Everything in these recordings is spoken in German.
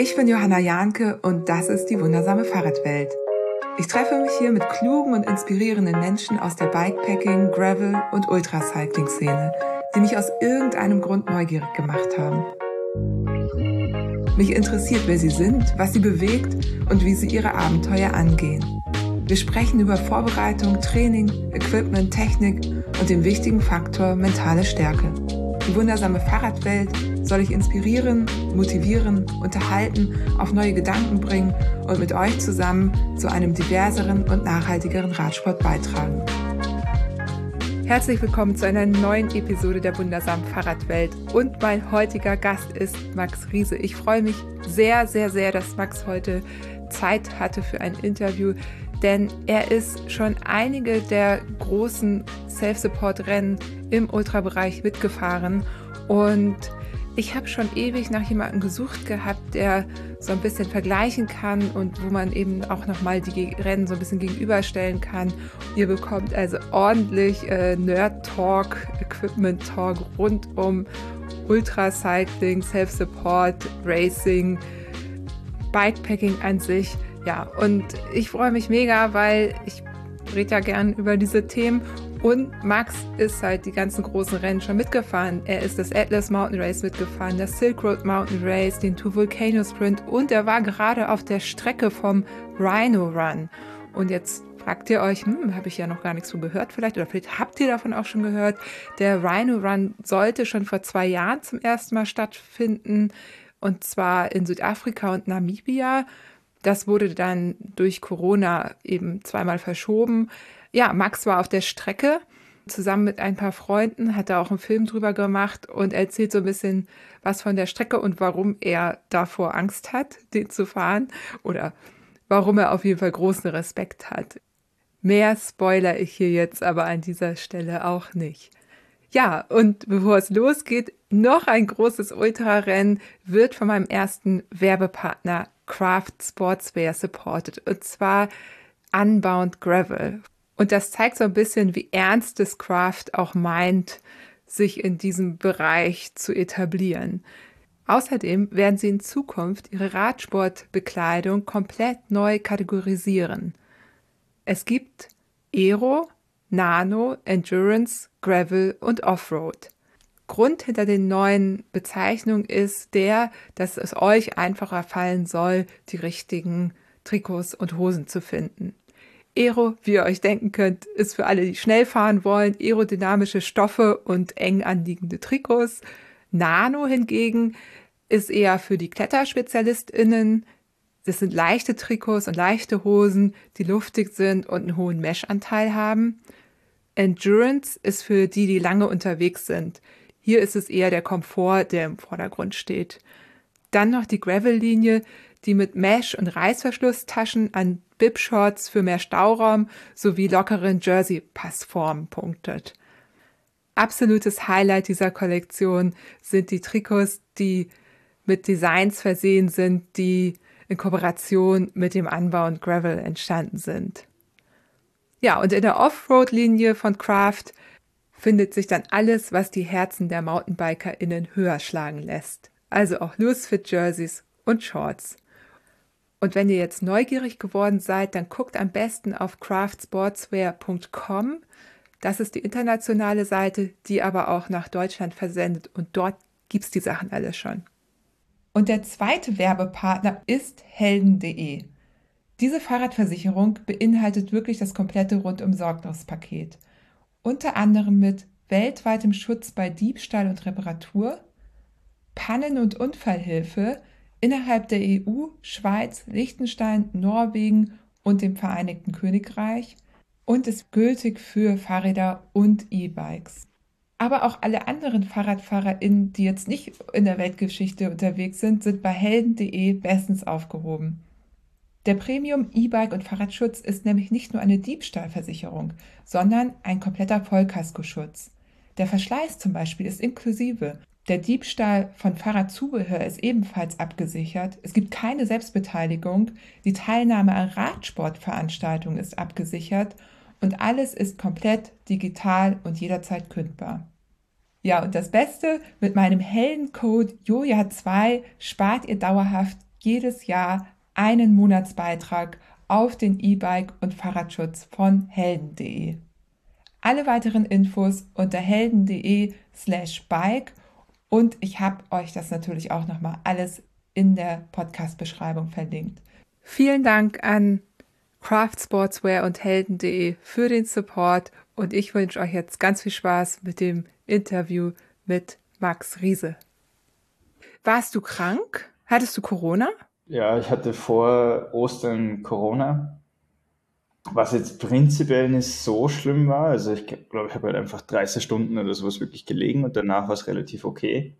Ich bin Johanna Jahnke und das ist die wundersame Fahrradwelt. Ich treffe mich hier mit klugen und inspirierenden Menschen aus der Bikepacking, Gravel und Ultracycling-Szene, die mich aus irgendeinem Grund neugierig gemacht haben. Mich interessiert, wer sie sind, was sie bewegt und wie sie ihre Abenteuer angehen. Wir sprechen über Vorbereitung, Training, Equipment, Technik und den wichtigen Faktor mentale Stärke. Die wundersame Fahrradwelt soll ich inspirieren, motivieren, unterhalten, auf neue Gedanken bringen und mit euch zusammen zu einem diverseren und nachhaltigeren Radsport beitragen. Herzlich willkommen zu einer neuen Episode der wundersamen Fahrradwelt und mein heutiger Gast ist Max Riese. Ich freue mich sehr, sehr, sehr, dass Max heute Zeit hatte für ein Interview, denn er ist schon einige der großen Self-Support-Rennen im Ultrabereich mitgefahren und ich habe schon ewig nach jemandem gesucht gehabt, der so ein bisschen vergleichen kann und wo man eben auch nochmal die Rennen so ein bisschen gegenüberstellen kann. Ihr bekommt also ordentlich äh, Nerd-Talk, Equipment-Talk rund um Ultracycling, Self-Support, Racing, Bikepacking an sich. Ja, und ich freue mich mega, weil ich rede ja gern über diese Themen und Max ist halt die ganzen großen Rennen schon mitgefahren. Er ist das Atlas Mountain Race mitgefahren, das Silk Road Mountain Race, den Two Volcano Sprint und er war gerade auf der Strecke vom Rhino Run. Und jetzt fragt ihr euch, hm, habe ich ja noch gar nichts von gehört vielleicht oder vielleicht habt ihr davon auch schon gehört. Der Rhino Run sollte schon vor zwei Jahren zum ersten Mal stattfinden und zwar in Südafrika und Namibia. Das wurde dann durch Corona eben zweimal verschoben ja, Max war auf der Strecke zusammen mit ein paar Freunden, hat da auch einen Film drüber gemacht und erzählt so ein bisschen was von der Strecke und warum er davor Angst hat, den zu fahren oder warum er auf jeden Fall großen Respekt hat. Mehr spoiler ich hier jetzt aber an dieser Stelle auch nicht. Ja, und bevor es losgeht, noch ein großes Ultrarennen wird von meinem ersten Werbepartner Craft Sportswear supported und zwar Unbound Gravel. Und das zeigt so ein bisschen, wie ernst das Craft auch meint, sich in diesem Bereich zu etablieren. Außerdem werden sie in Zukunft ihre Radsportbekleidung komplett neu kategorisieren. Es gibt Aero, Nano, Endurance, Gravel und Offroad. Grund hinter den neuen Bezeichnungen ist der, dass es euch einfacher fallen soll, die richtigen Trikots und Hosen zu finden. Aero, wie ihr euch denken könnt, ist für alle, die schnell fahren wollen, aerodynamische Stoffe und eng anliegende Trikots. Nano hingegen ist eher für die KletterspezialistInnen. Das sind leichte Trikots und leichte Hosen, die luftig sind und einen hohen Mesh-Anteil haben. Endurance ist für die, die lange unterwegs sind. Hier ist es eher der Komfort, der im Vordergrund steht. Dann noch die Gravel-Linie, die mit Mesh- und Reißverschlusstaschen an Bib-Shorts für mehr Stauraum sowie lockeren Jersey-Passformen punktet. Absolutes Highlight dieser Kollektion sind die Trikots, die mit Designs versehen sind, die in Kooperation mit dem Anbau und Gravel entstanden sind. Ja, und in der Offroad-Linie von Craft findet sich dann alles, was die Herzen der MountainbikerInnen höher schlagen lässt. Also auch Loose-Fit-Jerseys und Shorts. Und wenn ihr jetzt neugierig geworden seid, dann guckt am besten auf craftsportswear.com. Das ist die internationale Seite, die aber auch nach Deutschland versendet und dort gibt es die Sachen alle schon. Und der zweite Werbepartner ist helden.de. Diese Fahrradversicherung beinhaltet wirklich das komplette Rundum-Sorglos-Paket. Unter anderem mit weltweitem Schutz bei Diebstahl und Reparatur, Pannen- und Unfallhilfe, innerhalb der EU, Schweiz, Liechtenstein, Norwegen und dem Vereinigten Königreich und ist gültig für Fahrräder und E-Bikes. Aber auch alle anderen FahrradfahrerInnen, die jetzt nicht in der Weltgeschichte unterwegs sind, sind bei helden.de bestens aufgehoben. Der Premium E-Bike und Fahrradschutz ist nämlich nicht nur eine Diebstahlversicherung, sondern ein kompletter Vollkaskoschutz. Der Verschleiß zum Beispiel ist inklusive der Diebstahl von Fahrradzubehör ist ebenfalls abgesichert. Es gibt keine Selbstbeteiligung. Die Teilnahme an Radsportveranstaltungen ist abgesichert und alles ist komplett digital und jederzeit kündbar. Ja, und das Beste, mit meinem hellen Code JOJA2 spart ihr dauerhaft jedes Jahr einen Monatsbeitrag auf den E-Bike und Fahrradschutz von helden.de. Alle weiteren Infos unter helden.de slash bike und ich habe euch das natürlich auch nochmal alles in der Podcast-Beschreibung verlinkt. Vielen Dank an Craft Sportswear und helden.de für den Support und ich wünsche euch jetzt ganz viel Spaß mit dem Interview mit Max Riese. Warst du krank? Hattest du Corona? Ja, ich hatte vor Ostern Corona, was jetzt prinzipiell nicht so schlimm war. Also ich glaube, ich habe halt einfach 30 Stunden oder sowas wirklich gelegen und danach war es relativ okay.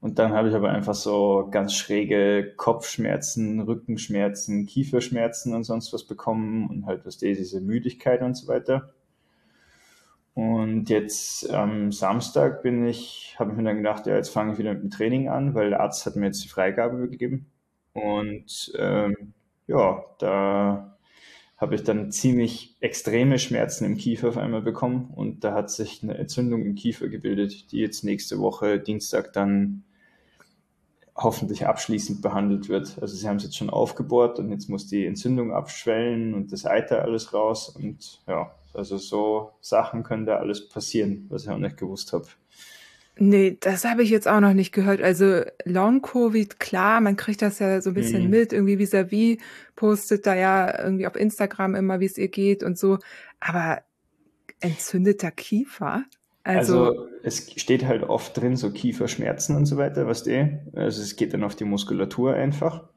Und dann habe ich aber einfach so ganz schräge Kopfschmerzen, Rückenschmerzen, Kieferschmerzen und sonst was bekommen und halt was diese Müdigkeit und so weiter. Und jetzt am Samstag bin ich, habe ich mir dann gedacht, ja, jetzt fange ich wieder mit dem Training an, weil der Arzt hat mir jetzt die Freigabe gegeben. Und ähm, ja, da habe ich dann ziemlich extreme Schmerzen im Kiefer auf einmal bekommen und da hat sich eine Entzündung im Kiefer gebildet, die jetzt nächste Woche Dienstag dann hoffentlich abschließend behandelt wird. Also sie haben es jetzt schon aufgebohrt und jetzt muss die Entzündung abschwellen und das Eiter alles raus und ja, also so Sachen können da alles passieren, was ich auch nicht gewusst habe. Nee, das habe ich jetzt auch noch nicht gehört. Also Long-Covid, klar, man kriegt das ja so ein bisschen mhm. mit. Irgendwie vis-à-vis -vis postet da ja irgendwie auf Instagram immer, wie es ihr geht und so. Aber entzündeter Kiefer? Also, also, es steht halt oft drin, so Kieferschmerzen und so weiter, was die. Also es geht dann auf die Muskulatur einfach.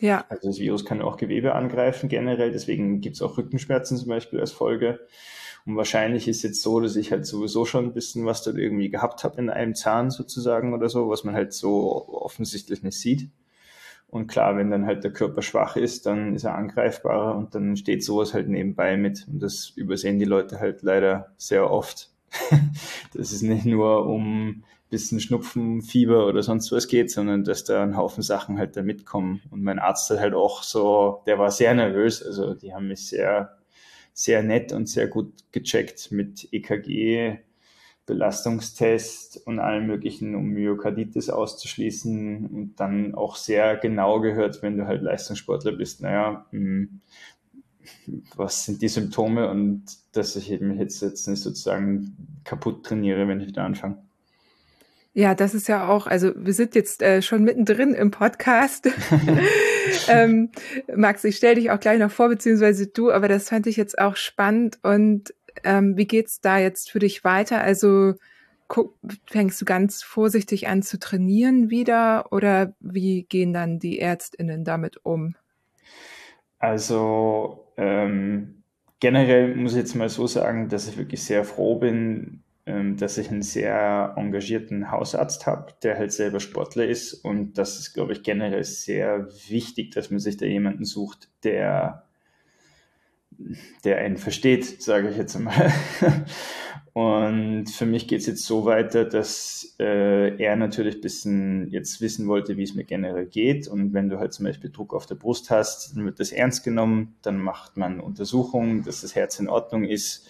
Ja. Also das Virus kann auch Gewebe angreifen generell, deswegen gibt es auch Rückenschmerzen zum Beispiel als Folge. Und wahrscheinlich ist jetzt so, dass ich halt sowieso schon ein bisschen was da irgendwie gehabt habe in einem Zahn sozusagen oder so, was man halt so offensichtlich nicht sieht. Und klar, wenn dann halt der Körper schwach ist, dann ist er angreifbarer und dann steht sowas halt nebenbei mit. Und das übersehen die Leute halt leider sehr oft. dass es nicht nur um bisschen Schnupfen, Fieber oder sonst was geht, sondern dass da ein Haufen Sachen halt da mitkommen. Und mein Arzt hat halt auch so, der war sehr nervös, also die haben mich sehr, sehr nett und sehr gut gecheckt mit EKG, Belastungstest und allem möglichen, um Myokarditis auszuschließen und dann auch sehr genau gehört, wenn du halt Leistungssportler bist, naja, hm, was sind die Symptome und dass ich mich jetzt, jetzt nicht sozusagen kaputt trainiere, wenn ich da anfange. Ja, das ist ja auch, also wir sind jetzt äh, schon mittendrin im Podcast. ähm, Max, ich stelle dich auch gleich noch vor, beziehungsweise du, aber das fand ich jetzt auch spannend. Und ähm, wie geht's da jetzt für dich weiter? Also guck, fängst du ganz vorsichtig an zu trainieren wieder oder wie gehen dann die ÄrztInnen damit um? Also ähm, generell muss ich jetzt mal so sagen, dass ich wirklich sehr froh bin, dass ich einen sehr engagierten Hausarzt habe, der halt selber Sportler ist. Und das ist, glaube ich, generell sehr wichtig, dass man sich da jemanden sucht, der, der einen versteht, sage ich jetzt einmal. Und für mich geht es jetzt so weiter, dass äh, er natürlich ein bisschen jetzt wissen wollte, wie es mir generell geht. Und wenn du halt zum Beispiel Druck auf der Brust hast, dann wird das ernst genommen, dann macht man Untersuchungen, dass das Herz in Ordnung ist.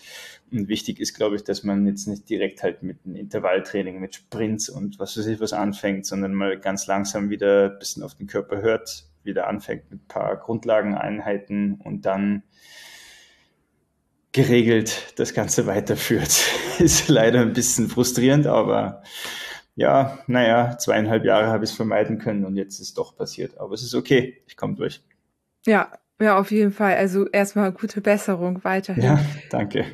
Und wichtig ist, glaube ich, dass man jetzt nicht direkt halt mit einem Intervalltraining, mit Sprints und was weiß ich was anfängt, sondern mal ganz langsam wieder ein bisschen auf den Körper hört, wieder anfängt mit ein paar Grundlageneinheiten und dann geregelt das Ganze weiterführt. ist leider ein bisschen frustrierend, aber ja, naja, zweieinhalb Jahre habe ich es vermeiden können und jetzt ist es doch passiert. Aber es ist okay, ich komme durch. Ja, ja, auf jeden Fall. Also erstmal gute Besserung weiterhin. Ja, danke.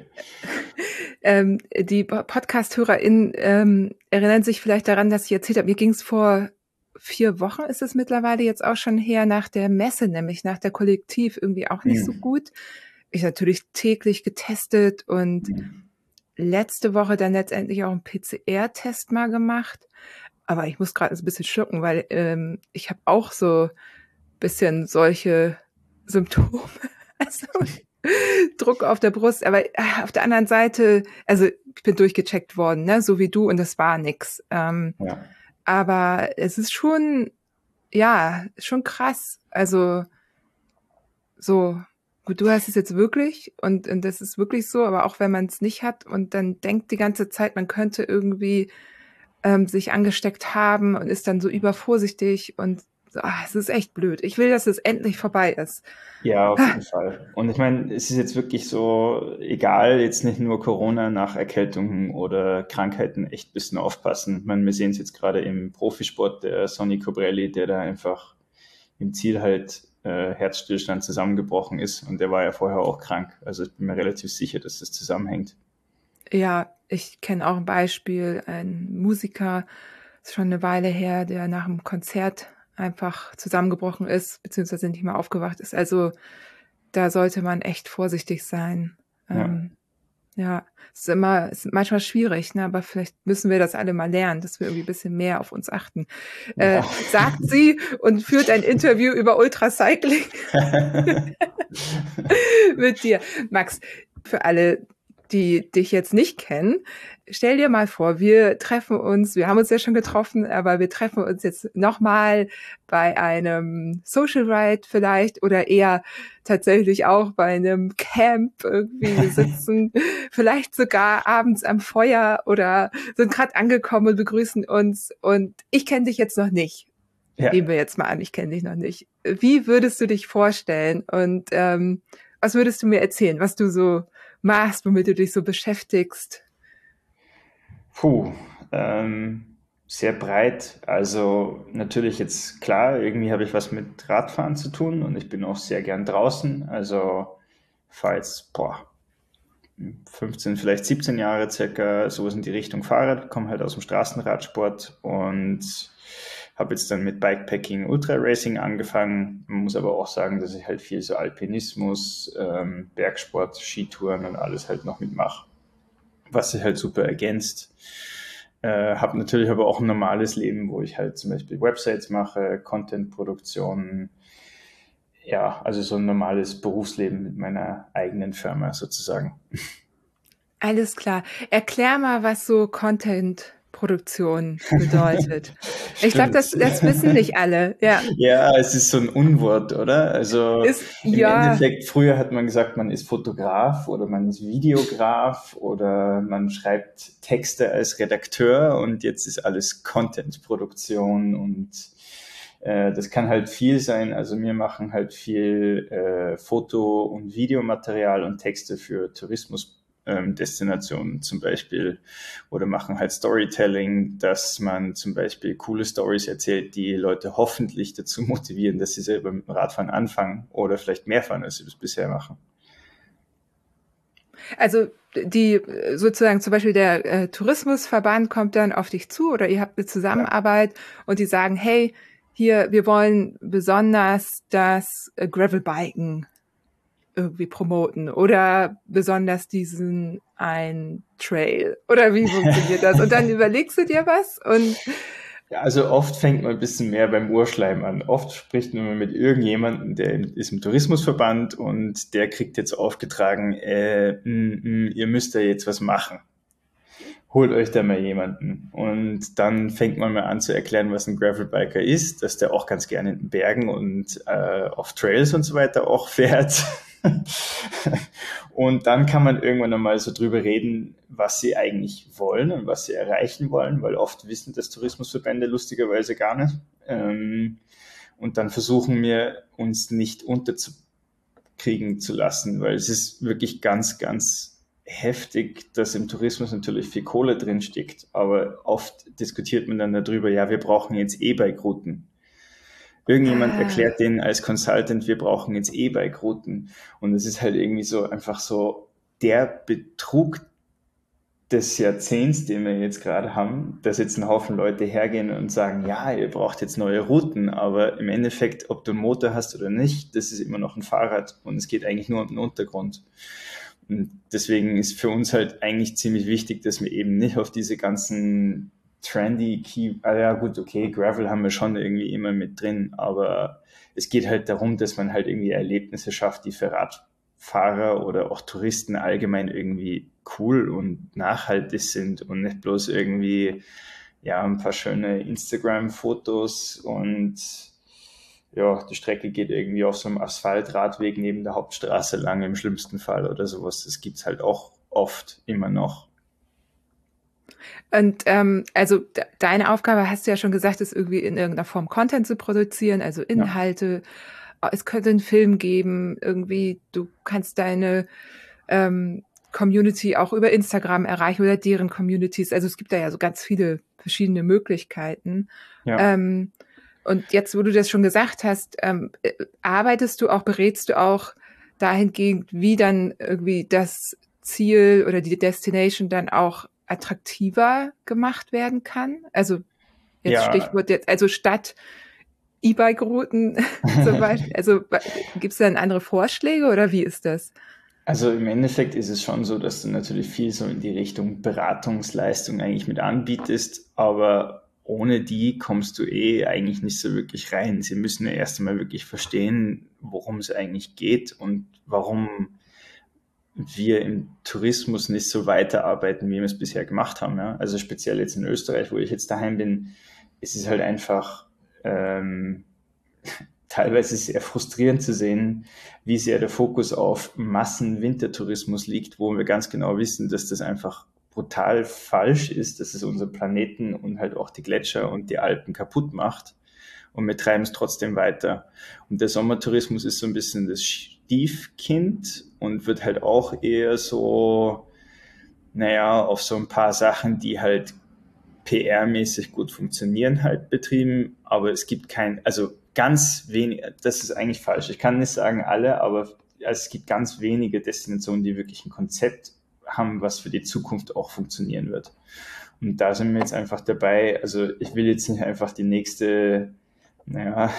ähm, die Podcast-HörerInnen ähm, erinnern sich vielleicht daran, dass ich erzählt habe, mir ging es vor vier Wochen, ist es mittlerweile jetzt auch schon her, nach der Messe, nämlich nach der Kollektiv, irgendwie auch nicht mhm. so gut. Ich natürlich täglich getestet und mhm. letzte Woche dann letztendlich auch einen PCR-Test mal gemacht. Aber ich muss gerade ein bisschen schlucken, weil ähm, ich habe auch so bisschen solche Symptome. Also Druck auf der Brust, aber äh, auf der anderen Seite, also ich bin durchgecheckt worden, ne, so wie du, und das war nix. Ähm, ja. Aber es ist schon, ja, schon krass. Also so, gut, du hast es jetzt wirklich und, und das ist wirklich so, aber auch wenn man es nicht hat und dann denkt die ganze Zeit, man könnte irgendwie ähm, sich angesteckt haben und ist dann so übervorsichtig und ach, es ist echt blöd. Ich will, dass es endlich vorbei ist. Ja, auf jeden Fall. Und ich meine, es ist jetzt wirklich so, egal, jetzt nicht nur Corona nach Erkältungen oder Krankheiten, echt ein bisschen aufpassen. Ich meine, wir sehen es jetzt gerade im Profisport, der Sonny Cobrelli, der da einfach im Ziel halt äh, Herzstillstand zusammengebrochen ist und der war ja vorher auch krank. Also ich bin mir relativ sicher, dass das zusammenhängt. Ja, ich kenne auch ein Beispiel, ein Musiker, ist schon eine Weile her, der nach einem Konzert einfach zusammengebrochen ist, beziehungsweise nicht mehr aufgewacht ist. Also da sollte man echt vorsichtig sein. Ja. Ähm, ja, es ist immer, es ist manchmal schwierig, ne? aber vielleicht müssen wir das alle mal lernen, dass wir irgendwie ein bisschen mehr auf uns achten. Äh, sagt sie und führt ein Interview über Ultracycling mit dir. Max, für alle, die dich jetzt nicht kennen, stell dir mal vor, wir treffen uns, wir haben uns ja schon getroffen, aber wir treffen uns jetzt nochmal bei einem Social Ride vielleicht oder eher tatsächlich auch bei einem Camp irgendwie wir sitzen, vielleicht sogar abends am Feuer oder sind gerade angekommen und begrüßen uns und ich kenne dich jetzt noch nicht. Ja. Nehmen wir jetzt mal an, ich kenne dich noch nicht. Wie würdest du dich vorstellen und ähm, was würdest du mir erzählen, was du so machst, womit du dich so beschäftigst? Puh, ähm, sehr breit. Also natürlich jetzt klar, irgendwie habe ich was mit Radfahren zu tun und ich bin auch sehr gern draußen. Also jetzt, boah, 15, vielleicht 17 Jahre circa sowas in die Richtung Fahrrad, komme halt aus dem Straßenradsport und habe jetzt dann mit Bikepacking, Ultra Racing angefangen. Man muss aber auch sagen, dass ich halt viel so Alpinismus, ähm, Bergsport, Skitouren und alles halt noch mitmache was sich halt super ergänzt. Äh, habe natürlich aber auch ein normales Leben, wo ich halt zum Beispiel Websites mache, Content-Produktion, ja, also so ein normales Berufsleben mit meiner eigenen Firma sozusagen. Alles klar. Erklär mal, was so Content Produktion bedeutet. ich glaube, das, das wissen nicht alle. Ja. ja, es ist so ein Unwort, oder? Also ist, im ja. Endeffekt, früher hat man gesagt, man ist Fotograf oder man ist Videograf oder man schreibt Texte als Redakteur und jetzt ist alles Content-Produktion und äh, das kann halt viel sein. Also wir machen halt viel äh, Foto- und Videomaterial und Texte für Tourismus ähm, Destinationen zum Beispiel oder machen halt Storytelling, dass man zum Beispiel coole Stories erzählt, die Leute hoffentlich dazu motivieren, dass sie selber mit dem Radfahren anfangen oder vielleicht mehr fahren, als sie das bisher machen. Also die sozusagen zum Beispiel der äh, Tourismusverband kommt dann auf dich zu oder ihr habt eine Zusammenarbeit ja. und die sagen, hey, hier, wir wollen besonders das äh, Gravelbiken irgendwie promoten oder besonders diesen ein Trail oder wie funktioniert das? Und dann überlegst du dir was und ja, also oft fängt man ein bisschen mehr beim Urschleim an. Oft spricht man mit irgendjemandem, der ist im Tourismusverband und der kriegt jetzt aufgetragen, äh, m, mm, m, mm, ihr müsst da jetzt was machen. Holt euch da mal jemanden. Und dann fängt man mal an zu erklären, was ein Gravelbiker ist, dass der auch ganz gerne in den Bergen und äh, auf Trails und so weiter auch fährt. und dann kann man irgendwann einmal so drüber reden, was sie eigentlich wollen und was sie erreichen wollen, weil oft wissen das Tourismusverbände lustigerweise gar nicht. Ähm, und dann versuchen wir uns nicht unterzukriegen zu lassen, weil es ist wirklich ganz, ganz heftig, dass im Tourismus natürlich viel Kohle drin steckt, aber oft diskutiert man dann darüber, ja, wir brauchen jetzt E-Bike-Routen. Irgendjemand ah. erklärt denen als Consultant, wir brauchen jetzt E-Bike-Routen. Und es ist halt irgendwie so einfach so der Betrug des Jahrzehnts, den wir jetzt gerade haben, dass jetzt ein Haufen Leute hergehen und sagen, ja, ihr braucht jetzt neue Routen, aber im Endeffekt, ob du einen Motor hast oder nicht, das ist immer noch ein Fahrrad und es geht eigentlich nur um den Untergrund. Und deswegen ist für uns halt eigentlich ziemlich wichtig, dass wir eben nicht auf diese ganzen trendy Key, ah ja gut, okay, Gravel haben wir schon irgendwie immer mit drin, aber es geht halt darum, dass man halt irgendwie Erlebnisse schafft, die für Radfahrer oder auch Touristen allgemein irgendwie cool und nachhaltig sind und nicht bloß irgendwie ja ein paar schöne Instagram-Fotos und ja, die Strecke geht irgendwie auf so einem Asphaltradweg neben der Hauptstraße lang im schlimmsten Fall oder sowas. Das gibt's halt auch oft immer noch. Und ähm, also de deine Aufgabe, hast du ja schon gesagt, ist irgendwie in irgendeiner Form Content zu produzieren, also Inhalte. Ja. Es könnte einen Film geben, irgendwie, du kannst deine ähm, Community auch über Instagram erreichen oder deren Communities. Also es gibt da ja so ganz viele verschiedene Möglichkeiten. Ja. Ähm, und jetzt, wo du das schon gesagt hast, ähm, äh, arbeitest du auch, berätst du auch dahingehend, wie dann irgendwie das Ziel oder die Destination dann auch attraktiver gemacht werden kann? Also jetzt ja. Stichwort jetzt, also statt E-Bike-Routen zum Beispiel, also gibt es dann andere Vorschläge oder wie ist das? Also im Endeffekt ist es schon so, dass du natürlich viel so in die Richtung Beratungsleistung eigentlich mit anbietest, aber ohne die kommst du eh eigentlich nicht so wirklich rein. Sie müssen ja erst einmal wirklich verstehen, worum es eigentlich geht und warum wir im Tourismus nicht so weiterarbeiten, wie wir es bisher gemacht haben. Ja? Also speziell jetzt in Österreich, wo ich jetzt daheim bin, ist es halt einfach ähm, teilweise sehr frustrierend zu sehen, wie sehr der Fokus auf Massen-Wintertourismus liegt, wo wir ganz genau wissen, dass das einfach brutal falsch ist, dass es unseren Planeten und halt auch die Gletscher und die Alpen kaputt macht. Und wir treiben es trotzdem weiter. Und der Sommertourismus ist so ein bisschen das Stiefkind und wird halt auch eher so, naja, auf so ein paar Sachen, die halt PR-mäßig gut funktionieren, halt betrieben. Aber es gibt kein, also ganz wenig, das ist eigentlich falsch. Ich kann nicht sagen alle, aber es gibt ganz wenige Destinationen, die wirklich ein Konzept haben, was für die Zukunft auch funktionieren wird. Und da sind wir jetzt einfach dabei. Also ich will jetzt nicht einfach die nächste, naja,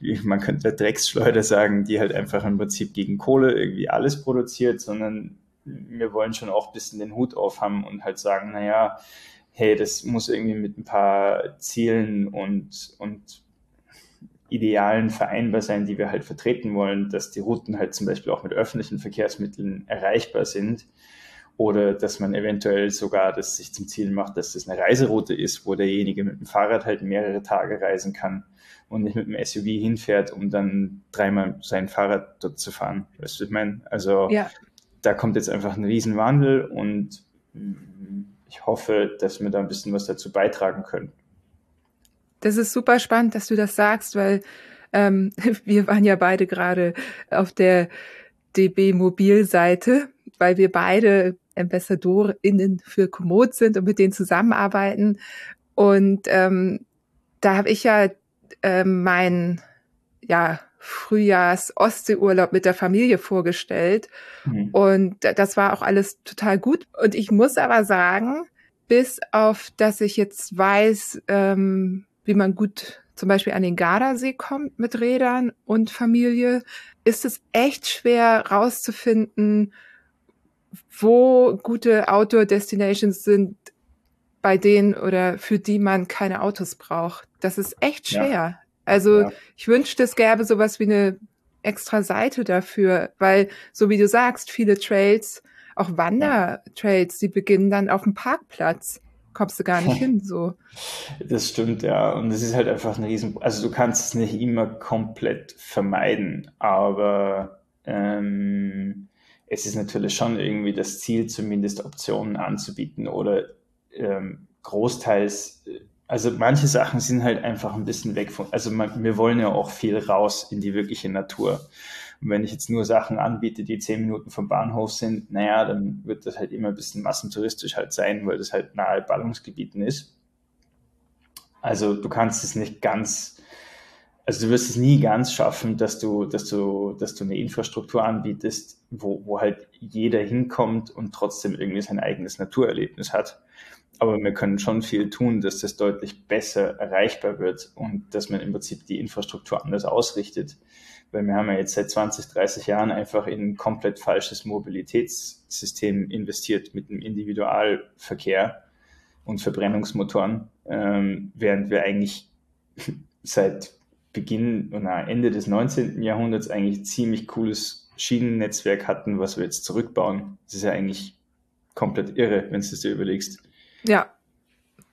man könnte Drecksschleuder sagen, die halt einfach im Prinzip gegen Kohle irgendwie alles produziert, sondern wir wollen schon auch ein bisschen den Hut aufhaben und halt sagen, naja, hey, das muss irgendwie mit ein paar Zielen und, und Idealen vereinbar sein, die wir halt vertreten wollen, dass die Routen halt zum Beispiel auch mit öffentlichen Verkehrsmitteln erreichbar sind oder dass man eventuell sogar das sich zum Ziel macht, dass das eine Reiseroute ist, wo derjenige mit dem Fahrrad halt mehrere Tage reisen kann und nicht mit dem SUV hinfährt, um dann dreimal sein Fahrrad dort zu fahren. Weißt du, ich meine? Also ja. da kommt jetzt einfach ein Riesenwandel und ich hoffe, dass wir da ein bisschen was dazu beitragen können. Das ist super spannend, dass du das sagst, weil ähm, wir waren ja beide gerade auf der DB Mobilseite, weil wir beide AmbassadorInnen für Komoot sind und mit denen zusammenarbeiten. Und ähm, da habe ich ja ähm, meinen ja, Frühjahrs-Ostseeurlaub mit der Familie vorgestellt. Mhm. Und das war auch alles total gut. Und ich muss aber sagen, bis auf, dass ich jetzt weiß, ähm, wie man gut zum Beispiel an den Gardasee kommt mit Rädern und Familie, ist es echt schwer rauszufinden, wo gute Outdoor-Destinations sind, bei denen oder für die man keine Autos braucht. Das ist echt schwer. Ja. Also ja. ich wünschte, es gäbe sowas wie eine extra Seite dafür, weil, so wie du sagst, viele Trails, auch Wandertrails, die beginnen dann auf dem Parkplatz. Kommst du gar nicht hin, so. Das stimmt, ja. Und es ist halt einfach ein Riesen, also du kannst es nicht immer komplett vermeiden, aber ähm, es ist natürlich schon irgendwie das Ziel, zumindest Optionen anzubieten oder ähm, großteils, also manche Sachen sind halt einfach ein bisschen weg von, also man, wir wollen ja auch viel raus in die wirkliche Natur. Und wenn ich jetzt nur Sachen anbiete, die zehn Minuten vom Bahnhof sind, naja, dann wird das halt immer ein bisschen massentouristisch halt sein, weil das halt nahe Ballungsgebieten ist. Also du kannst es nicht ganz also du wirst es nie ganz schaffen, dass du, dass du, dass du eine Infrastruktur anbietest, wo, wo halt jeder hinkommt und trotzdem irgendwie sein eigenes Naturerlebnis hat. Aber wir können schon viel tun, dass das deutlich besser erreichbar wird und dass man im Prinzip die Infrastruktur anders ausrichtet. Weil wir haben ja jetzt seit 20, 30 Jahren einfach in ein komplett falsches Mobilitätssystem investiert mit dem Individualverkehr und Verbrennungsmotoren, ähm, während wir eigentlich seit Beginn oder Ende des 19. Jahrhunderts eigentlich ziemlich cooles Schienennetzwerk hatten, was wir jetzt zurückbauen. Das ist ja eigentlich komplett irre, wenn du es dir überlegst. Ja,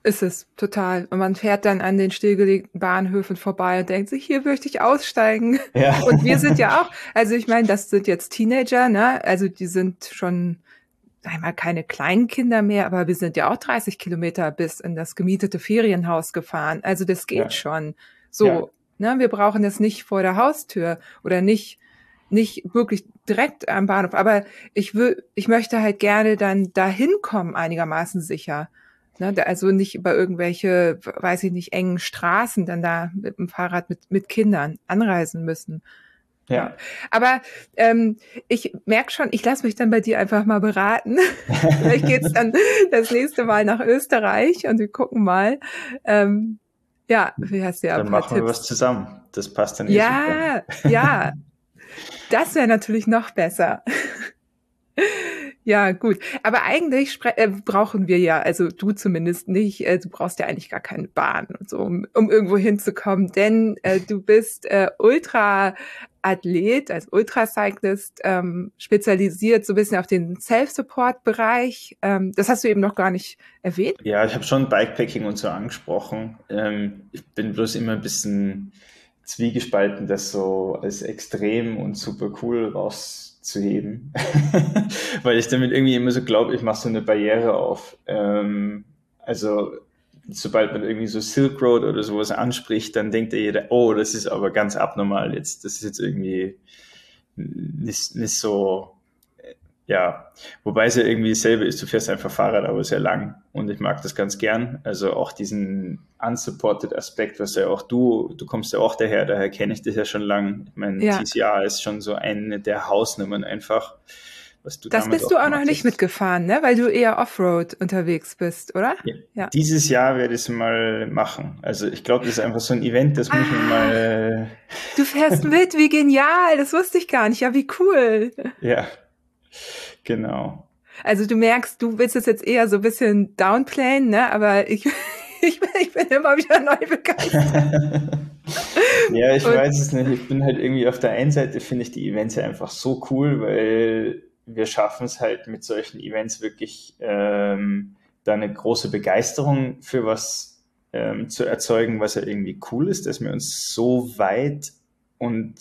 ist es total. Und man fährt dann an den stillgelegten Bahnhöfen vorbei und denkt sich, hier möchte ich aussteigen. Ja. Und wir sind ja auch, also ich meine, das sind jetzt Teenager, ne? Also die sind schon einmal keine kleinen Kinder mehr, aber wir sind ja auch 30 Kilometer bis in das gemietete Ferienhaus gefahren. Also das geht ja. schon. So, ja. ne, wir brauchen das nicht vor der Haustür oder nicht nicht wirklich direkt am Bahnhof, aber ich will, ich möchte halt gerne dann dahin kommen einigermaßen sicher. Ne, also nicht über irgendwelche, weiß ich nicht, engen Straßen dann da mit dem Fahrrad mit, mit Kindern anreisen müssen. Ja. Aber ähm, ich merke schon, ich lasse mich dann bei dir einfach mal beraten. Vielleicht geht's dann das nächste Mal nach Österreich und wir gucken mal. Ähm, ja, wie hast du ja Dann machen Tipps. wir was zusammen. Das passt dann eh Ja, super. ja. Das wäre natürlich noch besser. Ja, gut. Aber eigentlich äh, brauchen wir ja, also du zumindest nicht, äh, du brauchst ja eigentlich gar keine Bahn und so, um, um irgendwo hinzukommen, denn äh, du bist äh, Ultra-Athlet, als Ultracyclist, ähm, spezialisiert so ein bisschen auf den Self-Support-Bereich. Ähm, das hast du eben noch gar nicht erwähnt. Ja, ich habe schon Bikepacking und so angesprochen. Ähm, ich bin bloß immer ein bisschen zwiegespalten, das so als extrem und super cool raus zu heben, weil ich damit irgendwie immer so glaube, ich mache so eine Barriere auf. Ähm, also sobald man irgendwie so Silk Road oder sowas anspricht, dann denkt ja jeder, oh, das ist aber ganz abnormal jetzt. Das ist jetzt irgendwie nicht, nicht so ja, wobei es ja irgendwie dasselbe ist, du fährst einfach Fahrrad, aber sehr lang und ich mag das ganz gern. Also auch diesen unsupported Aspekt, was ja auch du, du kommst ja auch daher, daher kenne ich dich ja schon lang. Ich meine, ja. TCA ist schon so eine der Hausnummern einfach. Was du das bist du auch noch nicht mitgefahren, ne? Weil du eher Offroad unterwegs bist, oder? Ja. ja. Dieses Jahr werde ich es mal machen. Also ich glaube, das ist einfach so ein Event, das ah, muss man mal. Du fährst mit, wie genial! Das wusste ich gar nicht. Ja, wie cool. Ja, Genau. Also du merkst, du willst es jetzt eher so ein bisschen downplayen, ne? Aber ich, ich, bin, ich bin immer wieder neu begeistert. ja, ich Und, weiß es nicht. Ich bin halt irgendwie auf der einen Seite finde ich die Events ja einfach so cool, weil wir schaffen es halt mit solchen Events wirklich ähm, da eine große Begeisterung für was ähm, zu erzeugen, was ja irgendwie cool ist, dass wir uns so weit und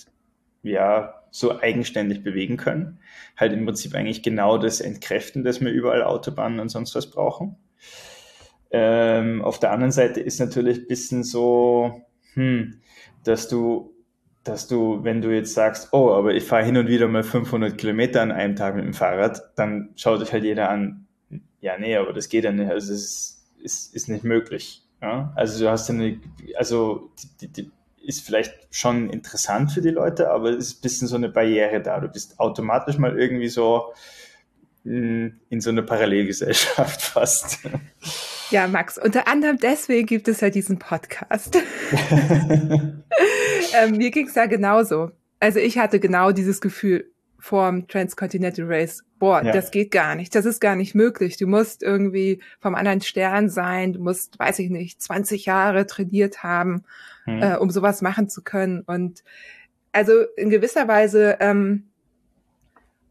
ja so eigenständig bewegen können. Halt im Prinzip eigentlich genau das entkräften, dass wir überall Autobahnen und sonst was brauchen. Ähm, auf der anderen Seite ist natürlich ein bisschen so, hm, dass du, dass du, wenn du jetzt sagst, oh, aber ich fahre hin und wieder mal 500 Kilometer an einem Tag mit dem Fahrrad, dann schaut dich halt jeder an, ja, nee, aber das geht ja nicht, also es ist, ist, ist nicht möglich. Ja? Also du hast eine, also die, die, ist vielleicht schon interessant für die Leute, aber es ist ein bisschen so eine Barriere da. Du bist automatisch mal irgendwie so hm, in so eine Parallelgesellschaft fast. Ja, Max, unter anderem deswegen gibt es ja diesen Podcast. ähm, mir ging es ja genauso. Also ich hatte genau dieses Gefühl vorm Transcontinental Race. Boah, ja. das geht gar nicht. Das ist gar nicht möglich. Du musst irgendwie vom anderen Stern sein. Du musst, weiß ich nicht, 20 Jahre trainiert haben hm. äh, um sowas machen zu können. Und also in gewisser Weise ähm,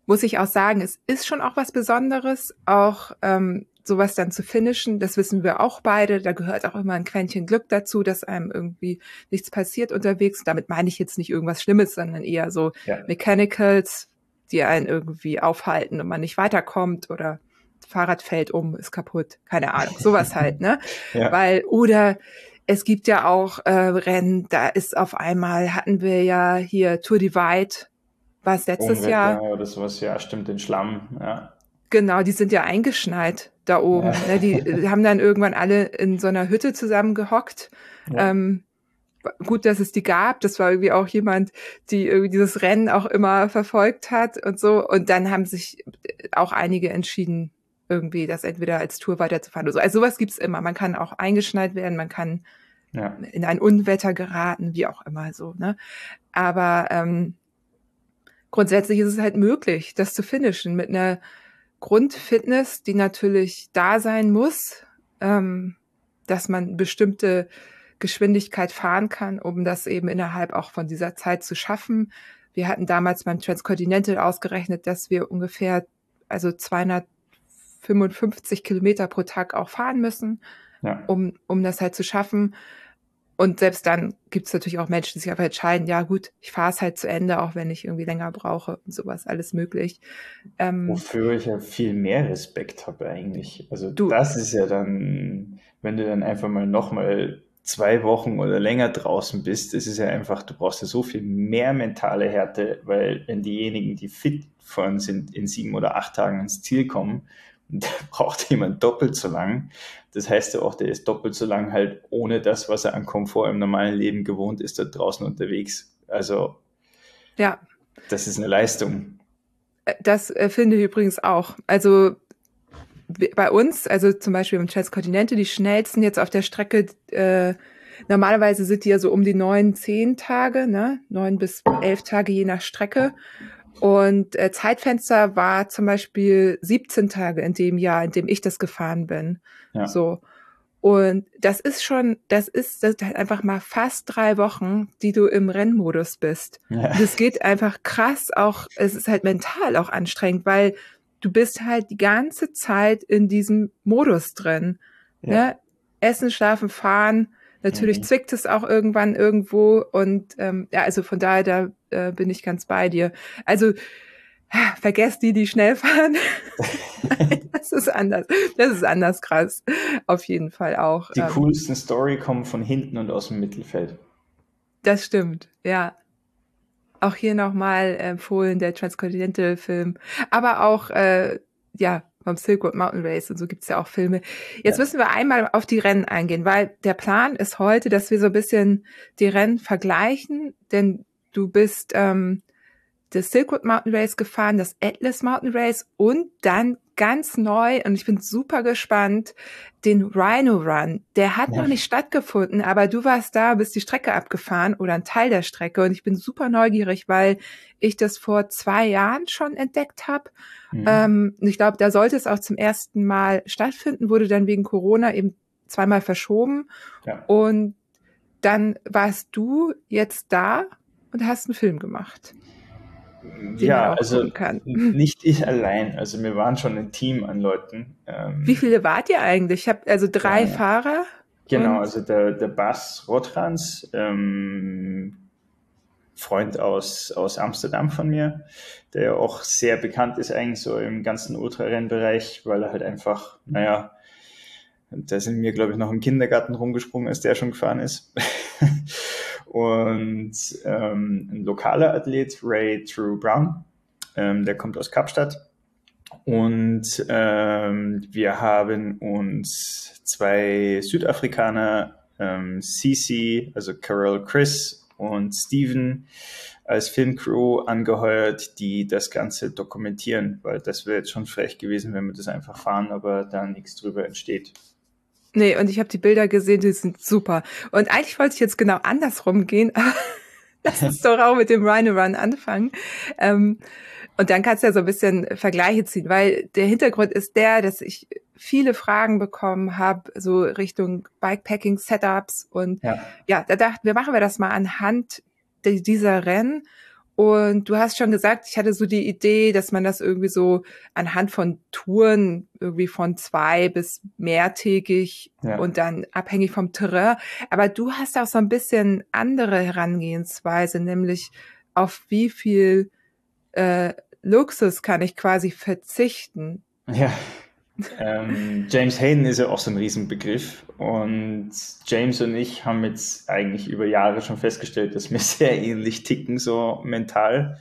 muss ich auch sagen, es ist schon auch was Besonderes, auch ähm, sowas dann zu finishen. Das wissen wir auch beide. Da gehört auch immer ein Quäntchen Glück dazu, dass einem irgendwie nichts passiert unterwegs. Damit meine ich jetzt nicht irgendwas Schlimmes, sondern eher so ja. Mechanicals, die einen irgendwie aufhalten und man nicht weiterkommt oder Fahrrad fällt um, ist kaputt, keine Ahnung, sowas halt, ne? Ja. Weil, oder es gibt ja auch äh, Rennen, da ist auf einmal, hatten wir ja hier Tour Divide, war es letztes Unwetter Jahr? Oder sowas, ja, stimmt, den Schlamm, ja. Genau, die sind ja eingeschneit da oben. Ja. Ne? Die, haben dann irgendwann alle in so einer Hütte zusammengehockt. Ja. Ähm, gut, dass es die gab. Das war irgendwie auch jemand, die irgendwie dieses Rennen auch immer verfolgt hat und so. Und dann haben sich auch einige entschieden, irgendwie das entweder als Tour weiterzufahren oder so. Also sowas gibt's immer. Man kann auch eingeschneit werden, man kann ja. in ein Unwetter geraten, wie auch immer so. Ne? Aber ähm, grundsätzlich ist es halt möglich, das zu finishen mit einer Grundfitness, die natürlich da sein muss, ähm, dass man bestimmte Geschwindigkeit fahren kann, um das eben innerhalb auch von dieser Zeit zu schaffen. Wir hatten damals beim Transcontinental ausgerechnet, dass wir ungefähr also 200 55 Kilometer pro Tag auch fahren müssen, ja. um, um das halt zu schaffen. und selbst dann gibt es natürlich auch Menschen, die sich einfach entscheiden, ja gut, ich fahre es halt zu Ende, auch wenn ich irgendwie länger brauche und sowas, alles möglich. Ähm, Wofür ich ja viel mehr Respekt habe eigentlich. Also du, das ist ja dann, wenn du dann einfach mal nochmal zwei Wochen oder länger draußen bist, das ist ja einfach, du brauchst ja so viel mehr mentale Härte, weil wenn diejenigen, die fit fahren sind, in sieben oder acht Tagen ins Ziel kommen, da braucht jemand doppelt so lang. Das heißt ja auch, der ist doppelt so lang halt ohne das, was er an Komfort im normalen Leben gewohnt ist, da draußen unterwegs. Also, ja. Das ist eine Leistung. Äh, das äh, finde ich übrigens auch. Also, bei uns, also zum Beispiel im Transkontinente, die schnellsten jetzt auf der Strecke, äh, normalerweise sind die ja so um die neun, zehn Tage, ne? Neun bis elf Tage je nach Strecke. Und äh, Zeitfenster war zum Beispiel 17 Tage in dem Jahr, in dem ich das gefahren bin. Ja. So. Und das ist schon, das ist, das ist halt einfach mal fast drei Wochen, die du im Rennmodus bist. Ja. Das geht einfach krass auch, es ist halt mental auch anstrengend, weil du bist halt die ganze Zeit in diesem Modus drin. Ja. Ne? Essen, schlafen, fahren. Natürlich mhm. zwickt es auch irgendwann irgendwo und ähm, ja, also von daher, da äh, bin ich ganz bei dir. Also vergesst die, die schnell fahren. das ist anders. Das ist anders krass. Auf jeden Fall auch. Die ähm, coolsten Story kommen von hinten und aus dem Mittelfeld. Das stimmt, ja. Auch hier nochmal empfohlen, der Transcontinental-Film. Aber auch, äh, ja, vom Silk Road Mountain Race und so gibt's ja auch Filme. Jetzt ja. müssen wir einmal auf die Rennen eingehen, weil der Plan ist heute, dass wir so ein bisschen die Rennen vergleichen, denn du bist ähm, das Silk Road Mountain Race gefahren, das Atlas Mountain Race und dann ganz neu, und ich bin super gespannt, den Rhino Run. Der hat ja. noch nicht stattgefunden, aber du warst da, bist die Strecke abgefahren oder ein Teil der Strecke und ich bin super neugierig, weil ich das vor zwei Jahren schon entdeckt habe. Mhm. Ähm, ich glaube, da sollte es auch zum ersten Mal stattfinden, wurde dann wegen Corona eben zweimal verschoben. Ja. Und dann warst du jetzt da und hast einen Film gemacht. Ja, also nicht ich allein. Also wir waren schon ein Team an Leuten. Ähm, Wie viele wart ihr eigentlich? Ich habe also drei ja, Fahrer. Genau, also der, der Bas Rotrans, ähm, Freund aus, aus Amsterdam von mir, der auch sehr bekannt ist eigentlich so im ganzen Ultrarennbereich, weil er halt einfach, naja, da sind wir, glaube ich, noch im Kindergarten rumgesprungen, als der schon gefahren ist. Und ähm, ein lokaler Athlet, Ray True Brown, ähm, der kommt aus Kapstadt. Und ähm, wir haben uns zwei Südafrikaner, ähm, Cici, also Carol Chris und Steven, als Filmcrew angeheuert, die das Ganze dokumentieren, weil das wäre jetzt schon frech gewesen, wenn wir das einfach fahren, aber da nichts drüber entsteht. Nee, und ich habe die Bilder gesehen, die sind super. Und eigentlich wollte ich jetzt genau andersrum gehen, aber lass uns doch auch mit dem Rhino Run anfangen. Ähm, und dann kannst du ja so ein bisschen Vergleiche ziehen, weil der Hintergrund ist der, dass ich viele Fragen bekommen habe, so Richtung Bikepacking-Setups. Und ja. ja, da dachten wir, machen wir das mal anhand dieser Rennen und du hast schon gesagt, ich hatte so die Idee, dass man das irgendwie so anhand von Touren irgendwie von zwei bis mehrtägig ja. und dann abhängig vom Terrain. Aber du hast auch so ein bisschen andere Herangehensweise, nämlich auf wie viel äh, Luxus kann ich quasi verzichten. Ja. Ähm, James Hayden ist ja auch so ein Riesenbegriff und James und ich haben jetzt eigentlich über Jahre schon festgestellt, dass wir sehr ähnlich ticken, so mental.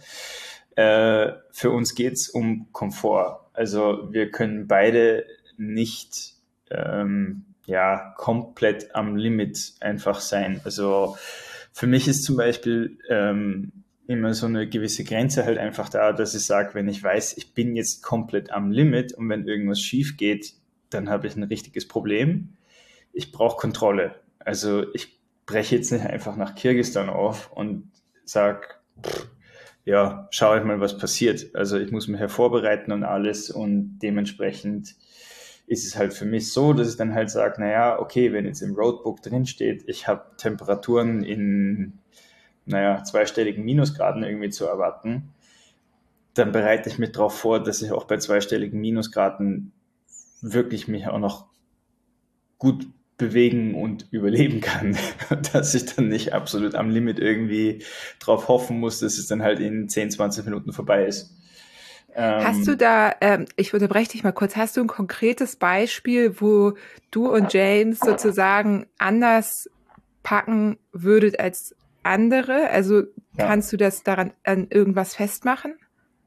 Äh, für uns geht es um Komfort. Also wir können beide nicht ähm, ja, komplett am Limit einfach sein. Also für mich ist zum Beispiel ähm, immer so eine gewisse Grenze halt einfach da, dass ich sage, wenn ich weiß, ich bin jetzt komplett am Limit und wenn irgendwas schief geht, dann habe ich ein richtiges Problem. Ich brauche Kontrolle. Also ich breche jetzt nicht einfach nach Kirgistan auf und sage, ja, schaue ich mal, was passiert. Also ich muss mich hervorbereiten und alles und dementsprechend ist es halt für mich so, dass ich dann halt sage, naja, okay, wenn jetzt im Roadbook drin steht, ich habe Temperaturen in naja, zweistelligen Minusgraden irgendwie zu erwarten, dann bereite ich mich darauf vor, dass ich auch bei zweistelligen Minusgraden wirklich mich auch noch gut bewegen und überleben kann. dass ich dann nicht absolut am Limit irgendwie drauf hoffen muss, dass es dann halt in 10, 20 Minuten vorbei ist. Hast du ähm, da, ähm, ich unterbreche dich mal kurz, hast du ein konkretes Beispiel, wo du und James sozusagen anders packen würdet als andere? Also ja. kannst du das daran an irgendwas festmachen?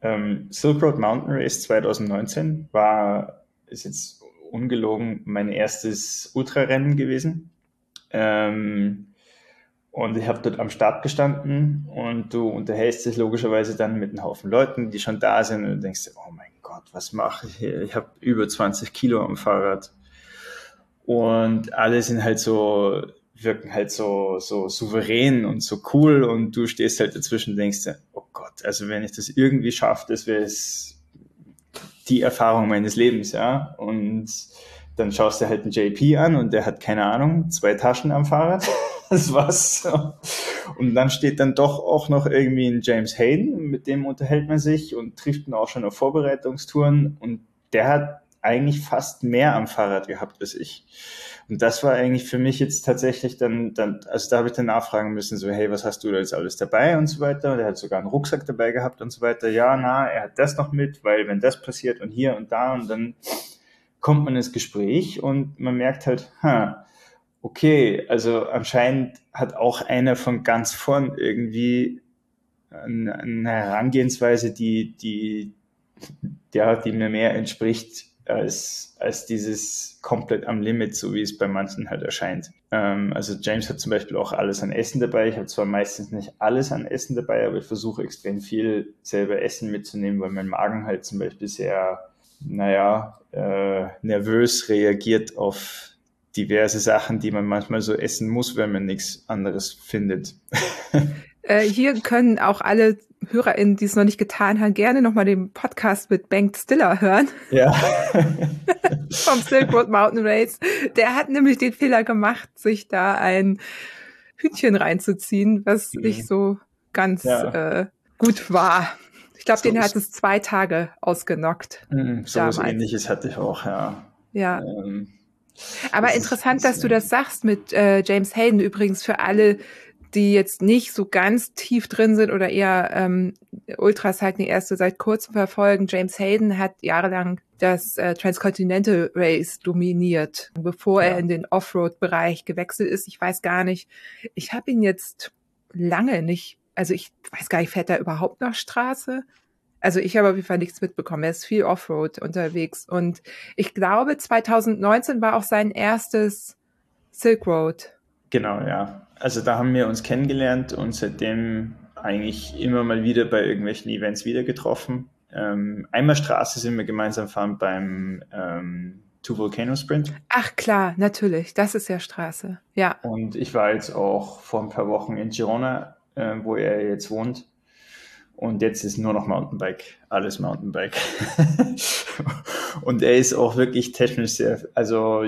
Ähm, Silk Road Mountain Race 2019 war, ist jetzt ungelogen, mein erstes Ultrarennen gewesen. Ähm, und ich habe dort am Start gestanden und du unterhältst dich logischerweise dann mit einem Haufen Leuten, die schon da sind und du denkst, oh mein Gott, was mache ich hier? Ich habe über 20 Kilo am Fahrrad. Und alle sind halt so, wirken halt so, so souverän und so cool und du stehst halt dazwischen und denkst, oh Gott, also wenn ich das irgendwie schaffe, das wäre es die Erfahrung meines Lebens, ja. Und dann schaust du halt einen JP an und der hat keine Ahnung, zwei Taschen am Fahrrad das war's. Und dann steht dann doch auch noch irgendwie ein James Hayden, mit dem unterhält man sich und trifft ihn auch schon auf Vorbereitungstouren und der hat eigentlich fast mehr am Fahrrad gehabt als ich. Und das war eigentlich für mich jetzt tatsächlich dann, dann also da habe ich dann nachfragen müssen, so, hey, was hast du da jetzt alles dabei und so weiter. Und er hat sogar einen Rucksack dabei gehabt und so weiter. Ja, na, er hat das noch mit, weil wenn das passiert und hier und da und dann kommt man ins Gespräch und man merkt halt, ha, okay, also anscheinend hat auch einer von ganz vorn irgendwie eine, Herangehensweise, die, die, ja, die mir mehr entspricht als, als dieses komplett am Limit, so wie es bei manchen halt erscheint. Ähm, also James hat zum Beispiel auch alles an Essen dabei. Ich habe zwar meistens nicht alles an Essen dabei, aber ich versuche extrem viel selber Essen mitzunehmen, weil mein Magen halt zum Beispiel sehr, naja, äh, nervös reagiert auf diverse Sachen, die man manchmal so essen muss, wenn man nichts anderes findet. Äh, hier können auch alle HörerInnen, die es noch nicht getan haben, gerne nochmal den Podcast mit Bengt Stiller hören. Ja. Vom Silk Road Mountain Race. Der hat nämlich den Fehler gemacht, sich da ein Hütchen reinzuziehen, was mhm. nicht so ganz ja. äh, gut war. Ich glaube, so den hat es zwei Tage ausgenockt. Mhm, so was ähnliches hatte ich auch, ja. Ja. Ähm, aber das interessant, dass du das sagst mit äh, James Hayden. Übrigens für alle, die jetzt nicht so ganz tief drin sind oder eher ähm, Ultracycling erste seit kurzem verfolgen. James Hayden hat jahrelang das äh, Transcontinental Race dominiert, bevor ja. er in den Offroad-Bereich gewechselt ist. Ich weiß gar nicht. Ich habe ihn jetzt lange nicht, also ich weiß gar nicht, fährt er überhaupt noch Straße? Also ich habe auf jeden Fall nichts mitbekommen. Er ist viel Offroad unterwegs. Und ich glaube, 2019 war auch sein erstes Silk Road. Genau, ja. Also da haben wir uns kennengelernt und seitdem eigentlich immer mal wieder bei irgendwelchen Events wieder getroffen. Ähm, einmal Straße sind wir gemeinsam fahren beim ähm, Two Volcano Sprint. Ach klar, natürlich. Das ist ja Straße. Ja. Und ich war jetzt auch vor ein paar Wochen in Girona, äh, wo er jetzt wohnt. Und jetzt ist nur noch Mountainbike, alles Mountainbike. und er ist auch wirklich technisch sehr, also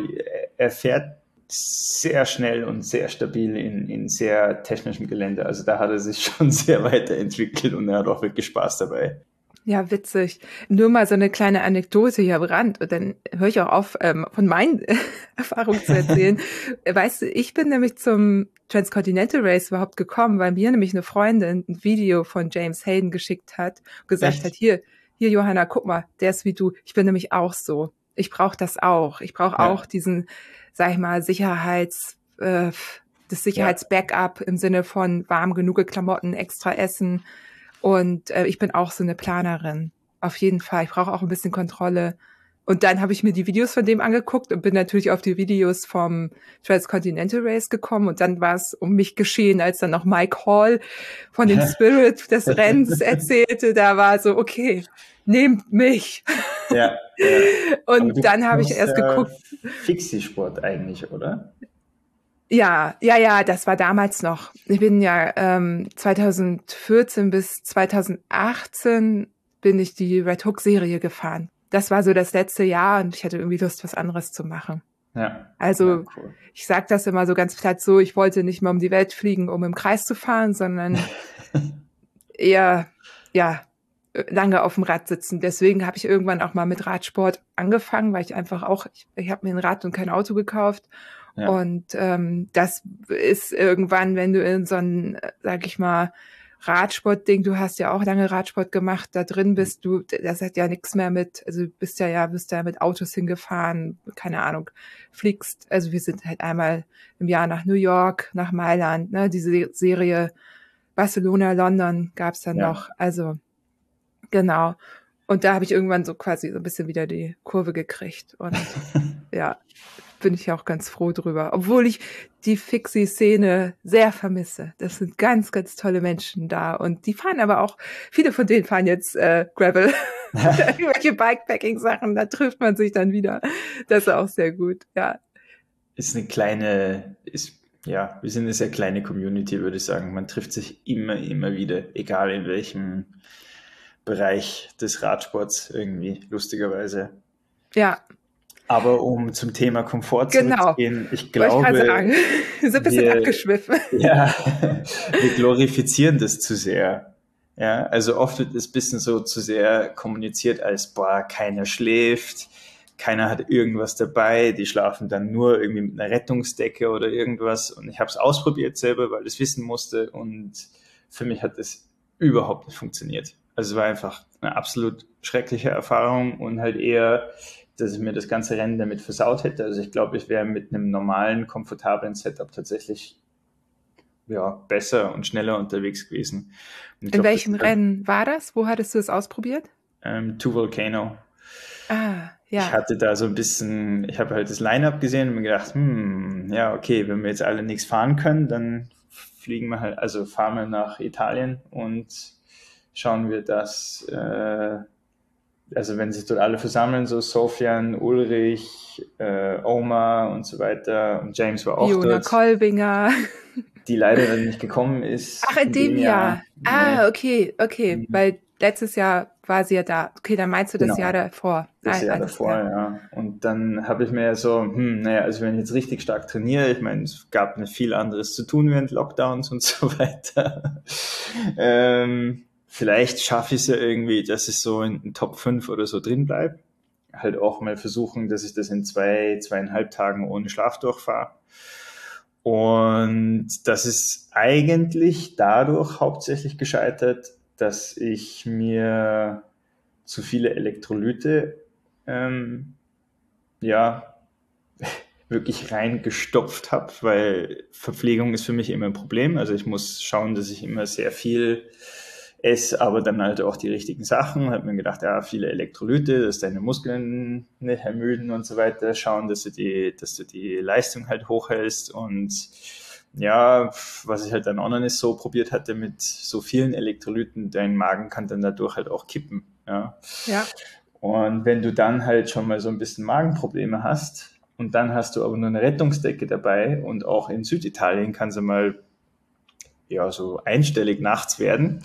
er fährt sehr schnell und sehr stabil in, in sehr technischem Gelände. Also da hat er sich schon sehr weiterentwickelt und er hat auch wirklich Spaß dabei. Ja, witzig. Nur mal so eine kleine Anekdote hier am Rand und dann höre ich auch auf, ähm, von meinen Erfahrungen zu erzählen. weißt du, ich bin nämlich zum Transcontinental Race überhaupt gekommen, weil mir nämlich eine Freundin ein Video von James Hayden geschickt hat, gesagt Echt? hat, hier, hier Johanna, guck mal, der ist wie du. Ich bin nämlich auch so. Ich brauche das auch. Ich brauche ja. auch diesen, sag ich mal, Sicherheits, äh, das Sicherheitsbackup im Sinne von warm genug Klamotten, extra Essen, und äh, ich bin auch so eine Planerin. Auf jeden Fall. Ich brauche auch ein bisschen Kontrolle. Und dann habe ich mir die Videos von dem angeguckt und bin natürlich auf die Videos vom Transcontinental Race gekommen. Und dann war es um mich geschehen, als dann noch Mike Hall von dem Spirit des Rennens erzählte. Da war so, okay, nehmt mich. Ja. ja. Und dann habe ich erst geguckt. Fixie-Sport eigentlich, oder? Ja, ja, ja, das war damals noch. Ich bin ja ähm, 2014 bis 2018 bin ich die Red Hook Serie gefahren. Das war so das letzte Jahr und ich hatte irgendwie Lust, was anderes zu machen. Ja. Also ja, cool. ich sage das immer so ganz platt so, ich wollte nicht mehr um die Welt fliegen, um im Kreis zu fahren, sondern eher, ja, lange auf dem Rad sitzen. Deswegen habe ich irgendwann auch mal mit Radsport angefangen, weil ich einfach auch, ich, ich habe mir ein Rad und kein Auto gekauft Ja. Und ähm, das ist irgendwann, wenn du in so ein, sag ich mal, Radsportding, du hast ja auch lange Radsport gemacht, da drin mhm. bist du, das hat ja nichts mehr mit, also bist ja ja, bist ja mit Autos hingefahren, keine Ahnung, fliegst, also wir sind halt einmal im Jahr nach New York, nach Mailand, ne, diese Serie Barcelona, London gab's dann ja. noch, also genau. Und da habe ich irgendwann so quasi so ein bisschen wieder die Kurve gekriegt und ja, bin ich auch ganz froh drüber. Obwohl ich die Fixie-Szene sehr vermisse. Das sind ganz, ganz tolle Menschen da. Und die fahren aber auch, viele von denen fahren jetzt äh, Gravel. Irgendwelche Bikepacking-Sachen, da trifft man sich dann wieder. Das ist auch sehr gut, ja. Ist eine kleine, ist, ja, wir sind eine sehr kleine Community, würde ich sagen. Man trifft sich immer, immer wieder, egal in welchem Bereich des Radsports irgendwie, lustigerweise. Ja, aber um zum Thema Komfort genau. zurückzugehen, ich glaube, ich sagen. wir sind ein bisschen wir, abgeschwiffen. Ja, wir glorifizieren das zu sehr. Ja, also oft wird es ein bisschen so zu sehr kommuniziert als, boah, keiner schläft, keiner hat irgendwas dabei, die schlafen dann nur irgendwie mit einer Rettungsdecke oder irgendwas. Und ich habe es ausprobiert selber, weil ich es wissen musste und für mich hat das überhaupt nicht funktioniert. Also es war einfach eine absolut schreckliche Erfahrung und halt eher dass ich mir das ganze Rennen damit versaut hätte. Also ich glaube, ich wäre mit einem normalen, komfortablen Setup tatsächlich ja, besser und schneller unterwegs gewesen. In glaub, welchem Rennen war das? Wo hattest du es ausprobiert? Ähm, to Volcano. Ah, ja. Ich hatte da so ein bisschen, ich habe halt das Line-Up gesehen und mir gedacht, hm, ja, okay, wenn wir jetzt alle nichts fahren können, dann fliegen wir halt, also fahren wir nach Italien und schauen wir, dass äh, also wenn sich dort alle versammeln, so Sofian, Ulrich, äh, Oma und so weiter und James war auch Fiona dort. Kolbinger. Die leider dann nicht gekommen ist. Ach, in, in dem, Jahr. Jahr. Ah, okay, okay, mhm. weil letztes Jahr war sie ja da. Okay, dann meinst du das genau. Jahr davor. Das ah, Jahr davor, Jahr. ja. Und dann habe ich mir so, hm, naja, also wenn ich jetzt richtig stark trainiere, ich meine, es gab nicht viel anderes zu tun während Lockdowns und so weiter. ähm, vielleicht schaffe ich es ja irgendwie, dass es so in, in Top 5 oder so drin bleibt. Halt auch mal versuchen, dass ich das in zwei, zweieinhalb Tagen ohne Schlaf durchfahre. Und das ist eigentlich dadurch hauptsächlich gescheitert, dass ich mir zu viele Elektrolyte ähm, ja wirklich reingestopft habe, weil Verpflegung ist für mich immer ein Problem. Also ich muss schauen, dass ich immer sehr viel esse aber dann halt auch die richtigen Sachen. Hat mir gedacht, ja, viele Elektrolyte, dass deine Muskeln nicht ermüden und so weiter. Schauen, dass du die, dass du die Leistung halt hochhältst und ja, was ich halt dann auch noch nicht so probiert hatte mit so vielen Elektrolyten, dein Magen kann dann dadurch halt auch kippen. Ja. ja. Und wenn du dann halt schon mal so ein bisschen Magenprobleme hast und dann hast du aber nur eine Rettungsdecke dabei und auch in Süditalien kann sie mal ja so einstellig nachts werden,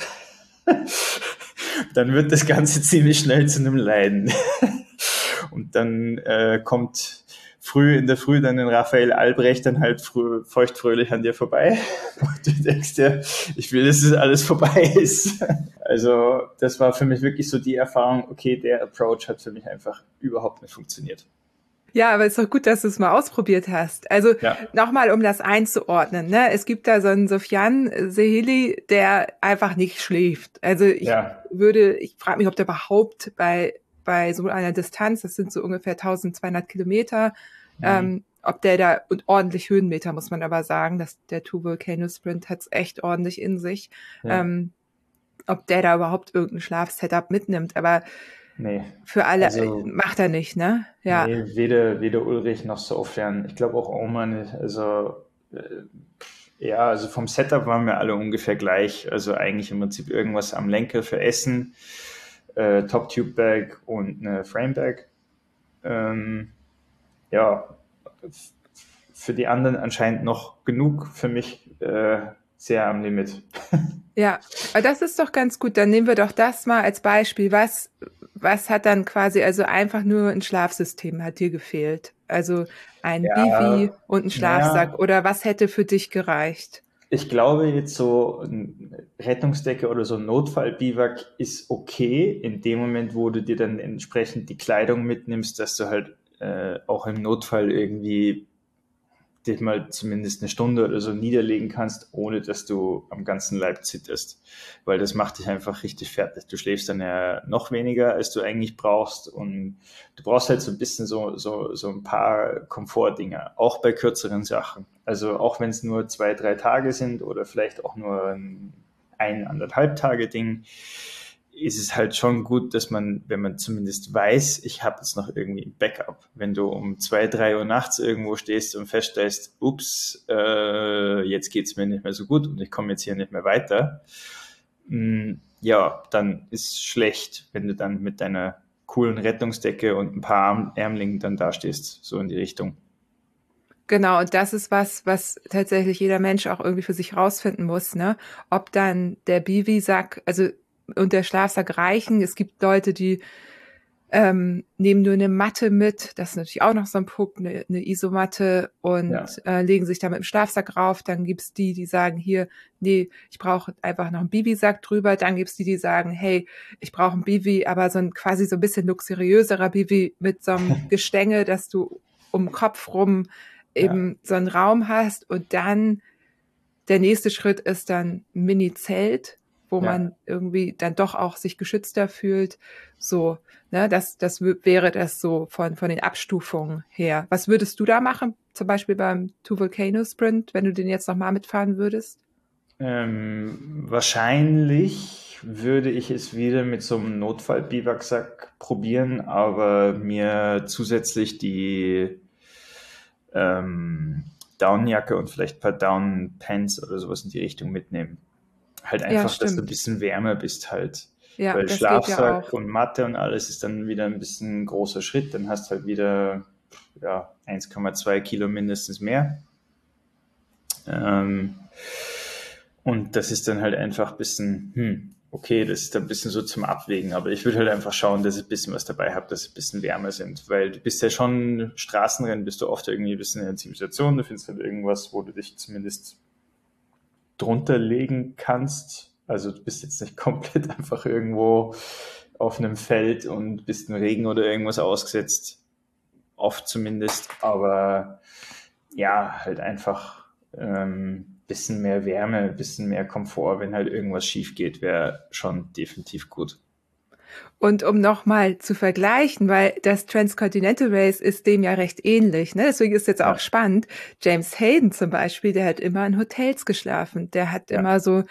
dann wird das Ganze ziemlich schnell zu einem Leiden. Und dann äh, kommt früh in der Früh dann ein Raphael Albrecht dann halt früh, feuchtfröhlich an dir vorbei. Und du denkst dir, ich will, dass es alles vorbei ist. Also das war für mich wirklich so die Erfahrung, okay, der Approach hat für mich einfach überhaupt nicht funktioniert. Ja, aber ist doch gut, dass du es mal ausprobiert hast. Also ja. nochmal, um das einzuordnen. Ne? Es gibt da so einen Sofian Sehili, der einfach nicht schläft. Also ich ja. würde, ich frage mich, ob der überhaupt bei, bei so einer Distanz, das sind so ungefähr 1200 Kilometer, mhm. ähm, ob der da, und ordentlich Höhenmeter muss man aber sagen, dass der Two Volcano Sprint hat's echt ordentlich in sich, ja. ähm, ob der da überhaupt irgendein Schlafsetup mitnimmt. Aber Nee. Für alle also, macht er nicht, ne? Ja. Nee, weder, weder Ulrich noch Sofern. Ich glaube auch Oma nicht. Also, äh, ja, also vom Setup waren wir alle ungefähr gleich. Also eigentlich im Prinzip irgendwas am Lenker für Essen, äh, Top Tube Bag und eine Frame Bag. Ähm, ja, für die anderen anscheinend noch genug. Für mich äh, sehr am Limit. Ja, aber das ist doch ganz gut. Dann nehmen wir doch das mal als Beispiel. Was, was hat dann quasi, also einfach nur ein Schlafsystem hat dir gefehlt? Also ein ja, Bivi und ein Schlafsack ja. oder was hätte für dich gereicht? Ich glaube jetzt so eine Rettungsdecke oder so ein Notfallbiwak ist okay in dem Moment, wo du dir dann entsprechend die Kleidung mitnimmst, dass du halt äh, auch im Notfall irgendwie dich mal zumindest eine Stunde oder so niederlegen kannst, ohne dass du am ganzen Leib zitterst. Weil das macht dich einfach richtig fertig. Du schläfst dann ja noch weniger, als du eigentlich brauchst. Und du brauchst halt so ein bisschen so, so, so ein paar Komfortdinger, auch bei kürzeren Sachen. Also auch wenn es nur zwei, drei Tage sind oder vielleicht auch nur ein, ein anderthalb Tage Ding ist es halt schon gut, dass man, wenn man zumindest weiß, ich habe jetzt noch irgendwie ein Backup. Wenn du um zwei, drei Uhr nachts irgendwo stehst und feststellst, ups, äh, jetzt geht's mir nicht mehr so gut und ich komme jetzt hier nicht mehr weiter, mh, mm, ja, dann ist schlecht, wenn du dann mit deiner coolen Rettungsdecke und ein paar Ärmlingen dann dastehst, so in die Richtung. Genau, und das ist was, was tatsächlich jeder Mensch auch irgendwie für sich rausfinden muss, ne? Ob dann der Bivi-Sack, also und der Schlafsack reichen. Es gibt Leute, die ähm, nehmen nur eine Matte mit, das ist natürlich auch noch so ein Punkt, eine, eine Isomatte und ja. äh, legen sich da mit dem Schlafsack rauf. Dann gibt's die, die sagen, hier, nee, ich brauche einfach noch einen Bibi-Sack drüber. Dann gibt's die, die sagen, hey, ich brauche ein Bibi, aber so ein quasi so ein bisschen luxuriöserer Bibi mit so einem Gestänge, dass du um den Kopf rum eben ja. so einen Raum hast. Und dann der nächste Schritt ist dann Mini-Zelt wo ja. man irgendwie dann doch auch sich geschützter fühlt. So, ne, das, das wäre das so von, von den Abstufungen her. Was würdest du da machen? Zum Beispiel beim Two Volcano Sprint, wenn du den jetzt nochmal mitfahren würdest? Ähm, wahrscheinlich würde ich es wieder mit so einem Notfall-Biwaksack probieren, aber mir zusätzlich die ähm, Downjacke und vielleicht ein paar Down-Pants oder sowas in die Richtung mitnehmen halt einfach, ja, dass du ein bisschen wärmer bist halt. Ja, Weil Schlafsack und Matte und alles ist dann wieder ein bisschen ein großer Schritt. Dann hast du halt wieder ja, 1,2 Kilo mindestens mehr. Ähm, und das ist dann halt einfach ein bisschen, hm, okay, das ist ein bisschen so zum Abwägen, aber ich würde halt einfach schauen, dass ich ein bisschen was dabei habe, dass es ein bisschen wärmer sind, weil du bist ja schon Straßenrennen, bist du oft irgendwie ein bisschen in der Zivilisation, du findest halt irgendwas, wo du dich zumindest drunter legen kannst. Also du bist jetzt nicht komplett einfach irgendwo auf einem Feld und bist im Regen oder irgendwas ausgesetzt. Oft zumindest. Aber ja, halt einfach ähm, bisschen mehr Wärme, bisschen mehr Komfort, wenn halt irgendwas schief geht, wäre schon definitiv gut. Und um nochmal zu vergleichen, weil das Transcontinental Race ist dem ja recht ähnlich, ne? deswegen ist jetzt auch ja. spannend. James Hayden zum Beispiel, der hat immer in Hotels geschlafen. Der hat ja. immer so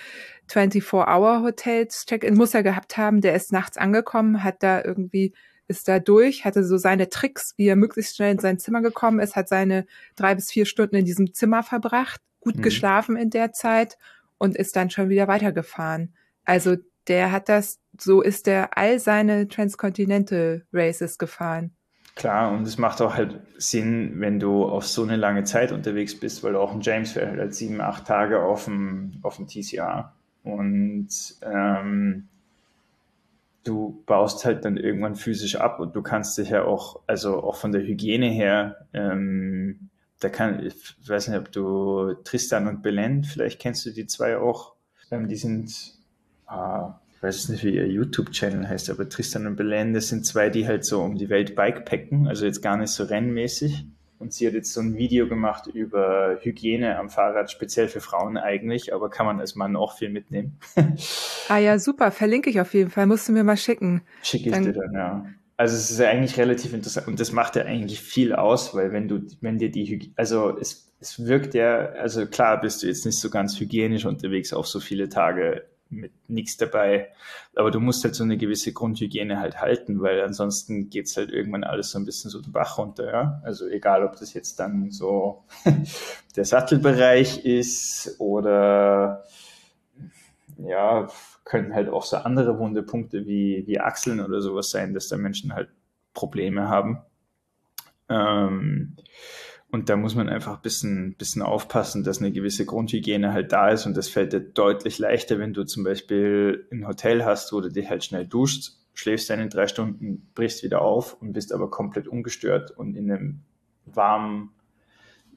24-Hour-Hotels, Check-in muss er gehabt haben. Der ist nachts angekommen, hat da irgendwie, ist da durch, hatte so seine Tricks, wie er möglichst schnell in sein Zimmer gekommen ist, hat seine drei bis vier Stunden in diesem Zimmer verbracht, gut mhm. geschlafen in der Zeit und ist dann schon wieder weitergefahren. Also der hat das, so ist der all seine Transcontinental Races gefahren. Klar, und es macht auch halt Sinn, wenn du auf so eine lange Zeit unterwegs bist, weil auch ein James fährt halt sieben, acht Tage auf dem, auf dem TCR. Und ähm, du baust halt dann irgendwann physisch ab und du kannst dich ja auch, also auch von der Hygiene her, ähm, da kann, ich weiß nicht, ob du Tristan und Belen, vielleicht kennst du die zwei auch, ähm, die sind äh, ich weiß nicht, wie ihr YouTube-Channel heißt, aber Tristan und Belen, das sind zwei, die halt so um die Welt bikepacken, also jetzt gar nicht so rennmäßig. Und sie hat jetzt so ein Video gemacht über Hygiene am Fahrrad, speziell für Frauen eigentlich, aber kann man als Mann auch viel mitnehmen. ah ja, super, verlinke ich auf jeden Fall, musst du mir mal schicken. Schicke ich dann, dir dann, ja. Also es ist ja eigentlich relativ interessant und das macht ja eigentlich viel aus, weil wenn du, wenn dir die Hygiene, also es, es wirkt ja, also klar bist du jetzt nicht so ganz hygienisch unterwegs auf so viele Tage mit nichts dabei. Aber du musst halt so eine gewisse Grundhygiene halt halten, weil ansonsten geht's halt irgendwann alles so ein bisschen so den Bach runter. Ja? Also egal, ob das jetzt dann so der Sattelbereich ist oder ja, können halt auch so andere Wundepunkte wie, wie Achseln oder sowas sein, dass da Menschen halt Probleme haben. Ähm, und da muss man einfach ein bisschen, bisschen aufpassen, dass eine gewisse Grundhygiene halt da ist. Und das fällt dir deutlich leichter, wenn du zum Beispiel ein Hotel hast, wo du dich halt schnell duschst, schläfst in drei Stunden, brichst wieder auf und bist aber komplett ungestört und in einem warmen,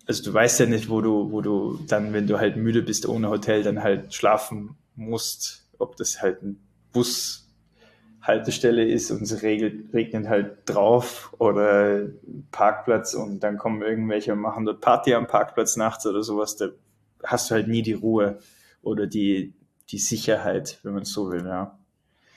also du weißt ja nicht, wo du, wo du dann, wenn du halt müde bist ohne Hotel, dann halt schlafen musst, ob das halt ein Bus Haltestelle ist und es regnet halt drauf oder Parkplatz und dann kommen irgendwelche und machen dort Party am Parkplatz nachts oder sowas, da hast du halt nie die Ruhe oder die, die Sicherheit, wenn man es so will, ja.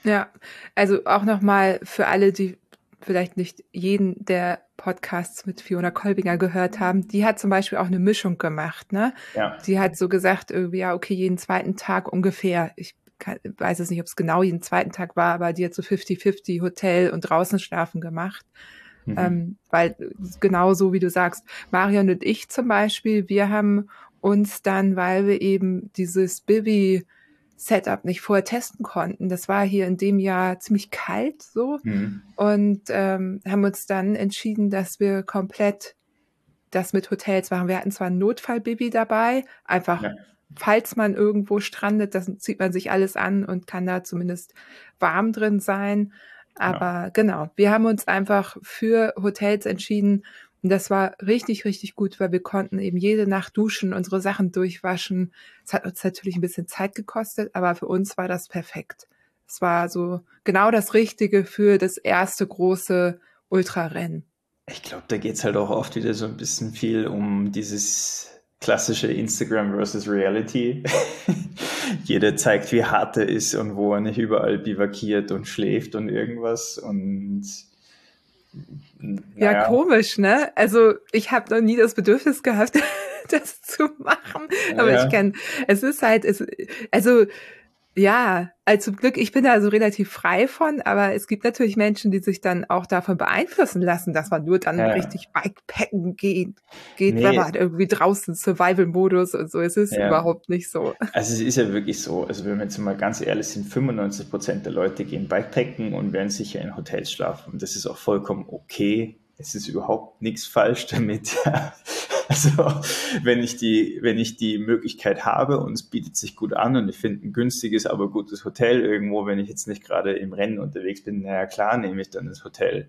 Ja, also auch nochmal für alle, die vielleicht nicht jeden der Podcasts mit Fiona Kolbinger gehört haben, die hat zum Beispiel auch eine Mischung gemacht, ne? Ja. Die hat so gesagt, irgendwie, ja, okay, jeden zweiten Tag ungefähr. Ich kann, weiß es nicht, ob es genau jeden zweiten Tag war, aber die hat so 50-50 Hotel und draußen schlafen gemacht. Mhm. Ähm, weil genau so wie du sagst, Marion und ich zum Beispiel, wir haben uns dann, weil wir eben dieses Bibi Setup nicht vorher testen konnten. Das war hier in dem Jahr ziemlich kalt so mhm. und ähm, haben uns dann entschieden, dass wir komplett das mit Hotels machen. Wir hatten zwar ein Notfallbaby dabei, einfach ja. Falls man irgendwo strandet, das zieht man sich alles an und kann da zumindest warm drin sein. Aber ja. genau, wir haben uns einfach für Hotels entschieden, und das war richtig, richtig gut, weil wir konnten eben jede Nacht duschen, unsere Sachen durchwaschen. Es hat uns natürlich ein bisschen Zeit gekostet, aber für uns war das perfekt. Es war so genau das Richtige für das erste große Ultrarennen. Ich glaube, da geht es halt auch oft wieder so ein bisschen viel um dieses klassische Instagram versus Reality. Jeder zeigt, wie hart er ist und wo er nicht überall bivakiert und schläft und irgendwas. Und ja, ja, komisch, ne? Also ich habe noch nie das Bedürfnis gehabt, das zu machen. Aber ja. ich kann, es ist halt, es, also ja, also zum Glück, ich bin da so relativ frei von, aber es gibt natürlich Menschen, die sich dann auch davon beeinflussen lassen, dass man nur dann ja. richtig Bikepacken geht, geht nee. wenn man irgendwie draußen Survival-Modus und so. Es ist ja. überhaupt nicht so. Also es ist ja wirklich so, also wenn wir jetzt mal ganz ehrlich sind, 95 Prozent der Leute gehen Bikepacken und werden sicher in Hotels schlafen. Und das ist auch vollkommen okay. Es ist überhaupt nichts falsch damit. Also wenn ich die, wenn ich die Möglichkeit habe und es bietet sich gut an und ich finde ein günstiges, aber gutes Hotel irgendwo, wenn ich jetzt nicht gerade im Rennen unterwegs bin, naja klar nehme ich dann das Hotel.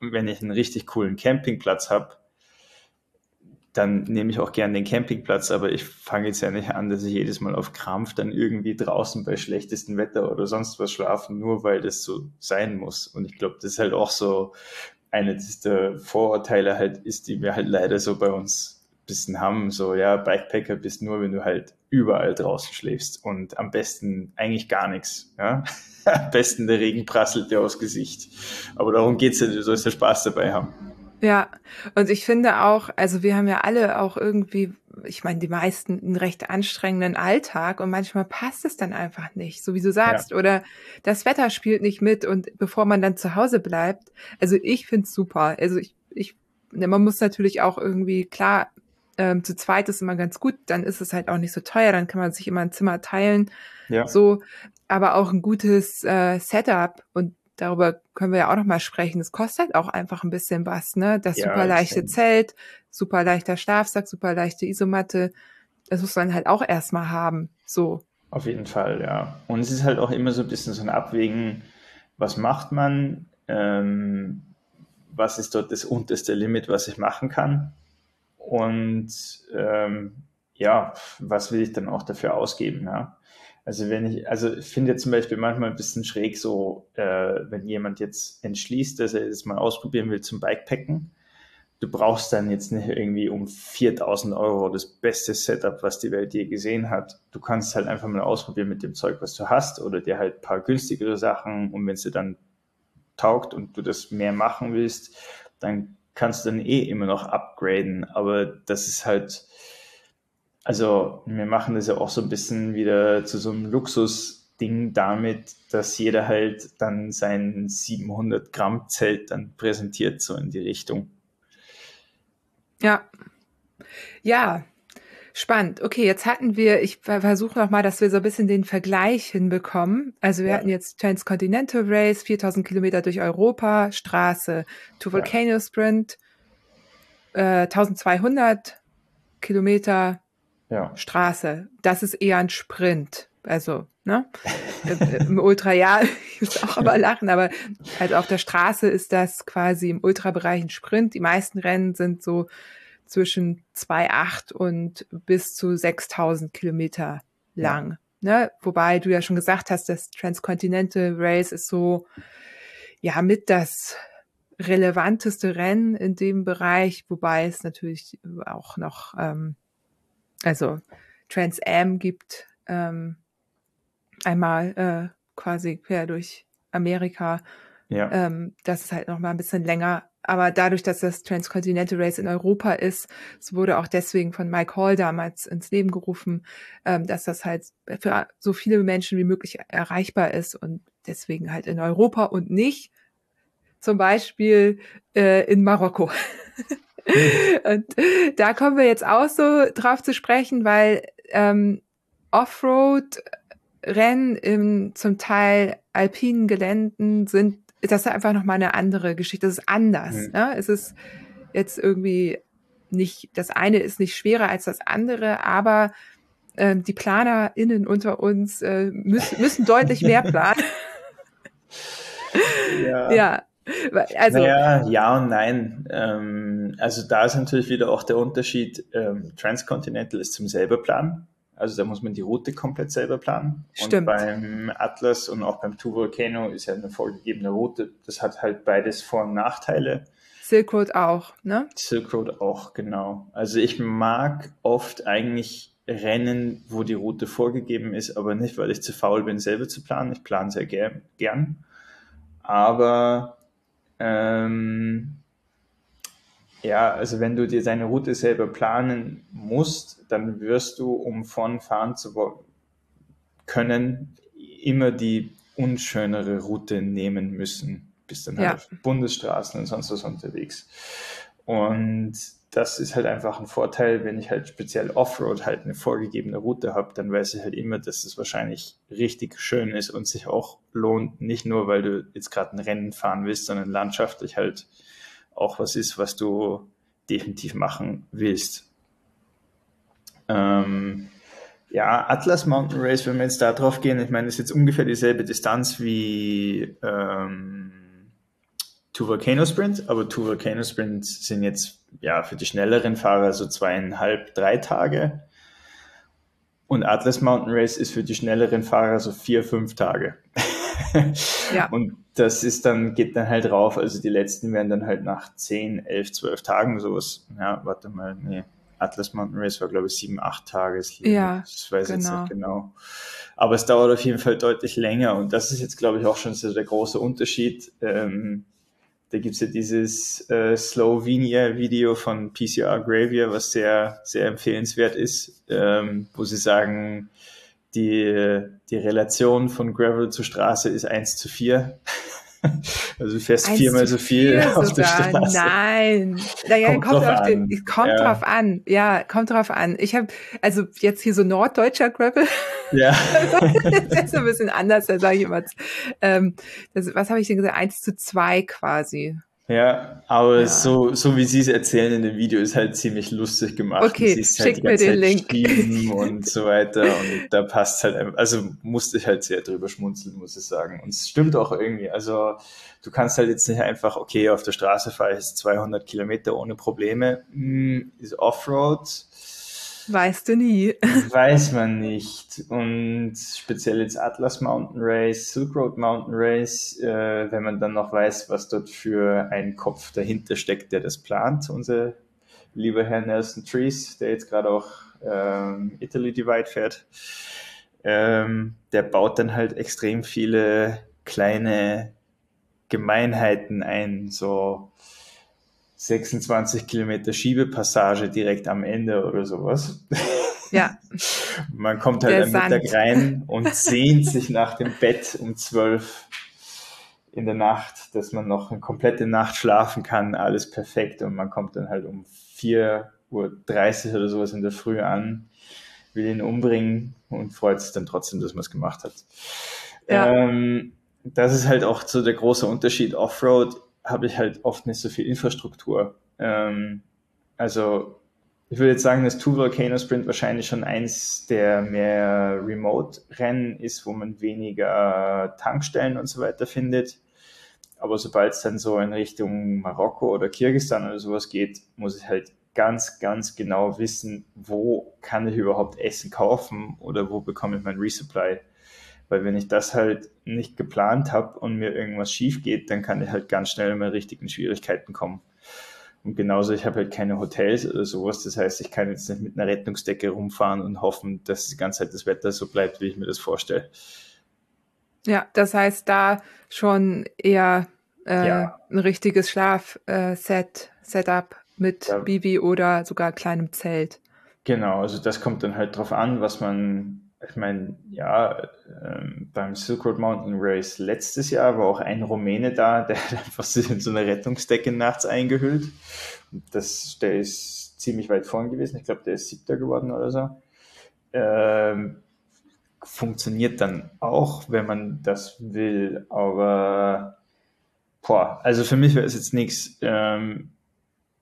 Und wenn ich einen richtig coolen Campingplatz habe, dann nehme ich auch gern den Campingplatz, aber ich fange jetzt ja nicht an, dass ich jedes Mal auf Krampf dann irgendwie draußen bei schlechtestem Wetter oder sonst was schlafen, nur weil das so sein muss. Und ich glaube, das ist halt auch so eine der Vorurteile halt ist, die wir halt leider so bei uns ein bisschen haben. So, ja, Bikepacker bist nur, wenn du halt überall draußen schläfst und am besten eigentlich gar nichts. Ja? am besten der Regen prasselt dir aufs Gesicht. Aber darum geht's ja, du sollst ja Spaß dabei haben. Ja, und ich finde auch, also wir haben ja alle auch irgendwie, ich meine, die meisten einen recht anstrengenden Alltag und manchmal passt es dann einfach nicht, so wie du sagst, ja. oder das Wetter spielt nicht mit und bevor man dann zu Hause bleibt, also ich finde es super. Also ich, ich, ne, man muss natürlich auch irgendwie, klar, ähm, zu zweit ist immer ganz gut, dann ist es halt auch nicht so teuer, dann kann man sich immer ein Zimmer teilen, ja. so, aber auch ein gutes äh, Setup und darüber können wir ja auch noch mal sprechen. Es kostet auch einfach ein bisschen was, ne? Das ja, super leichte Zelt, super leichter Schlafsack, super leichte Isomatte. Das muss man halt auch erstmal haben, so. Auf jeden Fall, ja. Und es ist halt auch immer so ein bisschen so ein Abwägen, was macht man, ähm, was ist dort das unterste Limit, was ich machen kann und ähm, ja, was will ich dann auch dafür ausgeben, ja. Also wenn ich, also ich finde zum Beispiel manchmal ein bisschen schräg so, äh, wenn jemand jetzt entschließt, dass er das mal ausprobieren will zum Bikepacken, du brauchst dann jetzt nicht irgendwie um 4000 Euro das beste Setup, was die Welt je gesehen hat. Du kannst halt einfach mal ausprobieren mit dem Zeug, was du hast oder dir halt paar günstigere Sachen und wenn es dir dann taugt und du das mehr machen willst, dann kannst du dann eh immer noch upgraden. Aber das ist halt, also wir machen das ja auch so ein bisschen wieder zu so einem Luxusding damit, dass jeder halt dann sein 700 Gramm Zelt dann präsentiert, so in die Richtung. Ja. Ja. Spannend. Okay, jetzt hatten wir, ich versuche nochmal, dass wir so ein bisschen den Vergleich hinbekommen. Also wir ja. hatten jetzt Transcontinental Race, 4000 Kilometer durch Europa, Straße, To Volcano ja. Sprint, äh, 1200 Kilometer ja. Straße. Das ist eher ein Sprint. Also, ne? Im Ultra, ja, ich muss auch aber lachen, aber halt auf der Straße ist das quasi im Ultrabereich ein Sprint. Die meisten Rennen sind so zwischen 2,8 und bis zu 6000 Kilometer lang. ne, wobei du ja schon gesagt hast, das Transcontinental Race ist so, ja, mit das relevanteste Rennen in dem Bereich, wobei es natürlich auch noch, ähm, also Trans Am gibt, ähm, einmal äh, quasi quer durch Amerika. Ja. Ähm, das ist halt noch mal ein bisschen länger. Aber dadurch, dass das Transcontinental Race in Europa ist, es wurde auch deswegen von Mike Hall damals ins Leben gerufen, ähm, dass das halt für so viele Menschen wie möglich erreichbar ist und deswegen halt in Europa und nicht zum Beispiel äh, in Marokko. und da kommen wir jetzt auch so drauf zu sprechen, weil ähm, Offroad Rennen im zum Teil alpinen Geländen sind, das ist einfach nochmal eine andere Geschichte. Das ist anders. Mhm. Ne? Es ist jetzt irgendwie nicht, das eine ist nicht schwerer als das andere, aber ähm, die PlanerInnen unter uns äh, müssen, müssen deutlich mehr planen. ja. ja. Also, naja, ja und nein. Ähm, also da ist natürlich wieder auch der Unterschied, ähm, Transcontinental ist zum selber planen. Also da muss man die Route komplett selber planen. Stimmt. Und beim Atlas und auch beim Two Volcano ist ja eine vorgegebene Route. Das hat halt beides Vor- und Nachteile. Silk Road auch, ne? Silk Road auch, genau. Also ich mag oft eigentlich Rennen, wo die Route vorgegeben ist, aber nicht, weil ich zu faul bin, selber zu planen. Ich plane sehr ger gern. Aber ähm, ja, also wenn du dir deine Route selber planen musst, dann wirst du, um von fahren zu können, immer die unschönere Route nehmen müssen. Bist dann halt ja. auf Bundesstraßen und sonst was unterwegs. Und das ist halt einfach ein Vorteil, wenn ich halt speziell Offroad halt eine vorgegebene Route habe, dann weiß ich halt immer, dass es wahrscheinlich richtig schön ist und sich auch lohnt, nicht nur, weil du jetzt gerade ein Rennen fahren willst, sondern landschaftlich halt auch was ist, was du definitiv machen willst. Ähm, ja, Atlas Mountain Race, wenn wir jetzt da drauf gehen, ich meine, das ist jetzt ungefähr dieselbe Distanz wie ähm, Two Volcano Sprint, aber Two Volcano Sprint sind jetzt ja für die schnelleren Fahrer so zweieinhalb, drei Tage. Und Atlas Mountain Race ist für die schnelleren Fahrer so vier, fünf Tage. ja. Und das ist dann, geht dann halt rauf. Also die letzten werden dann halt nach 10, 11, 12 Tagen sowas. Ja, warte mal, nee. Atlas Mountain Race war, glaube ich, sieben, acht Tage. Ja, das weiß ich genau. jetzt nicht genau. Aber es dauert auf jeden Fall deutlich länger. Und das ist jetzt, glaube ich, auch schon so der große Unterschied. Ähm, da gibt's ja dieses äh, Slovenia-Video von PCR Gravia, was sehr, sehr empfehlenswert ist, ähm, wo sie sagen, die, die Relation von Gravel zu Straße ist 1 zu 4. Also du fährst viermal so viel auf der Straße. Nein, naja, kommt, kommt, drauf, den, kommt ja. drauf an. Ja, kommt drauf an. Ich habe also jetzt hier so norddeutscher Gravel. Ja. das ist ein bisschen anders, da sage ich immer. Ähm, das, was habe ich denn gesagt? 1 zu 2 quasi. Ja, aber ja. so, so wie sie es erzählen in dem Video, ist halt ziemlich lustig gemacht. Okay, halt schick mir den Link. und so weiter. Und da passt halt, einfach, also musste ich halt sehr drüber schmunzeln, muss ich sagen. Und es stimmt auch irgendwie. Also du kannst halt jetzt nicht einfach, okay, auf der Straße fahre ich jetzt 200 Kilometer ohne Probleme. Hm, ist Offroad Weißt du nie. Weiß man nicht. Und speziell jetzt Atlas Mountain Race, Silk Road Mountain Race, äh, wenn man dann noch weiß, was dort für ein Kopf dahinter steckt, der das plant, unser lieber Herr Nelson Trees, der jetzt gerade auch ähm, Italy Divide fährt, ähm, der baut dann halt extrem viele kleine Gemeinheiten ein, so 26 Kilometer Schiebepassage direkt am Ende oder sowas. Ja. Man kommt halt am Mittag rein und sehnt sich nach dem Bett um 12 in der Nacht, dass man noch eine komplette Nacht schlafen kann, alles perfekt und man kommt dann halt um 4.30 Uhr oder sowas in der Früh an, will ihn umbringen und freut sich dann trotzdem, dass man es gemacht hat. Ja. Ähm, das ist halt auch so der große Unterschied. Offroad habe ich halt oft nicht so viel Infrastruktur. Ähm, also ich würde jetzt sagen, dass Two Volcano Sprint wahrscheinlich schon eins der mehr Remote-Rennen ist, wo man weniger Tankstellen und so weiter findet. Aber sobald es dann so in Richtung Marokko oder Kirgistan oder sowas geht, muss ich halt ganz, ganz genau wissen, wo kann ich überhaupt Essen kaufen oder wo bekomme ich mein Resupply. Weil wenn ich das halt nicht geplant habe und mir irgendwas schief geht, dann kann ich halt ganz schnell in richtigen Schwierigkeiten kommen. Und genauso, ich habe halt keine Hotels oder sowas. Das heißt, ich kann jetzt nicht mit einer Rettungsdecke rumfahren und hoffen, dass die ganze Zeit das Wetter so bleibt, wie ich mir das vorstelle. Ja, das heißt, da schon eher äh, ja. ein richtiges Schlafset, äh, Setup mit ja. Bibi oder sogar kleinem Zelt. Genau, also das kommt dann halt drauf an, was man, ich meine, ja, ähm, beim Silk Road Mountain Race letztes Jahr war auch ein Rumäne da, der hat einfach sich in so eine Rettungsdecke nachts eingehüllt. Und das, der ist ziemlich weit vorn gewesen. Ich glaube, der ist siebter geworden oder so. Ähm, funktioniert dann auch, wenn man das will, aber boah, also für mich wäre es jetzt nichts. Ähm,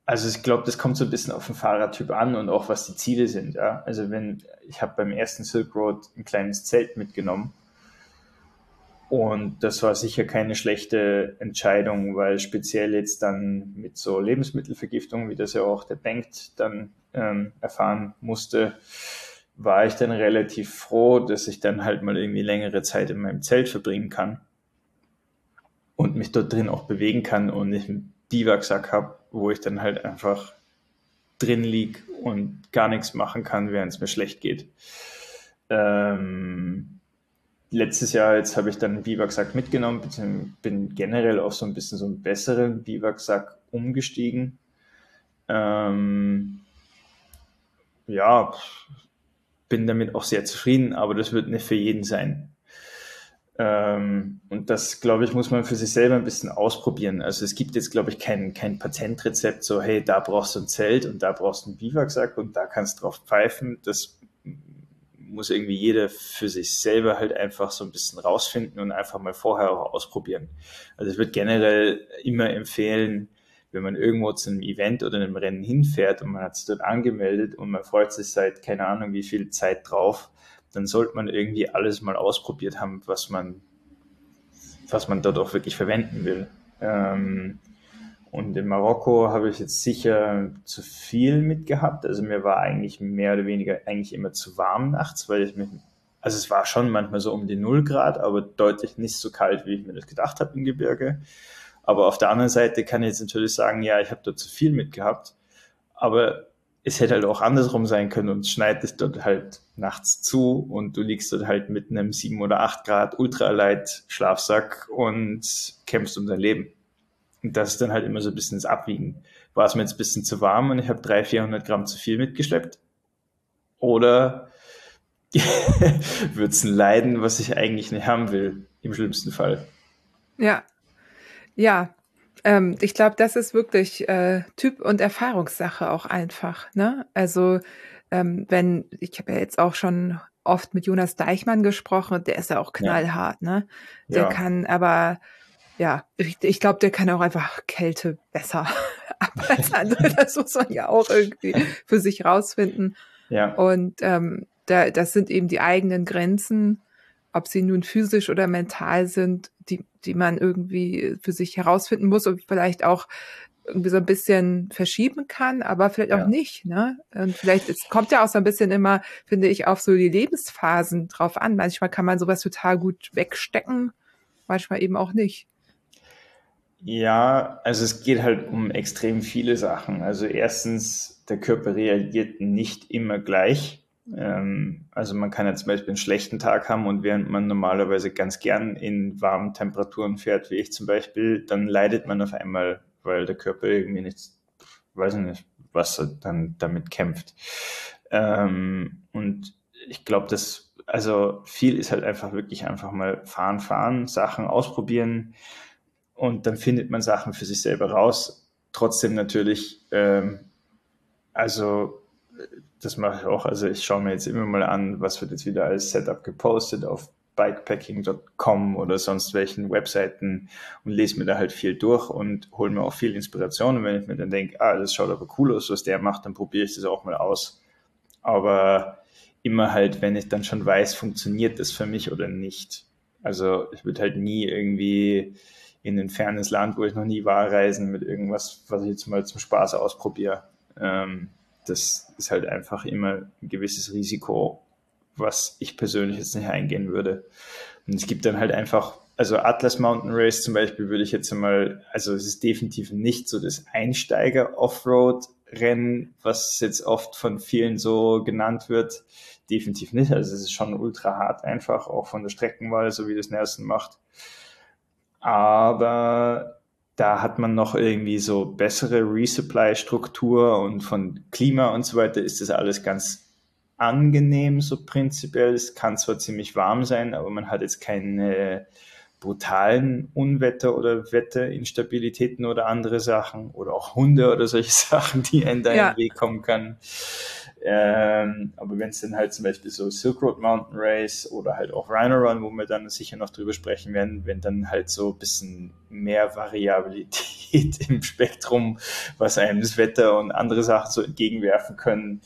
also ich glaube, das kommt so ein bisschen auf den Fahrradtyp an und auch was die Ziele sind. Ja? Also wenn ich habe beim ersten Silk Road ein kleines Zelt mitgenommen und das war sicher keine schlechte Entscheidung, weil speziell jetzt dann mit so Lebensmittelvergiftung, wie das ja auch der Bankt dann ähm, erfahren musste, war ich dann relativ froh, dass ich dann halt mal irgendwie längere Zeit in meinem Zelt verbringen kann und mich dort drin auch bewegen kann und nicht einen Biwaksack habe, wo ich dann halt einfach drin lieg und gar nichts machen kann, während es mir schlecht geht. Ähm, letztes Jahr jetzt habe ich dann einen Biwaksack mitgenommen, bin generell auf so ein bisschen so einen besseren Biwaksack umgestiegen. Ähm, ja, bin damit auch sehr zufrieden, aber das wird nicht für jeden sein. Ähm, und das, glaube ich, muss man für sich selber ein bisschen ausprobieren. Also es gibt jetzt, glaube ich, kein, kein Patentrezept, so hey, da brauchst du ein Zelt und da brauchst du einen Biwaksack und da kannst du drauf pfeifen. Das muss irgendwie jeder für sich selber halt einfach so ein bisschen rausfinden und einfach mal vorher auch ausprobieren. Also ich würde generell immer empfehlen, wenn man irgendwo zu einem Event oder einem Rennen hinfährt und man hat sich dort angemeldet und man freut sich seit keine Ahnung wie viel Zeit drauf, dann sollte man irgendwie alles mal ausprobiert haben, was man, was man dort auch wirklich verwenden will. Ähm, und in Marokko habe ich jetzt sicher zu viel mitgehabt. Also mir war eigentlich mehr oder weniger eigentlich immer zu warm nachts, weil ich mich, also es war schon manchmal so um die 0 Grad, aber deutlich nicht so kalt, wie ich mir das gedacht habe im Gebirge. Aber auf der anderen Seite kann ich jetzt natürlich sagen, ja, ich habe dort zu viel mitgehabt. Aber es hätte halt auch andersrum sein können und es schneit es dort halt nachts zu und du liegst dort halt mit einem 7 oder 8 Grad Ultralight Schlafsack und kämpfst um dein Leben. Und das ist dann halt immer so ein bisschen das Abwiegen. War es mir jetzt ein bisschen zu warm und ich habe 300, 400 Gramm zu viel mitgeschleppt? Oder wird es ein Leiden, was ich eigentlich nicht haben will, im schlimmsten Fall? Ja, ja, ähm, ich glaube, das ist wirklich äh, Typ- und Erfahrungssache auch einfach. Ne? Also ähm, wenn, ich habe ja jetzt auch schon oft mit Jonas Deichmann gesprochen, der ist ja auch knallhart, ja. ne? Der ja. kann aber, ja, ich, ich glaube, der kann auch einfach Kälte besser ab als andere. Das muss man ja auch irgendwie für sich rausfinden. Ja. Und ähm, da, das sind eben die eigenen Grenzen, ob sie nun physisch oder mental sind, die, die man irgendwie für sich herausfinden muss und vielleicht auch irgendwie so ein bisschen verschieben kann, aber vielleicht auch ja. nicht. Ne? Und vielleicht, es kommt ja auch so ein bisschen immer, finde ich, auf so die Lebensphasen drauf an. Manchmal kann man sowas total gut wegstecken, manchmal eben auch nicht. Ja, also es geht halt um extrem viele Sachen. Also erstens, der Körper reagiert nicht immer gleich. Ähm, also man kann ja zum Beispiel einen schlechten Tag haben und während man normalerweise ganz gern in warmen Temperaturen fährt, wie ich zum Beispiel, dann leidet man auf einmal, weil der Körper irgendwie nichts, weiß ich nicht, was er dann damit kämpft. Ähm, und ich glaube, dass, also viel ist halt einfach wirklich einfach mal fahren, fahren, Sachen ausprobieren und dann findet man Sachen für sich selber raus. Trotzdem natürlich, ähm, also das mache ich auch. Also ich schaue mir jetzt immer mal an, was wird jetzt wieder als Setup gepostet auf bikepacking.com oder sonst welchen Webseiten und lese mir da halt viel durch und hole mir auch viel Inspiration. Und wenn ich mir dann denke, ah, das schaut aber cool aus, was der macht, dann probiere ich das auch mal aus. Aber immer halt, wenn ich dann schon weiß, funktioniert das für mich oder nicht. Also ich würde halt nie irgendwie in ein fernes Land, wo ich noch nie war, reisen mit irgendwas, was ich jetzt mal zum Spaß ausprobiere. Ähm, das ist halt einfach immer ein gewisses Risiko, was ich persönlich jetzt nicht eingehen würde. Und es gibt dann halt einfach, also Atlas Mountain Race zum Beispiel würde ich jetzt mal, also es ist definitiv nicht so das Einsteiger-Offroad-Rennen, was jetzt oft von vielen so genannt wird. Definitiv nicht. Also es ist schon ultra hart einfach, auch von der Streckenwahl, so wie das Nelson macht. Aber da hat man noch irgendwie so bessere Resupply-Struktur und von Klima und so weiter ist das alles ganz angenehm, so prinzipiell. Es kann zwar ziemlich warm sein, aber man hat jetzt keine brutalen Unwetter oder Wetterinstabilitäten oder andere Sachen oder auch Hunde oder solche Sachen, die einem da ja. in den Weg kommen kann. Ähm, aber wenn es dann halt zum Beispiel so Silk Road Mountain Race oder halt auch Rhino Run, wo wir dann sicher noch drüber sprechen werden, wenn dann halt so ein bisschen mehr Variabilität im Spektrum, was einem das Wetter und andere Sachen so entgegenwerfen können,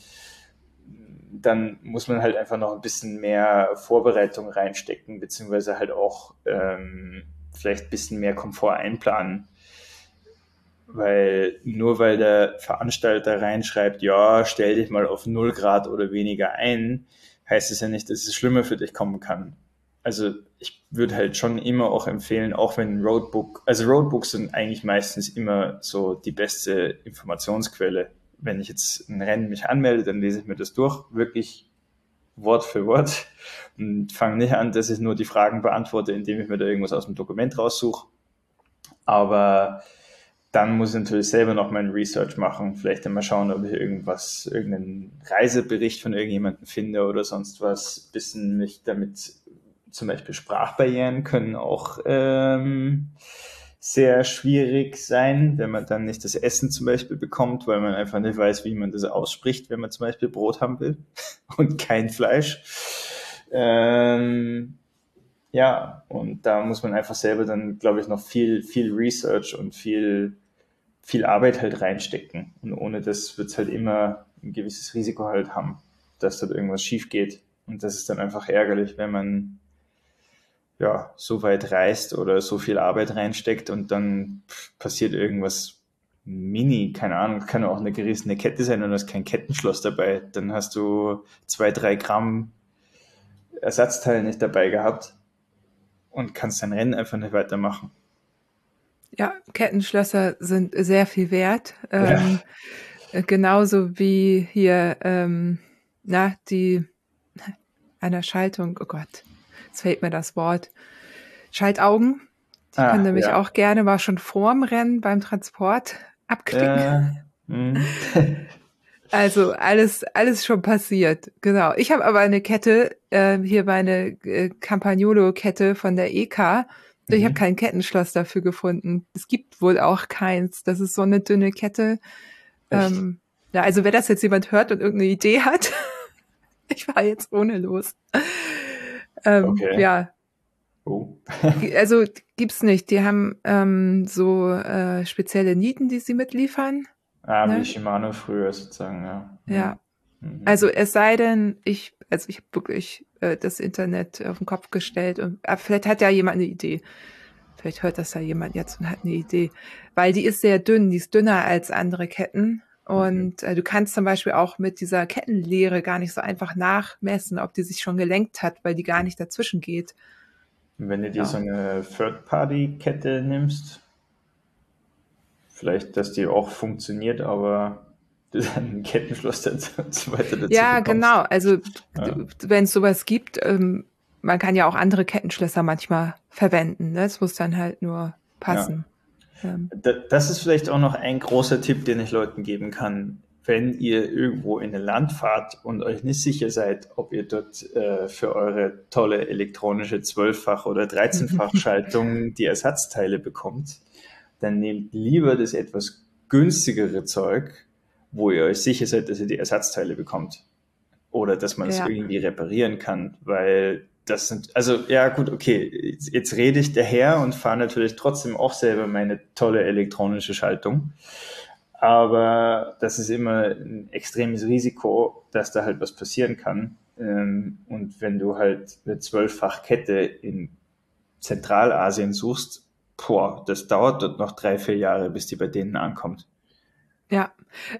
dann muss man halt einfach noch ein bisschen mehr Vorbereitung reinstecken, beziehungsweise halt auch ähm, vielleicht ein bisschen mehr Komfort einplanen weil nur weil der Veranstalter reinschreibt, ja, stell dich mal auf 0 Grad oder weniger ein, heißt es ja nicht, dass es schlimmer für dich kommen kann. Also ich würde halt schon immer auch empfehlen, auch wenn Roadbook, also Roadbooks sind eigentlich meistens immer so die beste Informationsquelle. Wenn ich jetzt ein Rennen mich anmelde, dann lese ich mir das durch, wirklich Wort für Wort und fange nicht an, dass ich nur die Fragen beantworte, indem ich mir da irgendwas aus dem Dokument raussuche. Aber dann muss ich natürlich selber noch mein Research machen. Vielleicht einmal schauen, ob ich irgendwas, irgendeinen Reisebericht von irgendjemandem finde oder sonst was. Bisschen mich damit, zum Beispiel Sprachbarrieren können auch ähm, sehr schwierig sein, wenn man dann nicht das Essen zum Beispiel bekommt, weil man einfach nicht weiß, wie man das ausspricht, wenn man zum Beispiel Brot haben will und kein Fleisch. Ähm, ja, und da muss man einfach selber dann, glaube ich, noch viel, viel Research und viel, viel Arbeit halt reinstecken. Und ohne das wird es halt immer ein gewisses Risiko halt haben, dass dort irgendwas schief geht. Und das ist dann einfach ärgerlich, wenn man ja so weit reist oder so viel Arbeit reinsteckt und dann passiert irgendwas mini, keine Ahnung, kann auch eine gerissene Kette sein und du hast kein Kettenschloss dabei. Dann hast du zwei, drei Gramm Ersatzteil nicht dabei gehabt und kannst dein Rennen einfach nicht weitermachen. Ja, Kettenschlösser sind sehr viel wert. Ähm, ja. Genauso wie hier, ähm, na, die einer Schaltung, oh Gott, jetzt fällt mir das Wort. Schaltaugen. Die ah, können nämlich ja. auch gerne mal schon vorm Rennen beim Transport abklicken. Äh, Also alles, alles schon passiert. Genau. Ich habe aber eine Kette, äh, hier meine äh, Campagnolo-Kette von der EK. Mhm. Ich habe kein Kettenschloss dafür gefunden. Es gibt wohl auch keins. Das ist so eine dünne Kette. Ähm, ja, also wer das jetzt jemand hört und irgendeine Idee hat, ich war jetzt ohne los. Ähm, okay. Ja. Oh. also gibt's nicht. Die haben ähm, so äh, spezielle Nieten, die sie mitliefern. Ah, ne? wie Shimano früher sozusagen, ja. Ja. Mhm. Also es sei denn, ich, also ich habe wirklich äh, das Internet auf den Kopf gestellt und äh, vielleicht hat ja jemand eine Idee. Vielleicht hört das ja jemand jetzt und hat eine Idee. Weil die ist sehr dünn, die ist dünner als andere Ketten. Und äh, du kannst zum Beispiel auch mit dieser Kettenlehre gar nicht so einfach nachmessen, ob die sich schon gelenkt hat, weil die gar nicht dazwischen geht. Wenn du dir ja. so eine Third-Party-Kette nimmst, vielleicht, dass die auch funktioniert, aber ein Kettenschloss und so weiter dazu Ja, bekommst. genau. Also ja. wenn es sowas gibt, ähm, man kann ja auch andere Kettenschlösser manchmal verwenden. Ne? Es muss dann halt nur passen. Ja. Ähm. Das ist vielleicht auch noch ein großer Tipp, den ich Leuten geben kann. Wenn ihr irgendwo in ein Land fahrt und euch nicht sicher seid, ob ihr dort äh, für eure tolle elektronische 12-fach oder 13-fach Schaltung die Ersatzteile bekommt, dann nehmt lieber das etwas günstigere Zeug, wo ihr euch sicher seid, dass ihr die Ersatzteile bekommt. Oder dass man es irgendwie reparieren kann, weil das sind, also ja gut, okay, jetzt rede ich daher und fahre natürlich trotzdem auch selber meine tolle elektronische Schaltung. Aber das ist immer ein extremes Risiko, dass da halt was passieren kann. Ähm, und wenn du halt eine zwölffach Kette in Zentralasien suchst, boah, das dauert dort noch drei, vier Jahre, bis die bei denen ankommt. Ja,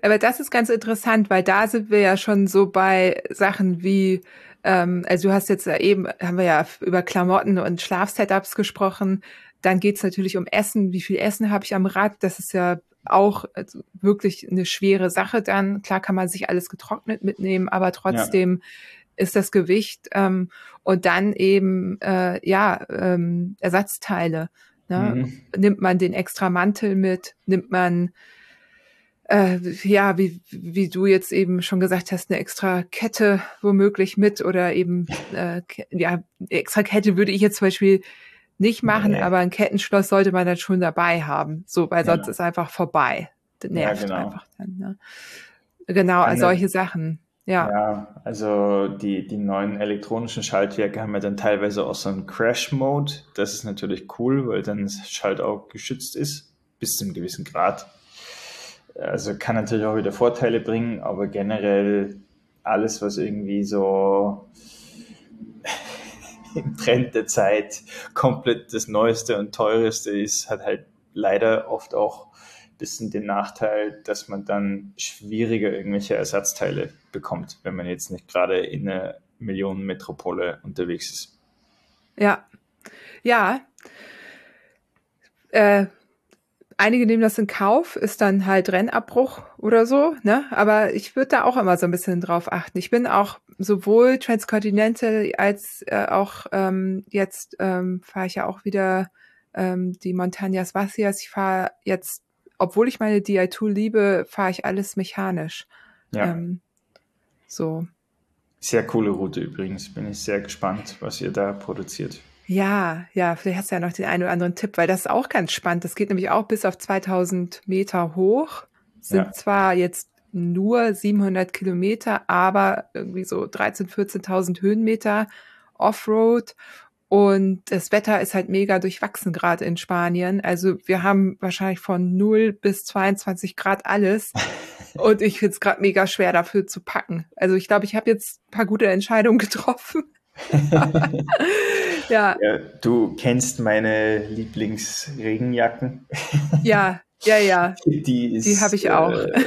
Aber das ist ganz interessant, weil da sind wir ja schon so bei Sachen wie, ähm, also du hast jetzt eben, haben wir ja über Klamotten und Schlafsetups gesprochen. Dann geht's natürlich um Essen. Wie viel Essen habe ich am Rad? Das ist ja auch also wirklich eine schwere Sache dann. Klar kann man sich alles getrocknet mitnehmen, aber trotzdem ja. ist das Gewicht ähm, und dann eben äh, ja ähm, Ersatzteile. Ne? Mhm. Nimmt man den extra Mantel mit? Nimmt man äh, ja, wie, wie du jetzt eben schon gesagt hast, eine extra Kette womöglich mit oder eben, äh, ja, extra Kette würde ich jetzt zum Beispiel nicht machen, nee. aber ein Kettenschloss sollte man dann schon dabei haben, so, weil sonst genau. ist einfach vorbei. Das nervt ja, genau. einfach dann. Ne? Genau, also solche Sachen. Ja. ja, also die, die neuen elektronischen Schaltwerke haben ja dann teilweise auch so einen Crash-Mode. Das ist natürlich cool, weil dann das Schaltauge geschützt ist, bis zu einem gewissen Grad. Also kann natürlich auch wieder Vorteile bringen, aber generell alles, was irgendwie so im Trend der Zeit komplett das Neueste und Teureste ist, hat halt leider oft auch bisschen den Nachteil, dass man dann schwieriger irgendwelche Ersatzteile bekommt, wenn man jetzt nicht gerade in einer Millionenmetropole unterwegs ist. Ja, ja. Äh, einige nehmen das in Kauf, ist dann halt Rennabbruch oder so, ne? Aber ich würde da auch immer so ein bisschen drauf achten. Ich bin auch sowohl Transcontinental als äh, auch ähm, jetzt ähm, fahre ich ja auch wieder ähm, die Montañas Vacias. Ich fahre jetzt, obwohl ich meine DI2 liebe, fahre ich alles mechanisch. Ja. Ähm, so. Sehr coole Route übrigens. Bin ich sehr gespannt, was ihr da produziert. Ja, ja, vielleicht hast du ja noch den einen oder anderen Tipp, weil das ist auch ganz spannend. Das geht nämlich auch bis auf 2000 Meter hoch. Sind ja. zwar jetzt nur 700 Kilometer, aber irgendwie so 13.000, 14.000 Höhenmeter Offroad. Und das Wetter ist halt mega durchwachsen gerade in Spanien. Also wir haben wahrscheinlich von 0 bis 22 Grad alles. Und ich finde es gerade mega schwer dafür zu packen. Also ich glaube, ich habe jetzt ein paar gute Entscheidungen getroffen. ja. ja. Du kennst meine Lieblingsregenjacken. Ja, ja, ja. Die, die habe ich auch. Äh,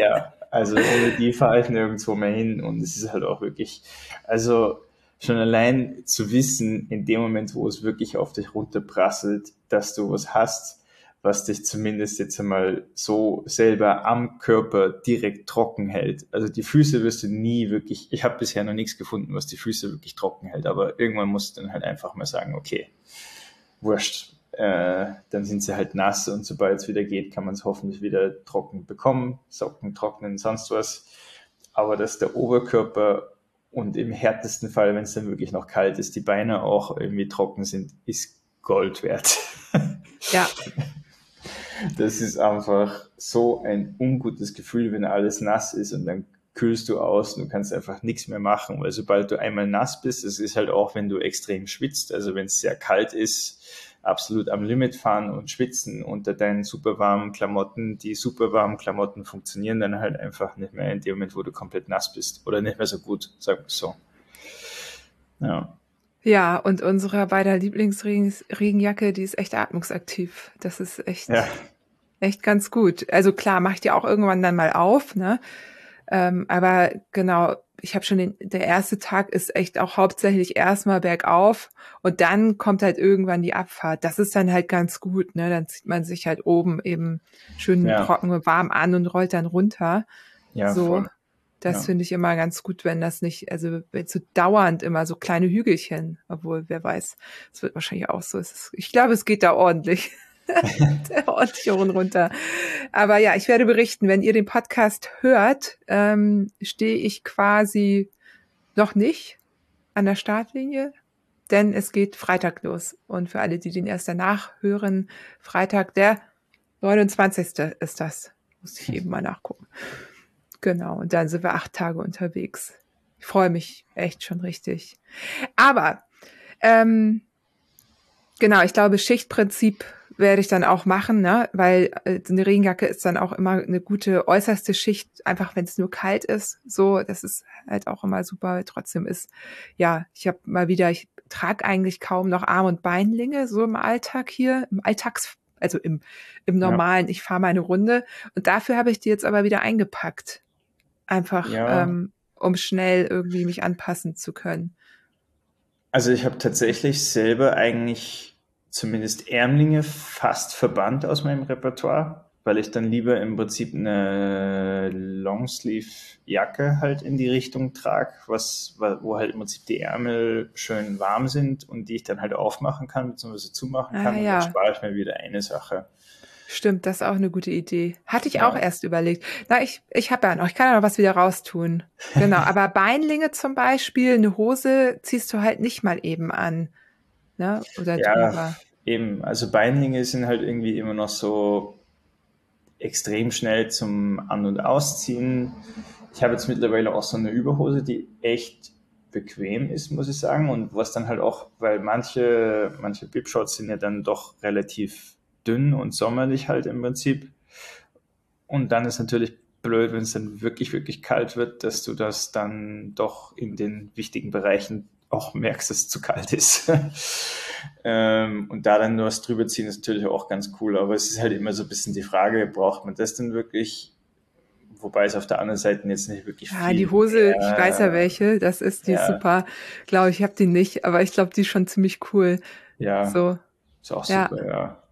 ja, also ohne die fahre ich nirgendwo mehr hin und es ist halt auch wirklich, also schon allein zu wissen, in dem Moment, wo es wirklich auf dich runterprasselt, dass du was hast, was dich zumindest jetzt einmal so selber am Körper direkt trocken hält. Also die Füße wirst du nie wirklich, ich habe bisher noch nichts gefunden, was die Füße wirklich trocken hält, aber irgendwann musst du dann halt einfach mal sagen, okay, wurscht, äh, dann sind sie halt nass und sobald es wieder geht, kann man es hoffentlich wieder trocken bekommen, Socken trocknen, sonst was. Aber dass der Oberkörper und im härtesten Fall, wenn es dann wirklich noch kalt ist, die Beine auch irgendwie trocken sind, ist Gold wert. Ja, das ist einfach so ein ungutes Gefühl, wenn alles nass ist und dann kühlst du aus und du kannst einfach nichts mehr machen, weil sobald du einmal nass bist, es ist halt auch, wenn du extrem schwitzt, also wenn es sehr kalt ist, absolut am Limit fahren und schwitzen unter deinen super warmen Klamotten. Die super warmen Klamotten funktionieren dann halt einfach nicht mehr in dem Moment, wo du komplett nass bist oder nicht mehr so gut, sag ich so. Ja. Ja, und unsere beider Lieblingsregenjacke, die ist echt atmungsaktiv. Das ist echt, ja. echt ganz gut. Also klar, mach ich die auch irgendwann dann mal auf, ne? Ähm, aber genau, ich habe schon den, der erste Tag ist echt auch hauptsächlich erstmal bergauf und dann kommt halt irgendwann die Abfahrt. Das ist dann halt ganz gut, ne? Dann zieht man sich halt oben eben schön ja. trocken und warm an und rollt dann runter. Ja, so. Voll. Das ja. finde ich immer ganz gut, wenn das nicht, also wenn so dauernd immer so kleine Hügelchen, obwohl wer weiß, es wird wahrscheinlich auch so. Ist, ich glaube, es geht da ordentlich. hoch und runter. Aber ja, ich werde berichten, wenn ihr den Podcast hört, ähm, stehe ich quasi noch nicht an der Startlinie, denn es geht Freitag los. Und für alle, die den erst danach hören, Freitag der 29. ist das. Muss ich eben mal nachgucken. Genau, und dann sind wir acht Tage unterwegs. Ich freue mich echt schon richtig. Aber ähm, genau, ich glaube, Schichtprinzip werde ich dann auch machen, ne? weil äh, eine Regenjacke ist dann auch immer eine gute äußerste Schicht, einfach wenn es nur kalt ist. So, das ist halt auch immer super. Trotzdem ist, ja, ich habe mal wieder, ich trage eigentlich kaum noch Arm- und Beinlinge so im Alltag hier, im Alltags also im, im normalen, ja. ich fahre meine Runde. Und dafür habe ich die jetzt aber wieder eingepackt. Einfach, ja. ähm, um schnell irgendwie mich anpassen zu können. Also ich habe tatsächlich selber eigentlich zumindest Ärmlinge fast verbannt aus meinem Repertoire weil ich dann lieber im Prinzip eine Longsleeve-Jacke halt in die Richtung trage, was, wo halt im Prinzip die Ärmel schön warm sind und die ich dann halt aufmachen kann, bzw. zumachen ah, kann. Ah, und dann spare ich mir wieder eine Sache. Stimmt, das ist auch eine gute Idee. Hatte ich ja. auch erst überlegt. Na, ich, ich habe ja noch, ich kann ja noch was wieder raustun. Genau, aber Beinlinge zum Beispiel, eine Hose ziehst du halt nicht mal eben an. Ne? Oder ja, drüber. eben. Also Beinlinge sind halt irgendwie immer noch so extrem schnell zum An- und Ausziehen. Ich habe jetzt mittlerweile auch so eine Überhose, die echt bequem ist, muss ich sagen. Und was dann halt auch, weil manche, manche Bib-Shorts sind ja dann doch relativ dünn und sommerlich halt im Prinzip. Und dann ist natürlich blöd, wenn es dann wirklich, wirklich kalt wird, dass du das dann doch in den wichtigen Bereichen auch merkst, dass es zu kalt ist. ähm, und da dann nur was drüber ziehen, ist natürlich auch ganz cool. Aber es ist halt immer so ein bisschen die Frage, braucht man das denn wirklich? Wobei es auf der anderen Seite jetzt nicht wirklich Ja, die Hose, mehr, ich weiß ja welche, das ist die ja. super. Glaube ich, habe die nicht, aber ich glaube, die ist schon ziemlich cool. Ja. So. Ist auch ja. super, ja.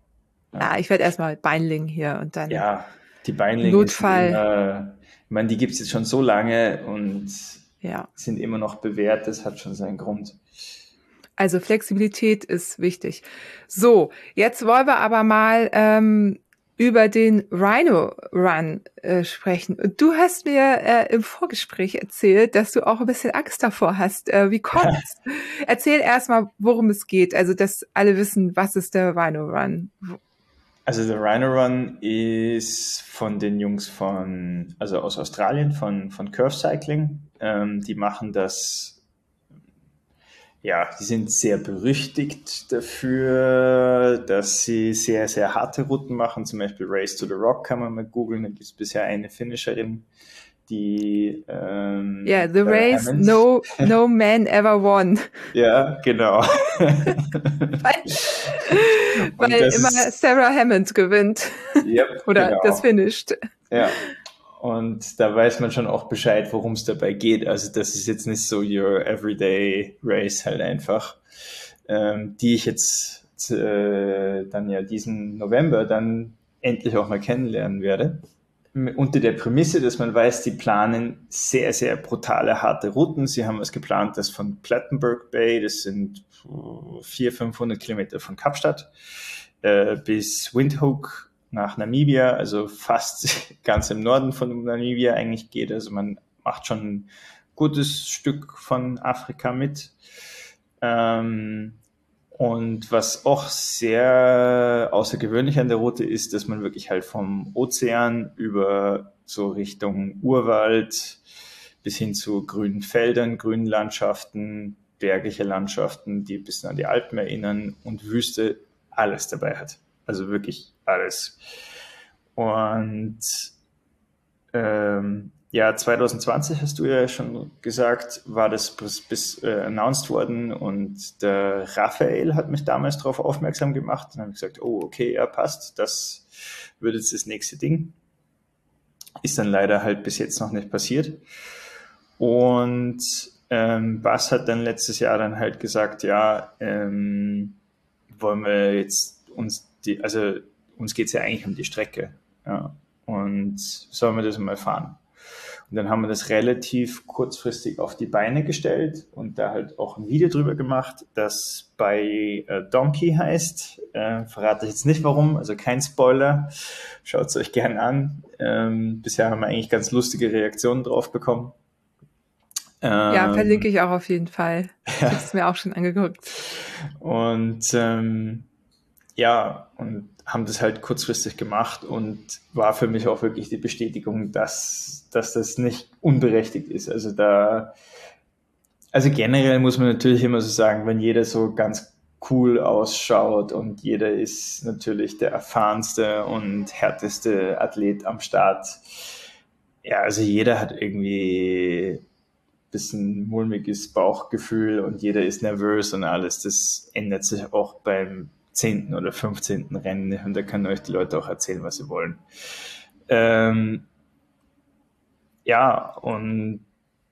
Ja, ja ich werde erstmal Beinling hier und dann. Ja, die Beinlinge. Notfall. Immer, ich meine, die gibt es jetzt schon so lange und ja. sind immer noch bewährt. Das hat schon seinen Grund. Also Flexibilität ist wichtig. So, jetzt wollen wir aber mal ähm, über den Rhino Run äh, sprechen. Du hast mir äh, im Vorgespräch erzählt, dass du auch ein bisschen Angst davor hast. Äh, wie kommt's? Erzähl erstmal, worum es geht. Also, dass alle wissen, was ist der Rhino Run? Also der Rhino Run ist von den Jungs von, also aus Australien, von, von Curve Cycling. Ähm, die machen das, ja, die sind sehr berüchtigt dafür, dass sie sehr, sehr harte Routen machen. Zum Beispiel Race to the Rock kann man mal googeln. Da gibt es bisher eine Finisherin, die ähm, Ja, yeah, The Race Hammonds. no, no man ever won. ja, genau. weil weil immer Sarah Hammond gewinnt. Yep, Oder genau. das finisht. Ja. Und da weiß man schon auch Bescheid, worum es dabei geht. Also das ist jetzt nicht so your everyday race halt einfach, ähm, die ich jetzt äh, dann ja diesen November dann endlich auch mal kennenlernen werde unter der Prämisse, dass man weiß, die planen sehr, sehr brutale, harte Routen. Sie haben was geplant, das von Plattenburg Bay, das sind 400, 500 Kilometer von Kapstadt, äh, bis Windhoek nach Namibia, also fast ganz im Norden von Namibia eigentlich geht. Also man macht schon ein gutes Stück von Afrika mit. Ähm, und was auch sehr außergewöhnlich an der Route ist, dass man wirklich halt vom Ozean über so Richtung Urwald bis hin zu grünen Feldern, grünen Landschaften, bergliche Landschaften, die ein bisschen an die Alpen erinnern und Wüste alles dabei hat. Also wirklich alles. Und ähm, ja, 2020 hast du ja schon gesagt, war das bis, bis äh, announced worden und der Raphael hat mich damals darauf aufmerksam gemacht und habe gesagt, oh, okay, ja, passt, das wird jetzt das nächste Ding. Ist dann leider halt bis jetzt noch nicht passiert. Und ähm, Bass hat dann letztes Jahr dann halt gesagt, ja, ähm, wollen wir jetzt uns die, also uns geht's ja eigentlich um die Strecke. Ja, und sollen wir das mal fahren? Und dann haben wir das relativ kurzfristig auf die Beine gestellt und da halt auch ein Video drüber gemacht, das bei äh, Donkey heißt. Äh, verrate ich jetzt nicht warum, also kein Spoiler. Schaut es euch gern an. Ähm, bisher haben wir eigentlich ganz lustige Reaktionen drauf bekommen. Ähm, ja, verlinke ich auch auf jeden Fall. Ich habe es mir auch schon angeguckt. Und ähm, ja, und haben das halt kurzfristig gemacht und war für mich auch wirklich die Bestätigung, dass, dass das nicht unberechtigt ist. Also da, also generell muss man natürlich immer so sagen, wenn jeder so ganz cool ausschaut und jeder ist natürlich der erfahrenste und härteste Athlet am Start. Ja, also jeder hat irgendwie ein bisschen mulmiges Bauchgefühl und jeder ist nervös und alles. Das ändert sich auch beim zehnten oder 15. Rennen und da können euch die Leute auch erzählen, was sie wollen. Ähm, ja, und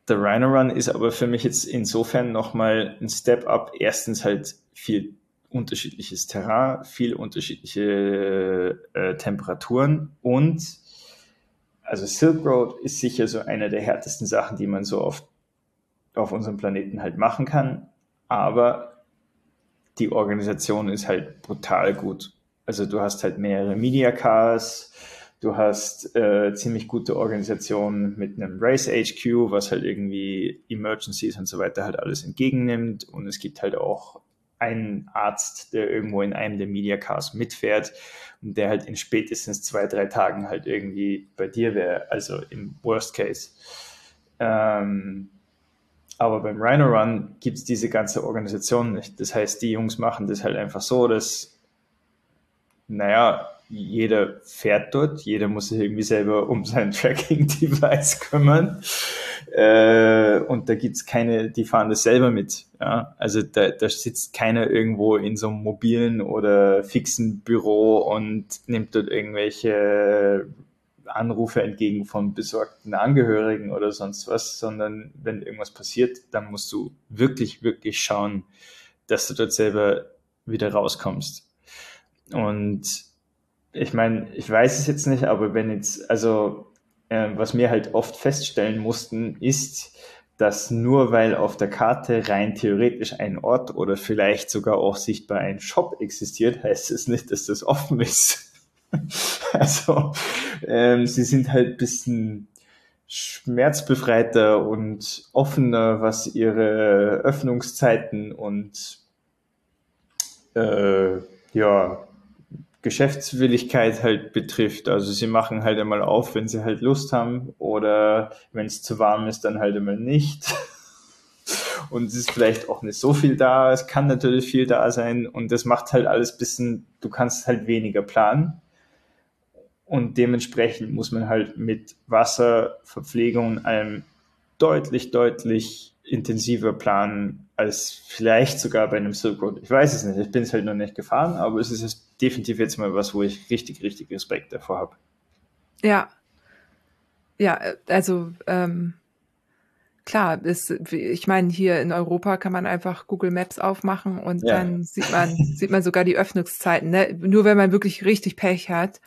der Rhino Run ist aber für mich jetzt insofern nochmal ein Step up. Erstens halt viel unterschiedliches Terrain, viel unterschiedliche äh, Temperaturen und also Silk Road ist sicher so eine der härtesten Sachen, die man so oft auf unserem Planeten halt machen kann. Aber die Organisation ist halt brutal gut. Also du hast halt mehrere Media Cars, du hast äh, ziemlich gute Organisationen mit einem Race HQ, was halt irgendwie Emergencies und so weiter halt alles entgegennimmt. Und es gibt halt auch einen Arzt, der irgendwo in einem der Media Cars mitfährt und der halt in spätestens zwei, drei Tagen halt irgendwie bei dir wäre, also im Worst Case. Ähm, aber beim Rhino Run gibt es diese ganze Organisation nicht. Das heißt, die Jungs machen das halt einfach so, dass, naja, jeder fährt dort, jeder muss sich irgendwie selber um sein Tracking-Device kümmern. Äh, und da gibt's keine, die fahren das selber mit. Ja? Also da, da sitzt keiner irgendwo in so einem mobilen oder fixen Büro und nimmt dort irgendwelche Anrufe entgegen von besorgten Angehörigen oder sonst was, sondern wenn irgendwas passiert, dann musst du wirklich, wirklich schauen, dass du dort selber wieder rauskommst. Und ich meine, ich weiß es jetzt nicht, aber wenn jetzt, also äh, was wir halt oft feststellen mussten, ist, dass nur weil auf der Karte rein theoretisch ein Ort oder vielleicht sogar auch sichtbar ein Shop existiert, heißt es nicht, dass das offen ist. also ähm, sie sind halt bisschen schmerzbefreiter und offener, was ihre Öffnungszeiten und äh, ja, Geschäftswilligkeit halt betrifft. Also sie machen halt einmal auf, wenn sie halt Lust haben oder wenn es zu warm ist, dann halt einmal nicht. Und es ist vielleicht auch nicht so viel da. Es kann natürlich viel da sein und das macht halt alles bisschen, du kannst halt weniger planen. Und dementsprechend muss man halt mit Wasser, Verpflegung und allem deutlich, deutlich intensiver planen als vielleicht sogar bei einem Silk Road. Ich weiß es nicht, ich bin es halt noch nicht gefahren, aber es ist definitiv jetzt mal was, wo ich richtig, richtig Respekt davor habe. Ja. Ja, also ähm, klar, ist, ich meine, hier in Europa kann man einfach Google Maps aufmachen und ja. dann sieht man, sieht man sogar die Öffnungszeiten. Ne? Nur wenn man wirklich richtig Pech hat,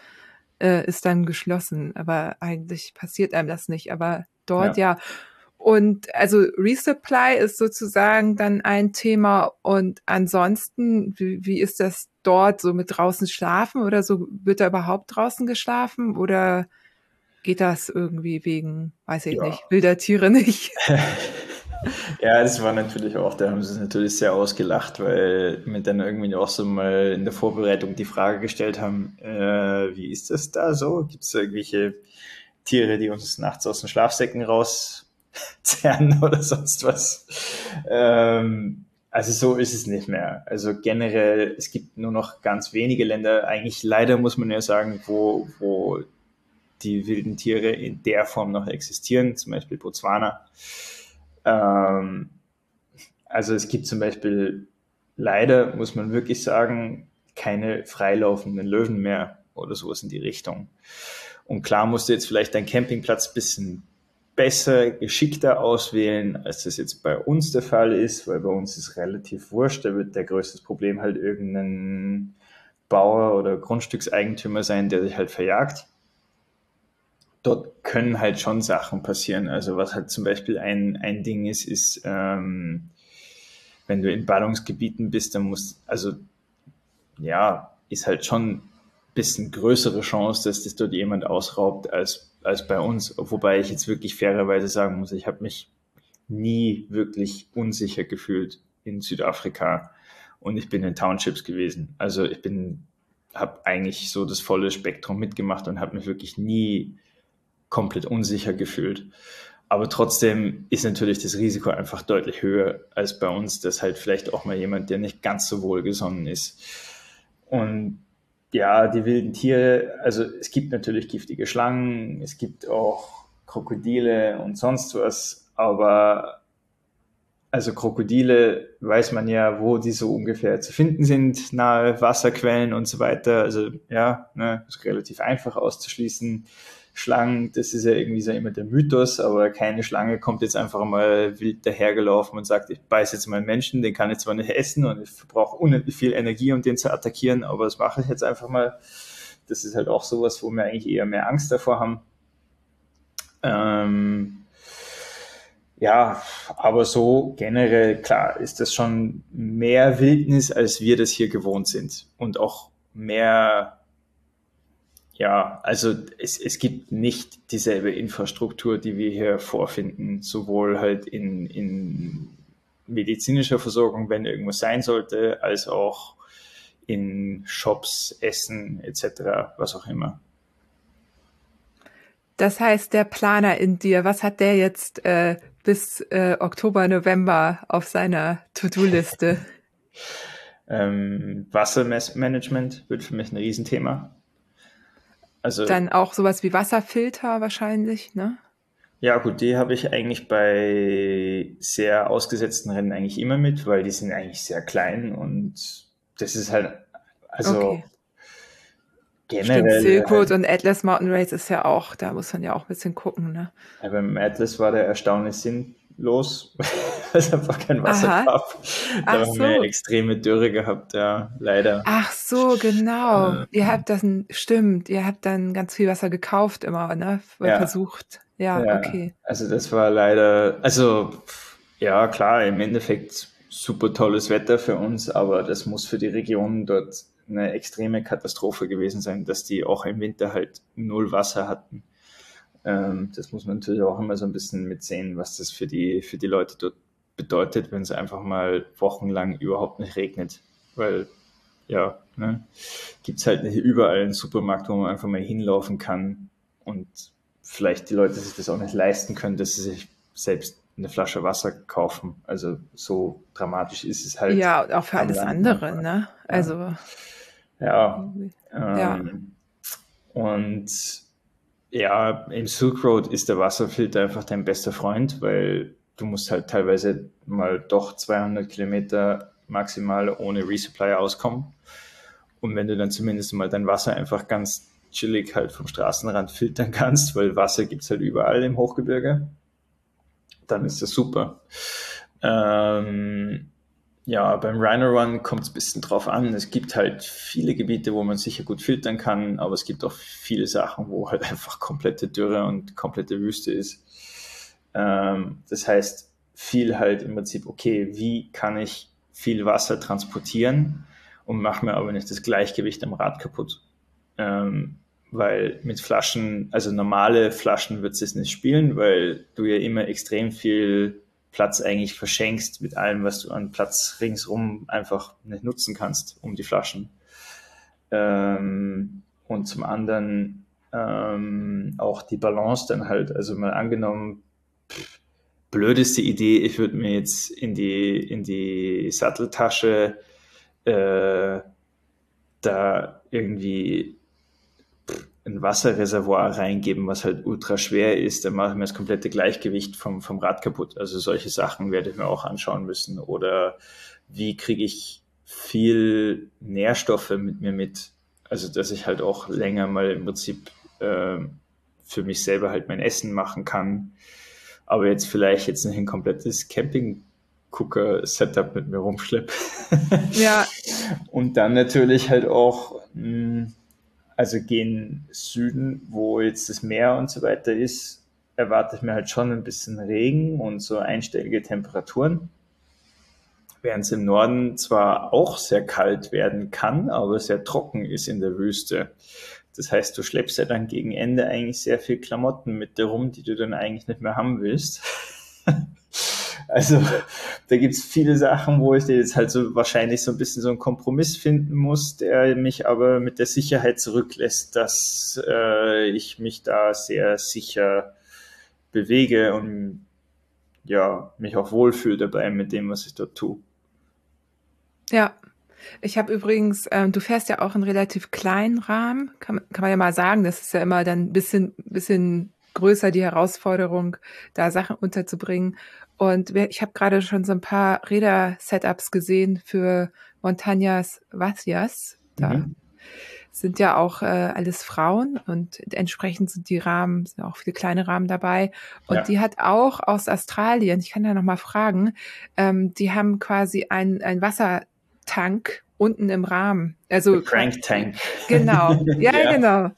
äh, ist dann geschlossen. Aber eigentlich passiert einem das nicht. Aber dort ja. ja. Und also Resupply ist sozusagen dann ein Thema. Und ansonsten, wie, wie ist das dort so mit draußen schlafen oder so? Wird da überhaupt draußen geschlafen oder geht das irgendwie wegen, weiß ich ja. nicht, wilder Tiere nicht? ja, das war natürlich auch, da haben sie es natürlich sehr ausgelacht, weil wir dann irgendwie auch so mal in der Vorbereitung die Frage gestellt haben, äh, wie ist das da so? Gibt es irgendwelche Tiere, die uns nachts aus den Schlafsäcken rauszerren oder sonst was? Ähm, also so ist es nicht mehr. Also generell, es gibt nur noch ganz wenige Länder, eigentlich leider muss man ja sagen, wo, wo die wilden Tiere in der Form noch existieren, zum Beispiel Botswana. Ähm, also es gibt zum Beispiel leider, muss man wirklich sagen, keine freilaufenden Löwen mehr oder sowas in die Richtung. Und klar musst du jetzt vielleicht deinen Campingplatz bisschen besser, geschickter auswählen, als das jetzt bei uns der Fall ist, weil bei uns ist relativ wurscht, da wird der größte Problem halt irgendein Bauer oder Grundstückseigentümer sein, der sich halt verjagt dort können halt schon Sachen passieren. Also was halt zum Beispiel ein, ein Ding ist, ist, ähm, wenn du in Ballungsgebieten bist, dann muss, also ja, ist halt schon ein bisschen größere Chance, dass das dort jemand ausraubt als, als bei uns. Wobei ich jetzt wirklich fairerweise sagen muss, ich habe mich nie wirklich unsicher gefühlt in Südafrika und ich bin in Townships gewesen. Also ich bin, habe eigentlich so das volle Spektrum mitgemacht und habe mich wirklich nie komplett unsicher gefühlt. Aber trotzdem ist natürlich das Risiko einfach deutlich höher als bei uns, dass halt vielleicht auch mal jemand, der nicht ganz so wohlgesonnen ist. Und ja, die wilden Tiere, also es gibt natürlich giftige Schlangen, es gibt auch Krokodile und sonst was, aber also Krokodile weiß man ja, wo die so ungefähr zu finden sind, nahe Wasserquellen und so weiter. Also ja, ne, ist relativ einfach auszuschließen. Schlangen, das ist ja irgendwie so immer der Mythos, aber keine Schlange kommt jetzt einfach mal wild dahergelaufen und sagt, ich beiße jetzt mal einen Menschen, den kann ich zwar nicht essen und ich verbrauche unendlich viel Energie, um den zu attackieren, aber das mache ich jetzt einfach mal. Das ist halt auch sowas, wo wir eigentlich eher mehr Angst davor haben. Ähm, ja, aber so generell, klar, ist das schon mehr Wildnis, als wir das hier gewohnt sind. Und auch mehr ja, also es, es gibt nicht dieselbe Infrastruktur, die wir hier vorfinden, sowohl halt in, in medizinischer Versorgung, wenn irgendwas sein sollte, als auch in Shops, Essen etc., was auch immer. Das heißt, der Planer in dir, was hat der jetzt äh, bis äh, Oktober, November auf seiner To-Do-Liste? ähm, Wassermanagement wird für mich ein Riesenthema. Also, Dann auch sowas wie Wasserfilter wahrscheinlich, ne? Ja, gut, die habe ich eigentlich bei sehr ausgesetzten Rennen eigentlich immer mit, weil die sind eigentlich sehr klein und das ist halt, also okay. generell. Stimmt, Silk Road halt, und Atlas Mountain Race ist ja auch, da muss man ja auch ein bisschen gucken, ne? Ja, beim Atlas war der erstaunlich Sinn, los, weil es einfach kein Wasser Aha. gab. Da Ach haben so. wir extreme Dürre gehabt, ja, leider. Ach so, genau. Äh, ihr habt das, stimmt, ihr habt dann ganz viel Wasser gekauft immer, ne? Ja. Versucht. Ja, ja, okay. Also das war leider, also ja, klar, im Endeffekt super tolles Wetter für uns, aber das muss für die Region dort eine extreme Katastrophe gewesen sein, dass die auch im Winter halt null Wasser hatten. Ähm, das muss man natürlich auch immer so ein bisschen mitsehen, was das für die, für die Leute dort bedeutet, wenn es einfach mal wochenlang überhaupt nicht regnet. Weil, ja, ne, gibt es halt nicht überall einen Supermarkt, wo man einfach mal hinlaufen kann und vielleicht die Leute sich das auch nicht leisten können, dass sie sich selbst eine Flasche Wasser kaufen. Also so dramatisch ist es halt. Ja, auch für alles andere, ne? Also. Ja. ja. Ähm, und ja, im Silk Road ist der Wasserfilter einfach dein bester Freund, weil du musst halt teilweise mal doch 200 Kilometer maximal ohne Resupply auskommen. Und wenn du dann zumindest mal dein Wasser einfach ganz chillig halt vom Straßenrand filtern kannst, weil Wasser gibt's halt überall im Hochgebirge, dann ist das super. Ähm, ja, beim Rhino Run kommt es ein bisschen drauf an. Es gibt halt viele Gebiete, wo man sicher gut filtern kann, aber es gibt auch viele Sachen, wo halt einfach komplette Dürre und komplette Wüste ist. Ähm, das heißt, viel halt im Prinzip, okay, wie kann ich viel Wasser transportieren und mache mir aber nicht das Gleichgewicht am Rad kaputt. Ähm, weil mit Flaschen, also normale Flaschen wird es nicht spielen, weil du ja immer extrem viel Platz eigentlich verschenkst mit allem, was du an Platz ringsrum einfach nicht nutzen kannst, um die Flaschen. Ähm, und zum anderen ähm, auch die Balance dann halt, also mal angenommen, pff, blödeste Idee, ich würde mir jetzt in die, in die Satteltasche äh, da irgendwie ein Wasserreservoir reingeben, was halt ultra schwer ist, dann mache ich mir das komplette Gleichgewicht vom, vom Rad kaputt. Also solche Sachen werde ich mir auch anschauen müssen. Oder wie kriege ich viel Nährstoffe mit mir mit? Also dass ich halt auch länger mal im Prinzip äh, für mich selber halt mein Essen machen kann. Aber jetzt vielleicht jetzt nicht ein komplettes Camping Gucker-Setup mit mir rumschlepp. Ja. Und dann natürlich halt auch mh, hm, also gehen Süden, wo jetzt das Meer und so weiter ist, erwarte ich mir halt schon ein bisschen Regen und so einstellige Temperaturen. Während es im Norden zwar auch sehr kalt werden kann, aber sehr trocken ist in der Wüste. Das heißt, du schleppst ja dann gegen Ende eigentlich sehr viel Klamotten mit dir rum, die du dann eigentlich nicht mehr haben willst. Also da gibt's viele Sachen, wo ich jetzt halt so wahrscheinlich so ein bisschen so einen Kompromiss finden muss, der mich aber mit der Sicherheit zurücklässt, dass äh, ich mich da sehr sicher bewege und ja, mich auch wohlfühle dabei mit dem, was ich dort tue. Ja, ich habe übrigens, ähm, du fährst ja auch einen relativ kleinen Rahmen, kann, kann man ja mal sagen, das ist ja immer dann ein bisschen, bisschen größer die Herausforderung, da Sachen unterzubringen. Und ich habe gerade schon so ein paar Räder-Setups gesehen für Montañas Vacias. Da mhm. sind ja auch äh, alles Frauen und entsprechend sind die Rahmen, sind auch viele kleine Rahmen dabei. Und ja. die hat auch aus Australien, ich kann da nochmal fragen, ähm, die haben quasi ein, ein Wassertank unten im Rahmen. Also Crank Tank. Genau. Ja, ja. genau.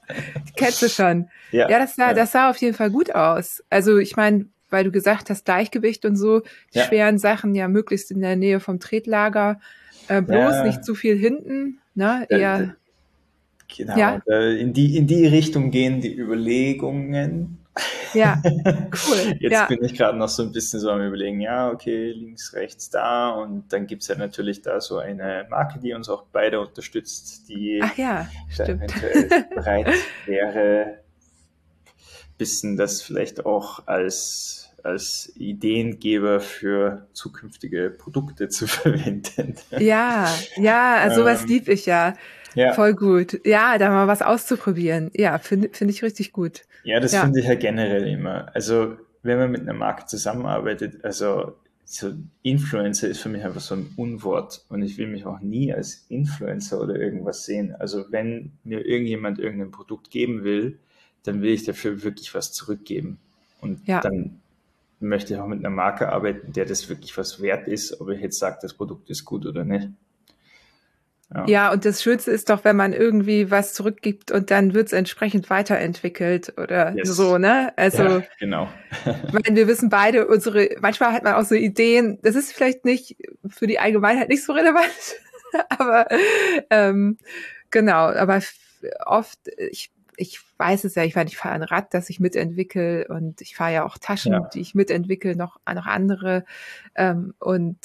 Die kennst du schon. Ja, ja, das sah, ja. das sah auf jeden Fall gut aus. Also ich meine, weil du gesagt hast, Gleichgewicht und so, die ja. schweren Sachen ja möglichst in der Nähe vom Tretlager, äh, bloß ja. nicht zu viel hinten, ne? Eher. Genau, ja. in, die, in die Richtung gehen die Überlegungen. Ja, cool. Jetzt ja. bin ich gerade noch so ein bisschen so am Überlegen, ja, okay, links, rechts da und dann gibt es ja natürlich da so eine Marke, die uns auch beide unterstützt, die Ach ja, stimmt. bereit wäre, bisschen das vielleicht auch als als Ideengeber für zukünftige Produkte zu verwenden. Ja, ja, sowas ähm, lieb ich ja. Ja. Voll gut. Ja, da mal was auszuprobieren. Ja, finde find ich richtig gut. Ja, das ja. finde ich ja generell immer. Also, wenn man mit einer Marke zusammenarbeitet, also so Influencer ist für mich einfach so ein Unwort und ich will mich auch nie als Influencer oder irgendwas sehen. Also wenn mir irgendjemand irgendein Produkt geben will, dann will ich dafür wirklich was zurückgeben. Und ja. dann möchte ich auch mit einer Marke arbeiten, der das wirklich was wert ist, ob ich jetzt sage, das Produkt ist gut oder nicht. Ja. ja, und das Schönste ist doch, wenn man irgendwie was zurückgibt und dann wird es entsprechend weiterentwickelt oder yes. so, ne? Also ja, genau. weil wir wissen beide, unsere, manchmal hat man auch so Ideen, das ist vielleicht nicht für die Allgemeinheit nicht so relevant, aber ähm, genau, aber oft, ich ich weiß es ja, ich, ich fahre ein Rad, das ich mitentwickle und ich fahre ja auch Taschen, ja. die ich mitentwickle, noch, noch andere. Ähm, und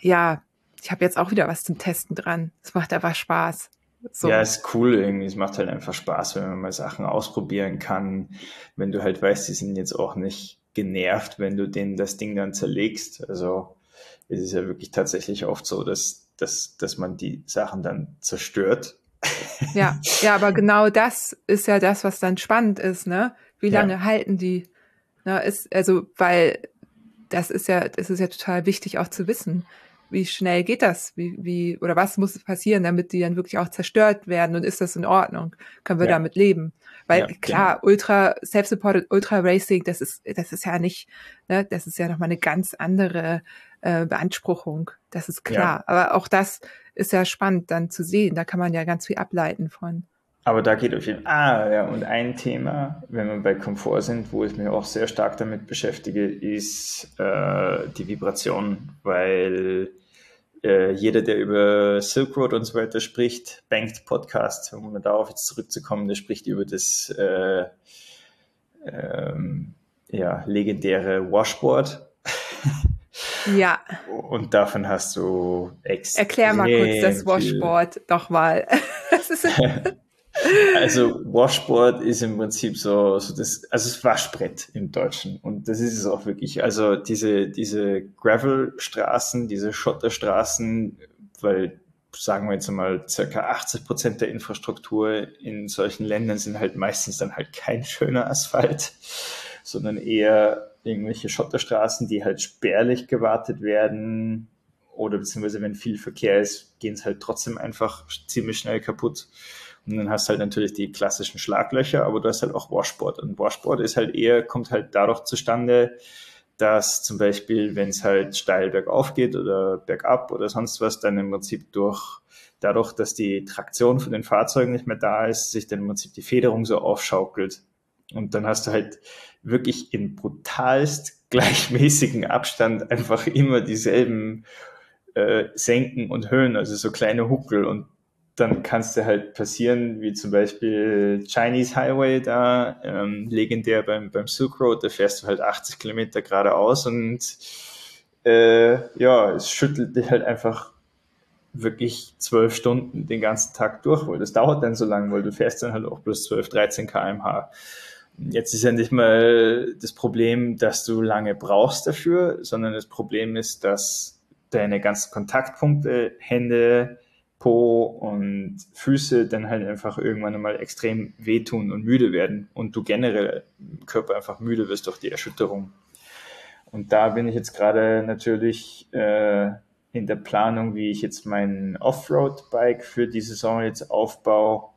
ja, ich habe jetzt auch wieder was zum Testen dran. Es macht einfach Spaß. So. Ja, ist cool irgendwie. Es macht halt einfach Spaß, wenn man mal Sachen ausprobieren kann. Wenn du halt weißt, die sind jetzt auch nicht genervt, wenn du denen das Ding dann zerlegst. Also es ist ja wirklich tatsächlich oft so, dass, dass, dass man die Sachen dann zerstört ja, ja, aber genau das ist ja das, was dann spannend ist, ne? Wie lange ja. halten die? Ne, ist, also, weil das ist ja, das ist ja total wichtig auch zu wissen. Wie schnell geht das? Wie, wie, oder was muss passieren, damit die dann wirklich auch zerstört werden? Und ist das in Ordnung? Können wir ja. damit leben? Weil ja, klar, genau. Ultra, Self-Supported Ultra Racing, das ist, das ist ja nicht, ne, das ist ja nochmal eine ganz andere äh, Beanspruchung. Das ist klar. Aber auch das ist ja spannend dann zu sehen. Da kann man ja ganz viel ableiten von. Aber da geht auf jeden Fall. Ah, ja, und ein Thema, wenn wir bei Komfort sind, wo ich mich auch sehr stark damit beschäftige, ist äh, die Vibration, weil äh, jeder, der über Silk Road und so weiter spricht, Banked Podcast, um darauf jetzt zurückzukommen, der spricht über das äh, ähm, ja, legendäre Washboard. Ja. Und davon hast du extrem Erklär mal kurz das Washboard doch mal. also Washboard ist im Prinzip so, so das, also das Waschbrett im Deutschen. Und das ist es auch wirklich. Also diese, diese Gravelstraßen, diese Schotterstraßen, weil sagen wir jetzt mal, circa 80 Prozent der Infrastruktur in solchen Ländern sind halt meistens dann halt kein schöner Asphalt, sondern eher irgendwelche Schotterstraßen, die halt spärlich gewartet werden oder beziehungsweise wenn viel Verkehr ist, gehen es halt trotzdem einfach ziemlich schnell kaputt. Und dann hast du halt natürlich die klassischen Schlaglöcher, aber du hast halt auch Washboard. Und Washboard ist halt eher, kommt halt dadurch zustande, dass zum Beispiel, wenn es halt steil bergauf geht oder bergab oder sonst was, dann im Prinzip durch dadurch, dass die Traktion von den Fahrzeugen nicht mehr da ist, sich dann im Prinzip die Federung so aufschaukelt. Und dann hast du halt wirklich in brutalst gleichmäßigen Abstand einfach immer dieselben äh, Senken und Höhen, also so kleine Huckel und dann kann es dir halt passieren, wie zum Beispiel Chinese Highway da, ähm, legendär beim, beim Silk Road, da fährst du halt 80 Kilometer geradeaus und äh, ja, es schüttelt dich halt einfach wirklich zwölf Stunden den ganzen Tag durch, weil das dauert dann so lang, weil du fährst dann halt auch plus 12, 13 kmh. Jetzt ist ja nicht mal das Problem, dass du lange brauchst dafür, sondern das Problem ist, dass deine ganzen Kontaktpunkte, Hände, Po und Füße dann halt einfach irgendwann einmal extrem wehtun und müde werden und du generell im Körper einfach müde wirst durch die Erschütterung. und da bin ich jetzt gerade natürlich äh, in der Planung, wie ich jetzt mein Offroad-Bike für die Saison jetzt aufbaue,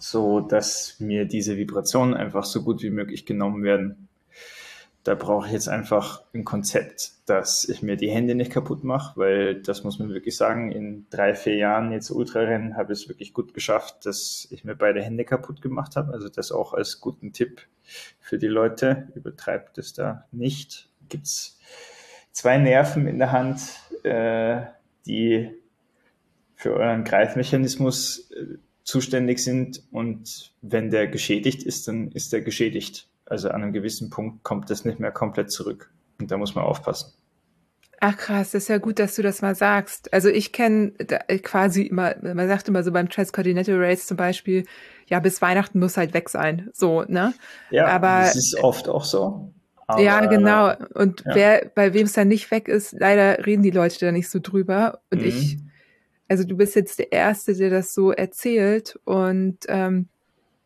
so dass mir diese Vibrationen einfach so gut wie möglich genommen werden da brauche ich jetzt einfach ein Konzept, dass ich mir die Hände nicht kaputt mache, weil das muss man wirklich sagen, in drei, vier Jahren jetzt Ultrarennen habe ich es wirklich gut geschafft, dass ich mir beide Hände kaputt gemacht habe. Also das auch als guten Tipp für die Leute. Übertreibt es da nicht. Gibt es zwei Nerven in der Hand, äh, die für euren Greifmechanismus äh, zuständig sind und wenn der geschädigt ist, dann ist der geschädigt. Also an einem gewissen Punkt kommt das nicht mehr komplett zurück. Und da muss man aufpassen. Ach krass, das ist ja gut, dass du das mal sagst. Also ich kenne quasi immer, man sagt immer so beim Transcontinental Race zum Beispiel, ja, bis Weihnachten muss halt weg sein. So, ne? Ja, aber das ist oft auch so. Aber, ja, genau. Und ja. wer, bei wem es dann nicht weg ist, leider reden die Leute da nicht so drüber. Und mhm. ich, also du bist jetzt der Erste, der das so erzählt. Und ähm,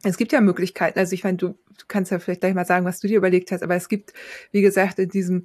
es gibt ja Möglichkeiten. Also ich meine, du, du kannst ja vielleicht gleich mal sagen, was du dir überlegt hast, aber es gibt, wie gesagt, in diesem,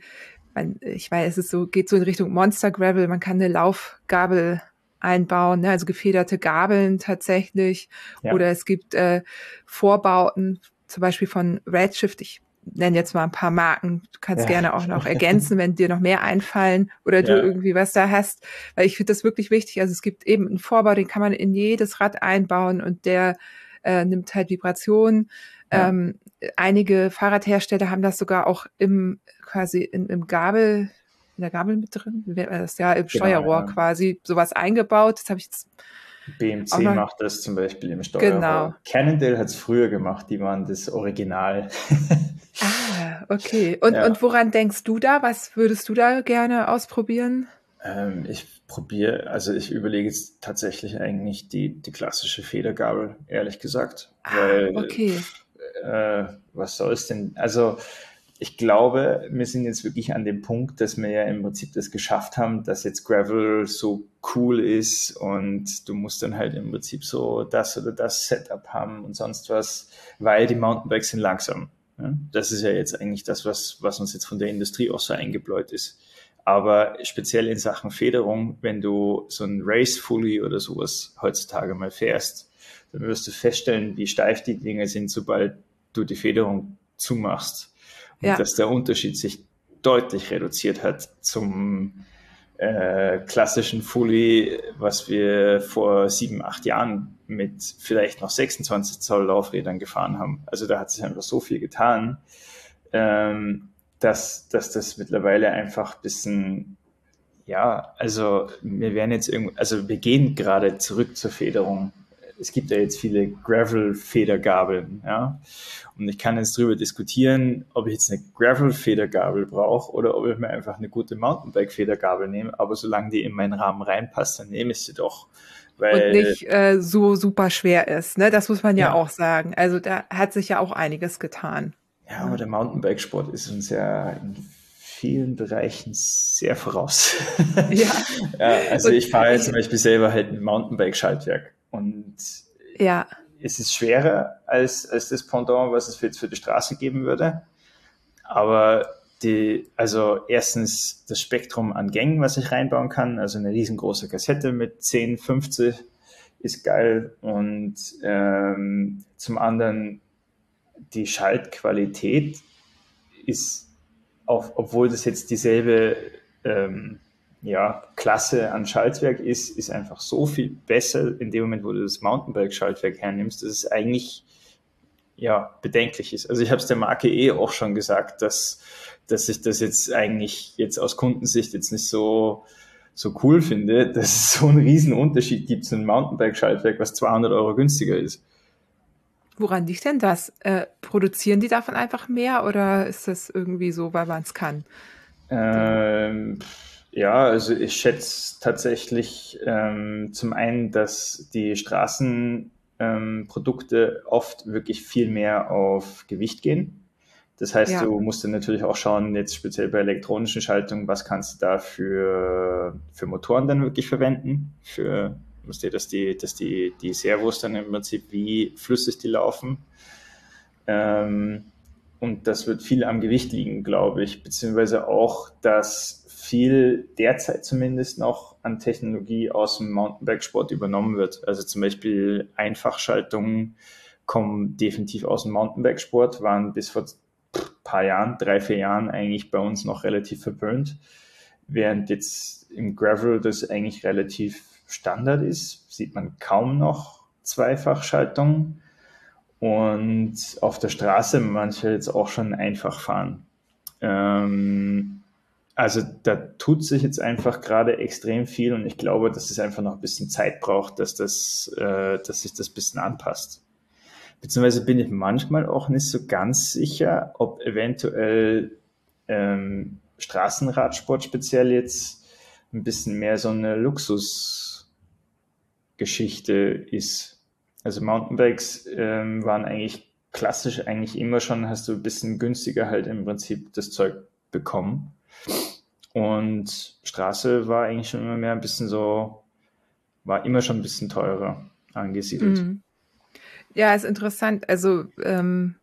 ich weiß, es ist so, geht so in Richtung Monster Gravel, man kann eine Laufgabel einbauen, ne? also gefederte Gabeln tatsächlich. Ja. Oder es gibt äh, Vorbauten, zum Beispiel von Redshift. Ich nenne jetzt mal ein paar Marken. Du kannst ja. gerne auch noch ergänzen, wenn dir noch mehr einfallen oder du ja. irgendwie was da hast. Weil ich finde das wirklich wichtig. Also es gibt eben einen Vorbau, den kann man in jedes Rad einbauen und der äh, nimmt halt Vibrationen. Ja. Ähm, einige Fahrradhersteller haben das sogar auch im quasi in, im Gabel, in der Gabel mit drin, das ist ja im genau, Steuerrohr quasi sowas eingebaut. Das habe ich jetzt BMC macht das zum Beispiel im Steuerrohr. Genau. Cannondale hat es früher gemacht, die waren das Original. ah, okay. Und, ja. und woran denkst du da? Was würdest du da gerne ausprobieren? Ähm, ich probiere, also ich überlege jetzt tatsächlich eigentlich die, die klassische Federgabel, ehrlich gesagt. Ah, weil, okay. Äh, was soll es denn? Also ich glaube, wir sind jetzt wirklich an dem Punkt, dass wir ja im Prinzip das geschafft haben, dass jetzt Gravel so cool ist und du musst dann halt im Prinzip so das oder das Setup haben und sonst was, weil die Mountainbikes sind langsam. Das ist ja jetzt eigentlich das, was, was uns jetzt von der Industrie auch so eingebläut ist. Aber speziell in Sachen Federung, wenn du so ein Race Fully oder sowas heutzutage mal fährst, dann wirst du feststellen, wie steif die Dinge sind, sobald du die Federung zumachst. Und ja. dass der Unterschied sich deutlich reduziert hat zum äh, klassischen Fully, was wir vor sieben, acht Jahren mit vielleicht noch 26 Zoll Laufrädern gefahren haben. Also da hat sich einfach so viel getan. Ähm, dass, dass das mittlerweile einfach ein bisschen, ja, also wir werden jetzt irgendwie, also wir gehen gerade zurück zur Federung. Es gibt ja jetzt viele Gravel-Federgabeln, ja. Und ich kann jetzt darüber diskutieren, ob ich jetzt eine Gravel-Federgabel brauche oder ob ich mir einfach eine gute Mountainbike-Federgabel nehme. Aber solange die in meinen Rahmen reinpasst, dann nehme ich sie doch. Weil, und nicht äh, so super schwer ist. Ne? Das muss man ja, ja auch sagen. Also da hat sich ja auch einiges getan. Ja, aber der Mountainbikesport ist uns ja in vielen Bereichen sehr voraus. Ja. ja also ich fahre jetzt zum Beispiel selber halt ein Mountainbike-Schaltwerk und ja. es ist schwerer als, als das Pendant, was es jetzt für die Straße geben würde. Aber die, also erstens das Spektrum an Gängen, was ich reinbauen kann, also eine riesengroße Kassette mit 10, 50 ist geil und ähm, zum anderen die Schaltqualität ist, auch, obwohl das jetzt dieselbe ähm, ja, Klasse an Schaltwerk ist, ist einfach so viel besser in dem Moment, wo du das Mountainbike-Schaltwerk hernimmst, dass es eigentlich ja, bedenklich ist. Also ich habe es der Marke eh auch schon gesagt, dass, dass ich das jetzt eigentlich jetzt aus Kundensicht jetzt nicht so, so cool finde, dass es so einen riesen Unterschied gibt zu einem Mountainbike-Schaltwerk, was 200 Euro günstiger ist. Woran liegt denn das? Äh, produzieren die davon einfach mehr oder ist das irgendwie so, weil man es kann? Ähm, ja, also ich schätze tatsächlich ähm, zum einen, dass die Straßenprodukte ähm, oft wirklich viel mehr auf Gewicht gehen. Das heißt, ja. du musst dann natürlich auch schauen, jetzt speziell bei elektronischen Schaltungen, was kannst du da für, für Motoren dann wirklich verwenden, für Wisst ihr, dass die, dass die, die Servos dann im Prinzip wie flüssig die laufen. Ähm, und das wird viel am Gewicht liegen, glaube ich, beziehungsweise auch, dass viel derzeit zumindest noch an Technologie aus dem Mountainbike-Sport übernommen wird. Also zum Beispiel Einfachschaltungen kommen definitiv aus dem Mountainbike-Sport, waren bis vor ein paar Jahren, drei, vier Jahren eigentlich bei uns noch relativ verwöhnt, während jetzt im Gravel das eigentlich relativ Standard ist, sieht man kaum noch Zweifachschaltungen und auf der Straße manche jetzt auch schon einfach fahren. Ähm, also da tut sich jetzt einfach gerade extrem viel und ich glaube, dass es einfach noch ein bisschen Zeit braucht, dass, das, äh, dass sich das ein bisschen anpasst. Beziehungsweise bin ich manchmal auch nicht so ganz sicher, ob eventuell ähm, Straßenradsport speziell jetzt ein bisschen mehr so eine Luxusgeschichte ist. Also Mountainbikes ähm, waren eigentlich klassisch eigentlich immer schon, hast du ein bisschen günstiger halt im Prinzip das Zeug bekommen. Und Straße war eigentlich schon immer mehr ein bisschen so, war immer schon ein bisschen teurer angesiedelt. Mhm. Ja, ist interessant. Also, ähm,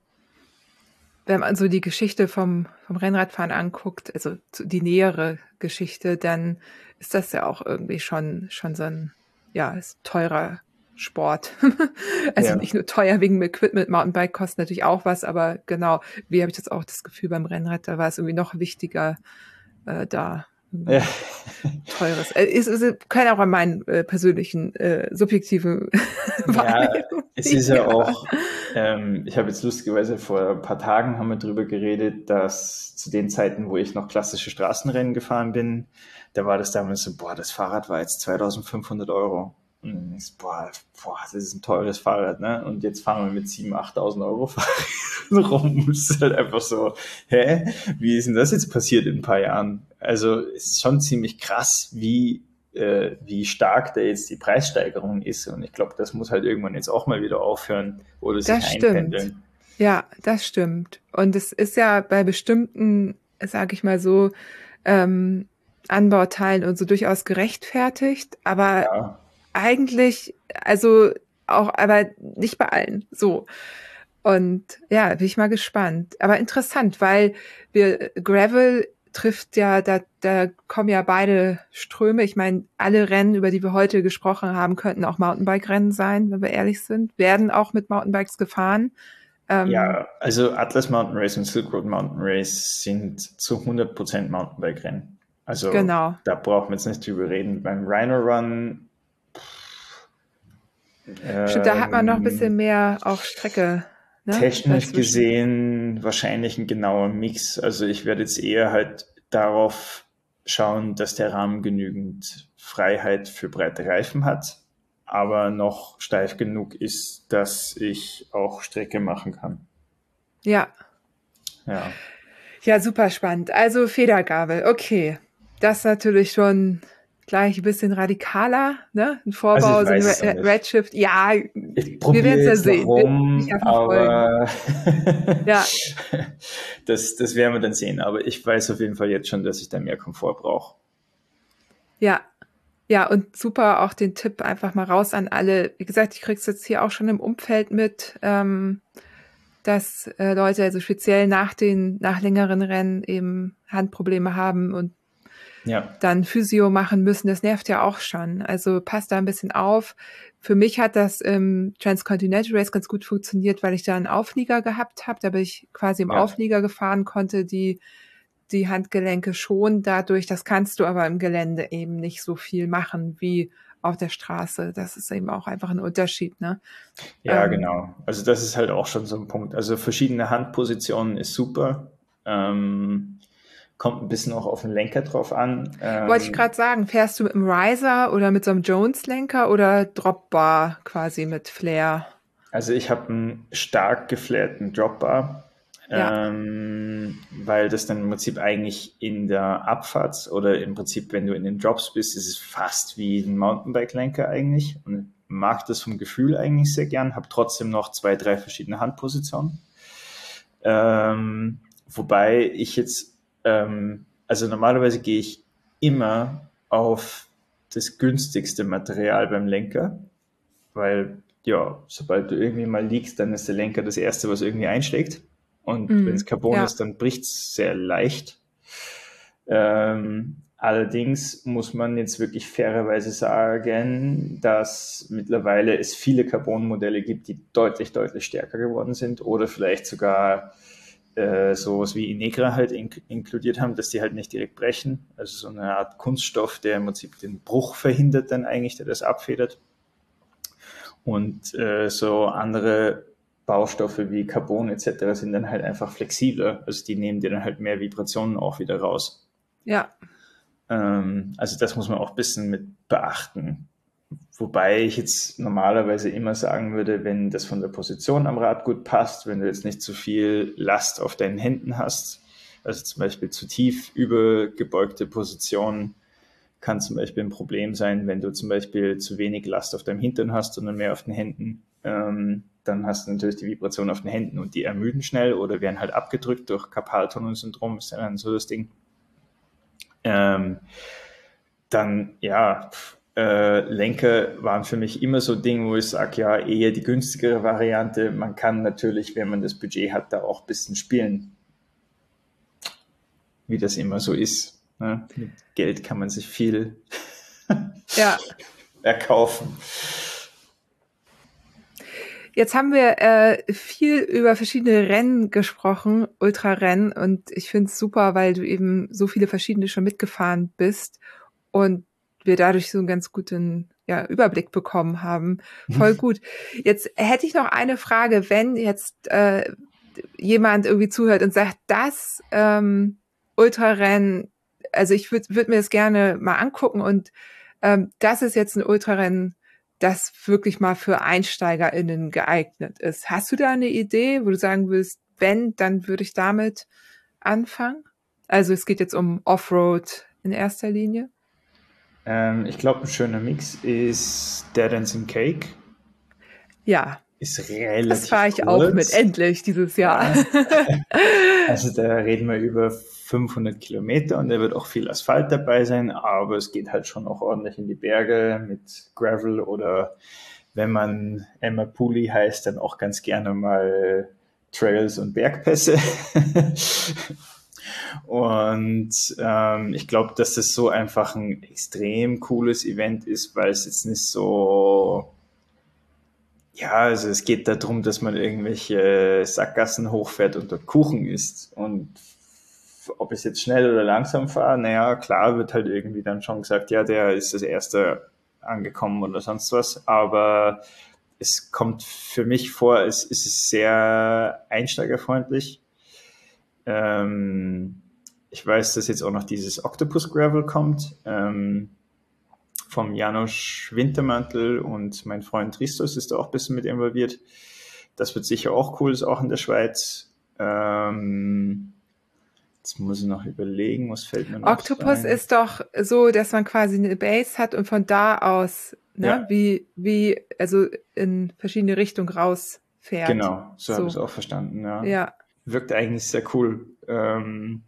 wenn man so die Geschichte vom, vom Rennradfahren anguckt, also die nähere Geschichte, dann ist das ja auch irgendwie schon, schon so ein, ja, ist teurer Sport. also ja. nicht nur teuer wegen dem Equipment, Mountainbike kostet natürlich auch was, aber genau, wie habe ich das auch das Gefühl beim Rennrad, da war es irgendwie noch wichtiger, äh, da ja. teures. Äh, ist, ist, kann auch an meinen äh, persönlichen äh, subjektiven Ja, es ist ja auch, ähm, ich habe jetzt lustigerweise vor ein paar Tagen haben wir darüber geredet, dass zu den Zeiten, wo ich noch klassische Straßenrennen gefahren bin, da war das damals so, boah, das Fahrrad war jetzt 2500 Euro. Und dann denkst du, boah, boah, das ist ein teures Fahrrad, ne? Und jetzt fahren wir mit 7.000, 8.000 Euro rum. Es ist halt einfach so, hä? Wie ist denn das jetzt passiert in ein paar Jahren? Also es ist schon ziemlich krass, wie, äh, wie stark da jetzt die Preissteigerung ist. Und ich glaube, das muss halt irgendwann jetzt auch mal wieder aufhören oder sich das einpendeln. Stimmt. Ja, das stimmt. Und es ist ja bei bestimmten, sage ich mal so, ähm, Anbauteilen und so durchaus gerechtfertigt, aber ja eigentlich, also auch, aber nicht bei allen. So. Und ja, bin ich mal gespannt. Aber interessant, weil wir Gravel trifft ja, da, da kommen ja beide Ströme. Ich meine, alle Rennen, über die wir heute gesprochen haben, könnten auch Mountainbike-Rennen sein, wenn wir ehrlich sind, werden auch mit Mountainbikes gefahren. Ähm, ja, also Atlas Mountain Race und Silk Road Mountain Race sind zu 100% Mountainbike-Rennen. Also genau. da brauchen wir jetzt nicht drüber reden. Beim Rhino Run Stimmt, da hat man noch ein bisschen ähm, mehr auf Strecke. Ne? Technisch gesehen wahrscheinlich ein genauer Mix. Also ich werde jetzt eher halt darauf schauen, dass der Rahmen genügend Freiheit für breite Reifen hat, aber noch steif genug ist, dass ich auch Strecke machen kann. Ja. Ja. Ja, super spannend. Also Federgabel, okay. Das ist natürlich schon gleich ein bisschen radikaler, ne? Ein Vorbau, also so ein Redshift. Ja, wir werden es ja sehen. Rum, aber ja. das, das werden wir dann sehen. Aber ich weiß auf jeden Fall jetzt schon, dass ich da mehr Komfort brauche. Ja. Ja, und super auch den Tipp einfach mal raus an alle. Wie gesagt, ich krieg's jetzt hier auch schon im Umfeld mit, ähm, dass äh, Leute also speziell nach den, nach längeren Rennen eben Handprobleme haben und ja. dann Physio machen müssen. Das nervt ja auch schon. Also passt da ein bisschen auf. Für mich hat das im Transcontinental Race ganz gut funktioniert, weil ich da einen Auflieger gehabt habe. Da bin ich quasi im ja. Auflieger gefahren, konnte die die Handgelenke schon dadurch. Das kannst du aber im Gelände eben nicht so viel machen wie auf der Straße. Das ist eben auch einfach ein Unterschied, ne? Ja, ähm, genau. Also das ist halt auch schon so ein Punkt. Also verschiedene Handpositionen ist super. Ähm, Kommt ein bisschen auch auf den Lenker drauf an. Ähm, Wollte ich gerade sagen, fährst du mit einem Riser oder mit so einem Jones-Lenker oder Dropbar quasi mit Flair? Also ich habe einen stark geflairten Dropbar, ja. ähm, weil das dann im Prinzip eigentlich in der Abfahrt oder im Prinzip, wenn du in den Drops bist, ist es fast wie ein Mountainbike-Lenker eigentlich und mag das vom Gefühl eigentlich sehr gern, habe trotzdem noch zwei, drei verschiedene Handpositionen. Ähm, wobei ich jetzt ähm, also normalerweise gehe ich immer auf das günstigste Material beim Lenker, weil ja, sobald du irgendwie mal liegst, dann ist der Lenker das erste, was irgendwie einschlägt. Und mm, wenn es Carbon ja. ist, dann bricht es sehr leicht. Ähm, allerdings muss man jetzt wirklich fairerweise sagen, dass mittlerweile es viele Carbon-Modelle gibt, die deutlich, deutlich stärker geworden sind oder vielleicht sogar äh, sowas wie Inegra halt in inkludiert haben, dass die halt nicht direkt brechen. Also so eine Art Kunststoff, der im Prinzip den Bruch verhindert dann eigentlich, der das abfedert. Und äh, so andere Baustoffe wie Carbon etc. sind dann halt einfach flexibler. Also die nehmen dir dann halt mehr Vibrationen auch wieder raus. Ja. Ähm, also das muss man auch ein bisschen mit beachten. Wobei ich jetzt normalerweise immer sagen würde, wenn das von der Position am Rad gut passt, wenn du jetzt nicht zu viel Last auf deinen Händen hast, also zum Beispiel zu tief übergebeugte Positionen, kann zum Beispiel ein Problem sein, wenn du zum Beispiel zu wenig Last auf deinem Hintern hast, sondern mehr auf den Händen. Ähm, dann hast du natürlich die Vibration auf den Händen und die ermüden schnell oder werden halt abgedrückt durch Karpaltunnelsyndrom, ist dann so das Ding. Ähm, dann, ja, äh, Lenker waren für mich immer so Dinge, wo ich sage, ja, eher die günstigere Variante. Man kann natürlich, wenn man das Budget hat, da auch ein bisschen spielen. Wie das immer so ist. Ne? Mit Geld kann man sich viel ja. erkaufen. Jetzt haben wir äh, viel über verschiedene Rennen gesprochen, Ultrarennen, und ich finde es super, weil du eben so viele verschiedene schon mitgefahren bist und wir dadurch so einen ganz guten ja, Überblick bekommen haben. Voll gut. Jetzt hätte ich noch eine Frage, wenn jetzt äh, jemand irgendwie zuhört und sagt, das ähm, Ultrarennen, also ich würde würd mir das gerne mal angucken und ähm, das ist jetzt ein Ultrarennen, das wirklich mal für EinsteigerInnen geeignet ist. Hast du da eine Idee, wo du sagen willst, wenn, dann würde ich damit anfangen? Also es geht jetzt um Offroad in erster Linie. Ähm, ich glaube, ein schöner Mix ist Dead Dancing Cake. Ja. Ist relativ Das fahre ich kurz. auch mit, endlich dieses Jahr. Ja. also da reden wir über 500 Kilometer und da wird auch viel Asphalt dabei sein, aber es geht halt schon auch ordentlich in die Berge mit Gravel oder wenn man Emma Puli heißt, dann auch ganz gerne mal Trails und Bergpässe. Und ähm, ich glaube, dass das so einfach ein extrem cooles Event ist, weil es jetzt nicht so, ja, also es geht darum, dass man irgendwelche Sackgassen hochfährt und dort Kuchen isst. Und ob ich jetzt schnell oder langsam fahre, naja, klar wird halt irgendwie dann schon gesagt, ja, der ist das erste angekommen oder sonst was. Aber es kommt für mich vor, es, es ist sehr einsteigerfreundlich. Ähm, ich weiß, dass jetzt auch noch dieses Octopus Gravel kommt. Ähm, vom Janusz Wintermantel und mein Freund Tristos ist da auch ein bisschen mit involviert. Das wird sicher auch cool, ist auch in der Schweiz. Ähm, jetzt muss ich noch überlegen, was fällt mir noch Octopus ein. ist doch so, dass man quasi eine Base hat und von da aus, ne, ja. wie, wie, also in verschiedene Richtungen rausfährt. Genau, so, so. habe ich es auch verstanden, ja. Ja. Wirkt eigentlich sehr cool. Ähm,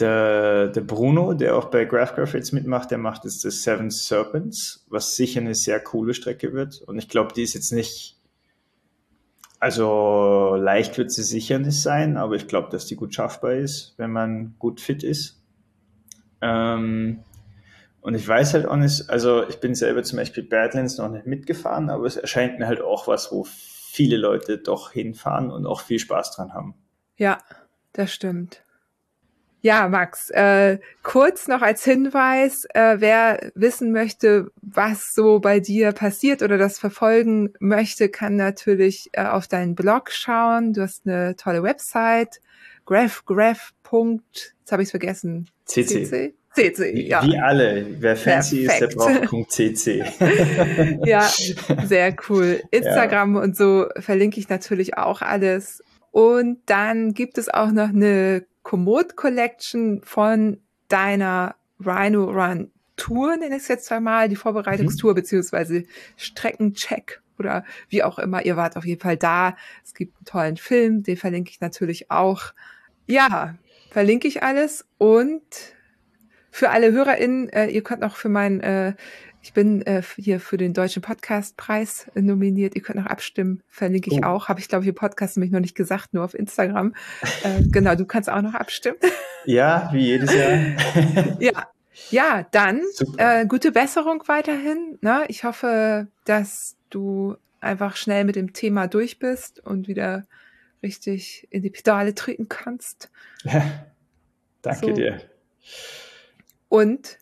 der, der Bruno, der auch bei GraphGraph jetzt mitmacht, der macht jetzt das Seven Serpents, was sicher eine sehr coole Strecke wird. Und ich glaube, die ist jetzt nicht, also leicht wird sie sicher nicht sein, aber ich glaube, dass die gut schaffbar ist, wenn man gut fit ist. Ähm, und ich weiß halt auch nicht, also ich bin selber zum Beispiel Badlands noch nicht mitgefahren, aber es erscheint mir halt auch was, wo viele Leute doch hinfahren und auch viel Spaß dran haben. Ja, das stimmt. Ja, Max, äh, kurz noch als Hinweis, äh, wer wissen möchte, was so bei dir passiert oder das verfolgen möchte, kann natürlich äh, auf deinen Blog schauen. Du hast eine tolle Website, graphgraph. Jetzt habe ich es vergessen. CC. CC? CC, ja. Wie alle. Wer fancy Perfekt. ist, der braucht .cc. ja, sehr cool. Instagram ja. und so verlinke ich natürlich auch alles. Und dann gibt es auch noch eine Komoot Collection von deiner Rhino Run Tour, nenne ich es jetzt zweimal, die Vorbereitungstour mhm. beziehungsweise Streckencheck oder wie auch immer. Ihr wart auf jeden Fall da. Es gibt einen tollen Film, den verlinke ich natürlich auch. Ja, verlinke ich alles und für alle HörerInnen, äh, ihr könnt auch für meinen äh, Ich bin äh, hier für den Deutschen Podcastpreis nominiert. Ihr könnt noch abstimmen, verlinke ich oh. auch. Habe ich, glaube ich, im Podcast nämlich noch nicht gesagt, nur auf Instagram. Äh, genau, du kannst auch noch abstimmen. Ja, wie jedes Jahr. ja, ja, dann äh, gute Besserung weiterhin. Ne? Ich hoffe, dass du einfach schnell mit dem Thema durch bist und wieder richtig in die Pedale treten kannst. Ja, danke so. dir. Und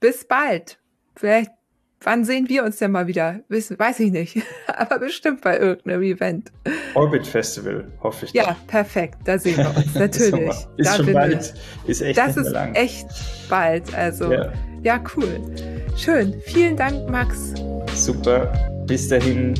bis bald. Vielleicht, wann sehen wir uns denn mal wieder? Wissen, weiß ich nicht. Aber bestimmt bei irgendeinem Event. Orbit Festival, hoffe ich. Ja, doch. perfekt. Da sehen wir uns. Natürlich. ist da schon bald. Ich. Ist echt Das ist lang. echt bald. Also, ja. ja, cool. Schön. Vielen Dank, Max. Super. Bis dahin.